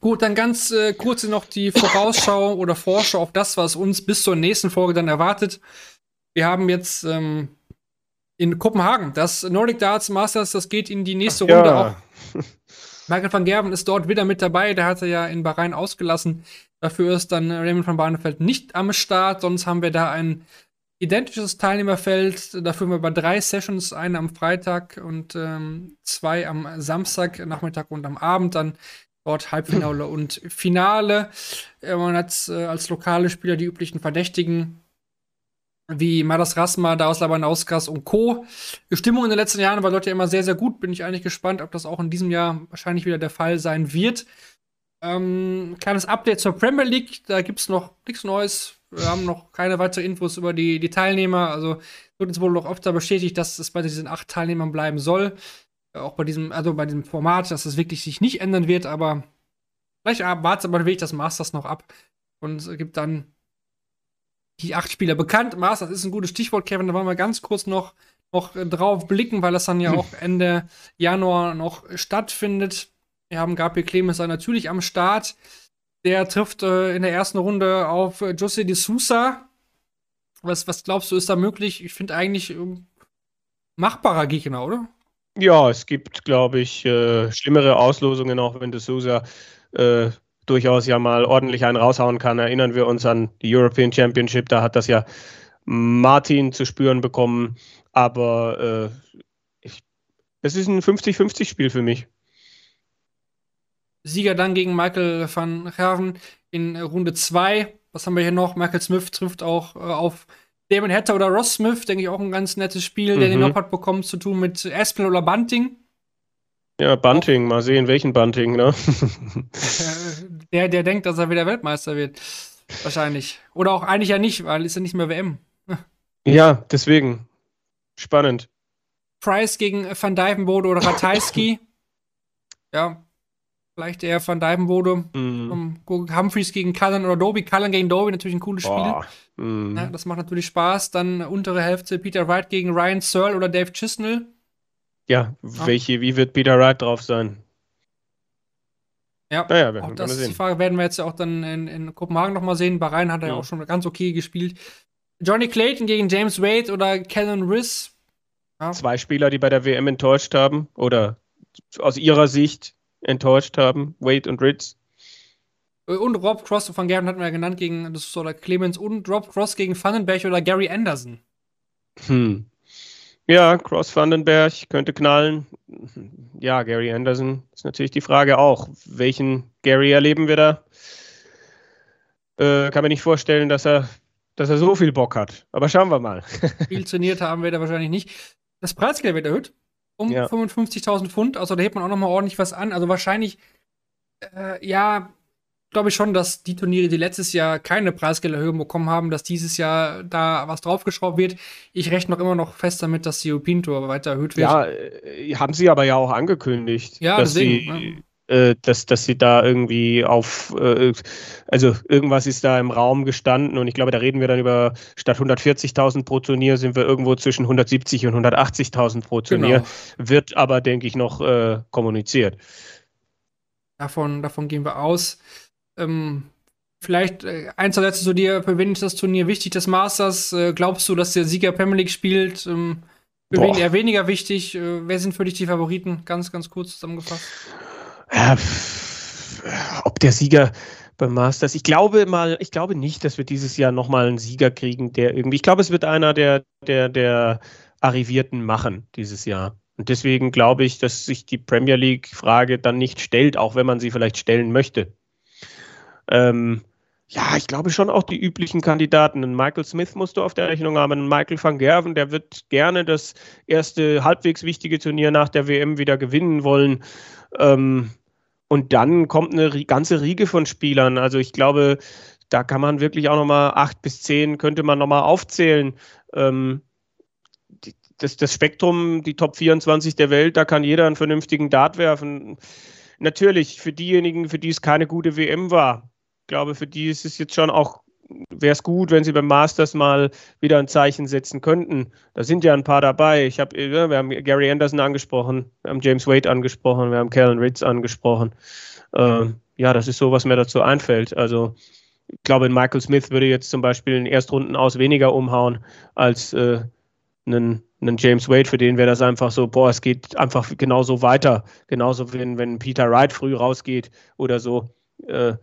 Gut, dann ganz äh, kurz noch die Vorausschau oder Vorschau auf das, was uns bis zur nächsten Folge dann erwartet. Wir haben jetzt ähm, in Kopenhagen das Nordic Darts Masters, das geht in die nächste Ach, Runde ja. auch. Michael van Gerven ist dort wieder mit dabei, der hat er ja in Bahrain ausgelassen. Dafür ist dann Raymond van Barneveld nicht am Start, sonst haben wir da ein identisches Teilnehmerfeld. Dafür haben wir bei drei Sessions, eine am Freitag und ähm, zwei am Samstag, Nachmittag und am Abend. Dann dort Halbfinale und Finale. Äh, man hat äh, als lokale Spieler die üblichen Verdächtigen wie Madas Rasma, Daos Labanauskas und Co. Die Stimmung in den letzten Jahren war dort ja immer sehr, sehr gut. Bin ich eigentlich gespannt, ob das auch in diesem Jahr wahrscheinlich wieder der Fall sein wird. Ähm, kleines Update zur Premier League. Da gibt es noch nichts Neues. Wir haben noch keine weiteren Infos über die, die Teilnehmer. Also wird uns wohl noch öfter bestätigt, dass es bei diesen acht Teilnehmern bleiben soll. Auch bei diesem, also bei diesem Format, dass es wirklich sich nicht ändern wird, aber vielleicht wartet aber Weg das Masters noch ab und gibt dann die acht Spieler bekannt. Masters ist ein gutes Stichwort, Kevin. Da wollen wir ganz kurz noch, noch drauf blicken, weil das dann ja auch Ende Januar noch stattfindet. Wir haben Gabriel Clemens natürlich am Start. Der trifft äh, in der ersten Runde auf äh, José de Sousa. Was, was glaubst du, ist da möglich? Ich finde eigentlich ähm, machbarer Gegner, oder? Ja, es gibt, glaube ich, äh, schlimmere Auslosungen, auch wenn de Sousa äh, durchaus ja mal ordentlich einen raushauen kann. Erinnern wir uns an die European Championship, da hat das ja Martin zu spüren bekommen. Aber äh, ich, es ist ein 50-50-Spiel für mich. Sieger dann gegen Michael van Gerven in Runde 2. Was haben wir hier noch? Michael Smith trifft auch äh, auf Damon Hatter oder Ross Smith, denke ich auch ein ganz nettes Spiel, mhm. der den noch hat bekommen zu tun mit Aspen oder Bunting. Ja, Bunting, mal sehen, welchen Bunting, ne? der, der denkt, dass er wieder Weltmeister wird. Wahrscheinlich. Oder auch eigentlich ja nicht, weil ist ja nicht mehr WM. ja, deswegen. Spannend. Price gegen Van Dijvenbode oder Ratajski. ja, vielleicht eher Van Dijvenbode. Mhm. Um, Humphreys gegen Cullen oder Doby. Cullen gegen Doby, natürlich ein cooles Spiel. Mhm. Ja, das macht natürlich Spaß. Dann untere Hälfte Peter Wright gegen Ryan Searle oder Dave Chisnell. Ja, welche, wie wird Peter Wright drauf sein? Ja, Naja, wir auch das ist die. Frage, werden wir jetzt ja auch dann in, in Kopenhagen nochmal sehen. Bei Rhein hat er ja Ja. auch schon ganz okay gespielt. Johnny Clayton gegen James Wade oder Kellen Riss. Ja, Zwei Spieler, die bei der WM enttäuscht haben oder aus ihrer Sicht enttäuscht haben, Wade und Ritz. Und Rob Cross von Garen hatten wir ja genannt gegen das oder Clemens und Rob Cross gegen Vandenberg oder Gary Anderson. Hm. Ja, Cross Vandenberg könnte knallen. Ja, Gary Anderson ist natürlich die Frage auch. Welchen Gary erleben wir da? Äh, kann mir nicht vorstellen, dass er, dass er so viel Bock hat. Aber schauen wir mal. Viel trainiert haben wir da wahrscheinlich nicht. Das Preisgeld wird erhöht um Ja. 55.000 Pfund. Also da hebt man auch nochmal ordentlich was an. Also wahrscheinlich, äh, ja, glaube ich schon, dass die Turniere, die letztes Jahr keine Preisgelderhöhung bekommen haben, dass dieses Jahr da was draufgeschraubt wird. Ich rechne noch immer noch fest damit, dass die European Tour weiter erhöht wird. Ja, äh, haben sie aber ja auch angekündigt, Ja, dass deswegen, sie, äh, dass, dass sie da irgendwie auf, äh, also irgendwas ist da im Raum gestanden und ich glaube, da reden wir dann über, statt 140.000 pro Turnier sind wir irgendwo zwischen 170 und 180.000 pro Turnier, Genau. wird aber, denke ich, noch äh, kommuniziert. Davon, davon gehen wir aus. Ähm, vielleicht äh, ein, zwei Sätze zu dir. Für wen ist das Turnier wichtig, das Masters? Glaubst du, dass der Sieger Premier League spielt? Ähm, für wen Boah. eher weniger wichtig? Wer sind für dich die Favoriten? Ganz, ganz kurz zusammengefasst. Ja, pff, ob der Sieger beim Masters, ich glaube mal, ich glaube nicht, dass wir dieses Jahr nochmal einen Sieger kriegen, der irgendwie, ich glaube, es wird einer der, der, der Arrivierten machen dieses Jahr. Und deswegen glaube ich, dass sich die Premier League-Frage dann nicht stellt, auch wenn man sie vielleicht stellen möchte. Ähm, ja, ich glaube schon auch die üblichen Kandidaten. Einen Michael Smith musst du auf der Rechnung haben, einen Michael van Gerven, der wird gerne das erste halbwegs wichtige Turnier nach der WM wieder gewinnen wollen. Ähm, und dann kommt eine ganze Riege von Spielern. Also ich glaube, da kann man wirklich auch nochmal acht bis zehn könnte man nochmal aufzählen. Ähm, das, das Spektrum, die Top 24 der Welt, da kann jeder einen vernünftigen Dart werfen. Natürlich, für diejenigen, für die es keine gute WM war, ich glaube, für die ist es jetzt schon auch, wäre es gut, wenn sie beim Masters mal wieder ein Zeichen setzen könnten. Da sind ja ein paar dabei. Ich hab, äh, wir haben Gary Anderson angesprochen, wir haben James Wade angesprochen, wir haben Kellen Ritz angesprochen. Ähm, ja, das ist so, was mir dazu einfällt. Also ich glaube, Michael Smith würde jetzt zum Beispiel in Erstrunden aus weniger umhauen als äh, einen, einen James Wade, für den wäre das einfach so, boah, es geht einfach genauso weiter. Genauso, wenn, wenn Peter Wright früh rausgeht oder so. Äh,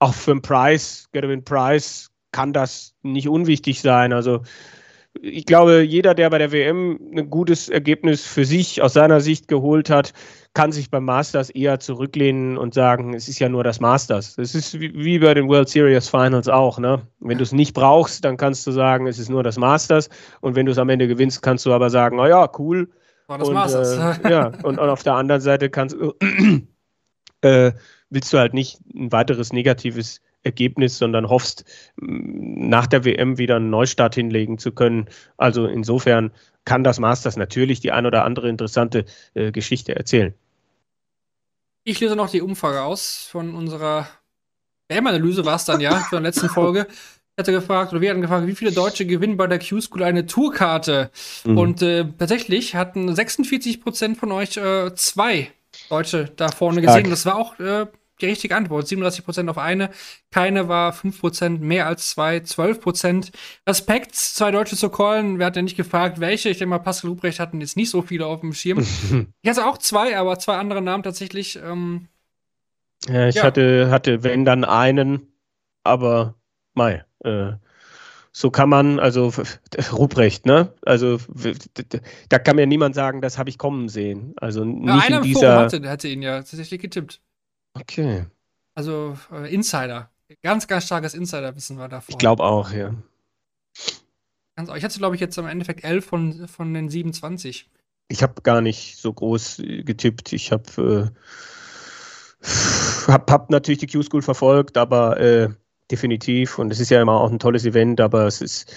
auch für einen Price, Gerwin Price, kann das nicht unwichtig sein. Also ich glaube, jeder, der bei der WM ein gutes Ergebnis für sich aus seiner Sicht geholt hat, kann sich beim Masters eher zurücklehnen und sagen, es ist ja nur das Masters. Es ist wie, wie bei den World Series Finals auch. Ne? Wenn du es nicht brauchst, dann kannst du sagen, es ist nur das Masters. Und wenn du es am Ende gewinnst, kannst du aber sagen, oh ja, cool. War das und, Masters. Äh, ja, und, und auf der anderen Seite kannst du äh, willst du halt nicht ein weiteres negatives Ergebnis, sondern hoffst, m, nach der WM wieder einen Neustart hinlegen zu können. Also insofern kann das Masters natürlich die ein oder andere interessante äh, Geschichte erzählen. Ich löse noch die Umfrage aus von unserer WM-Analyse, war es dann ja, von der letzten Folge. Ich hatte gefragt, oder wir hatten gefragt, wie viele Deutsche gewinnen bei der Q-School eine Tourkarte? Mhm. Und äh, tatsächlich hatten 46% von euch äh, zwei Deutsche da vorne gesehen. Stark. Das war auch äh, die richtige Antwort. 37% auf eine. Keine war 5%, mehr als zwei, 12%. Respekt, zwei Deutsche zu callen. Wir hatten ja nicht gefragt, welche. Ich denke mal, Pascal Ruprecht hatten jetzt nicht so viele auf dem Schirm. Ich hatte auch zwei, aber zwei andere Namen tatsächlich. Ähm, ja, ich Ja. hatte, hatte, wenn dann einen, aber mei, äh, so kann man, also Ruprecht, ne? Also da kann mir niemand sagen, das habe ich kommen sehen. Also Ja, nicht einer in dieser. hatte, hatte ihn ja tatsächlich getippt. Okay, Also äh, Insider. Ganz, ganz starkes Insiderwissen war davor. ich glaube auch, ja. Ganz, ich hatte, glaube ich, jetzt im Endeffekt 11 von, von den 27. Ich habe gar nicht so groß äh, getippt. Ich habe äh, hab, hab natürlich die Q-School verfolgt, aber äh, definitiv. Und es ist ja immer auch ein tolles Event, aber es ist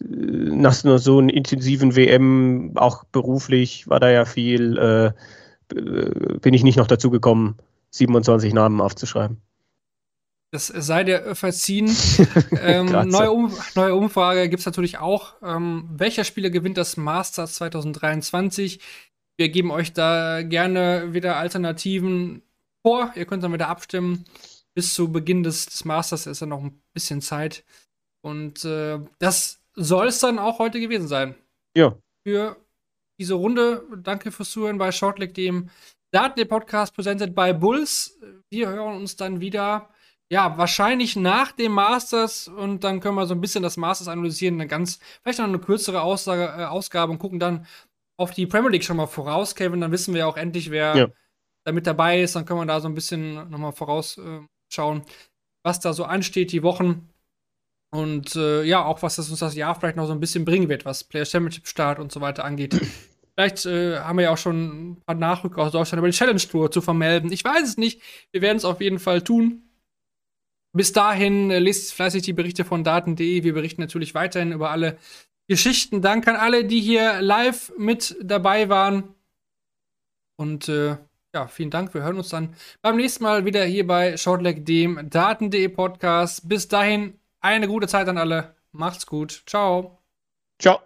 äh, nach so so einer intensiven WM, auch beruflich war da ja viel, äh, äh, bin ich nicht noch dazu gekommen, 27 Namen aufzuschreiben. Das sei dir verziehen. ähm, neue, um neue, Umfrage gibt es natürlich auch. Ähm, welcher Spieler gewinnt das Masters 2023? Wir geben euch da gerne wieder Alternativen vor. Ihr könnt dann wieder abstimmen. Bis zu Beginn des, des Masters ist ja noch ein bisschen Zeit. Und äh, das soll es dann auch heute gewesen sein. Ja. Für diese Runde. Danke fürs Zuhören bei Shortleg, dem Daten-Podcast presented by Bulls. Wir hören uns dann wieder ja, wahrscheinlich nach dem Masters und dann können wir so ein bisschen das Masters analysieren, eine ganz, vielleicht noch eine kürzere Aussage, äh, Ausgabe und gucken dann auf die Premier League schon mal voraus, Kevin. Dann wissen wir auch endlich, wer ja. da mit dabei ist. Dann können wir da so ein bisschen nochmal vorausschauen, äh, was da so ansteht, die Wochen. Und äh, ja, auch was das uns das Jahr vielleicht noch so ein bisschen bringen wird, was Player Championship Start und so weiter angeht. Vielleicht äh, haben wir ja auch schon ein paar Nachrücker aus Deutschland über die Challenge Tour zu vermelden. Ich weiß es nicht. Wir werden es auf jeden Fall tun. Bis dahin äh, lest fleißig die Berichte von daten.de. Wir berichten natürlich weiterhin über alle Geschichten. Danke an alle, die hier live mit dabei waren. Und äh, ja, vielen Dank. Wir hören uns dann beim nächsten Mal wieder hier bei Shortleg, dem Daten.de Podcast. Bis dahin eine gute Zeit an alle. Macht's gut. Ciao. Ciao.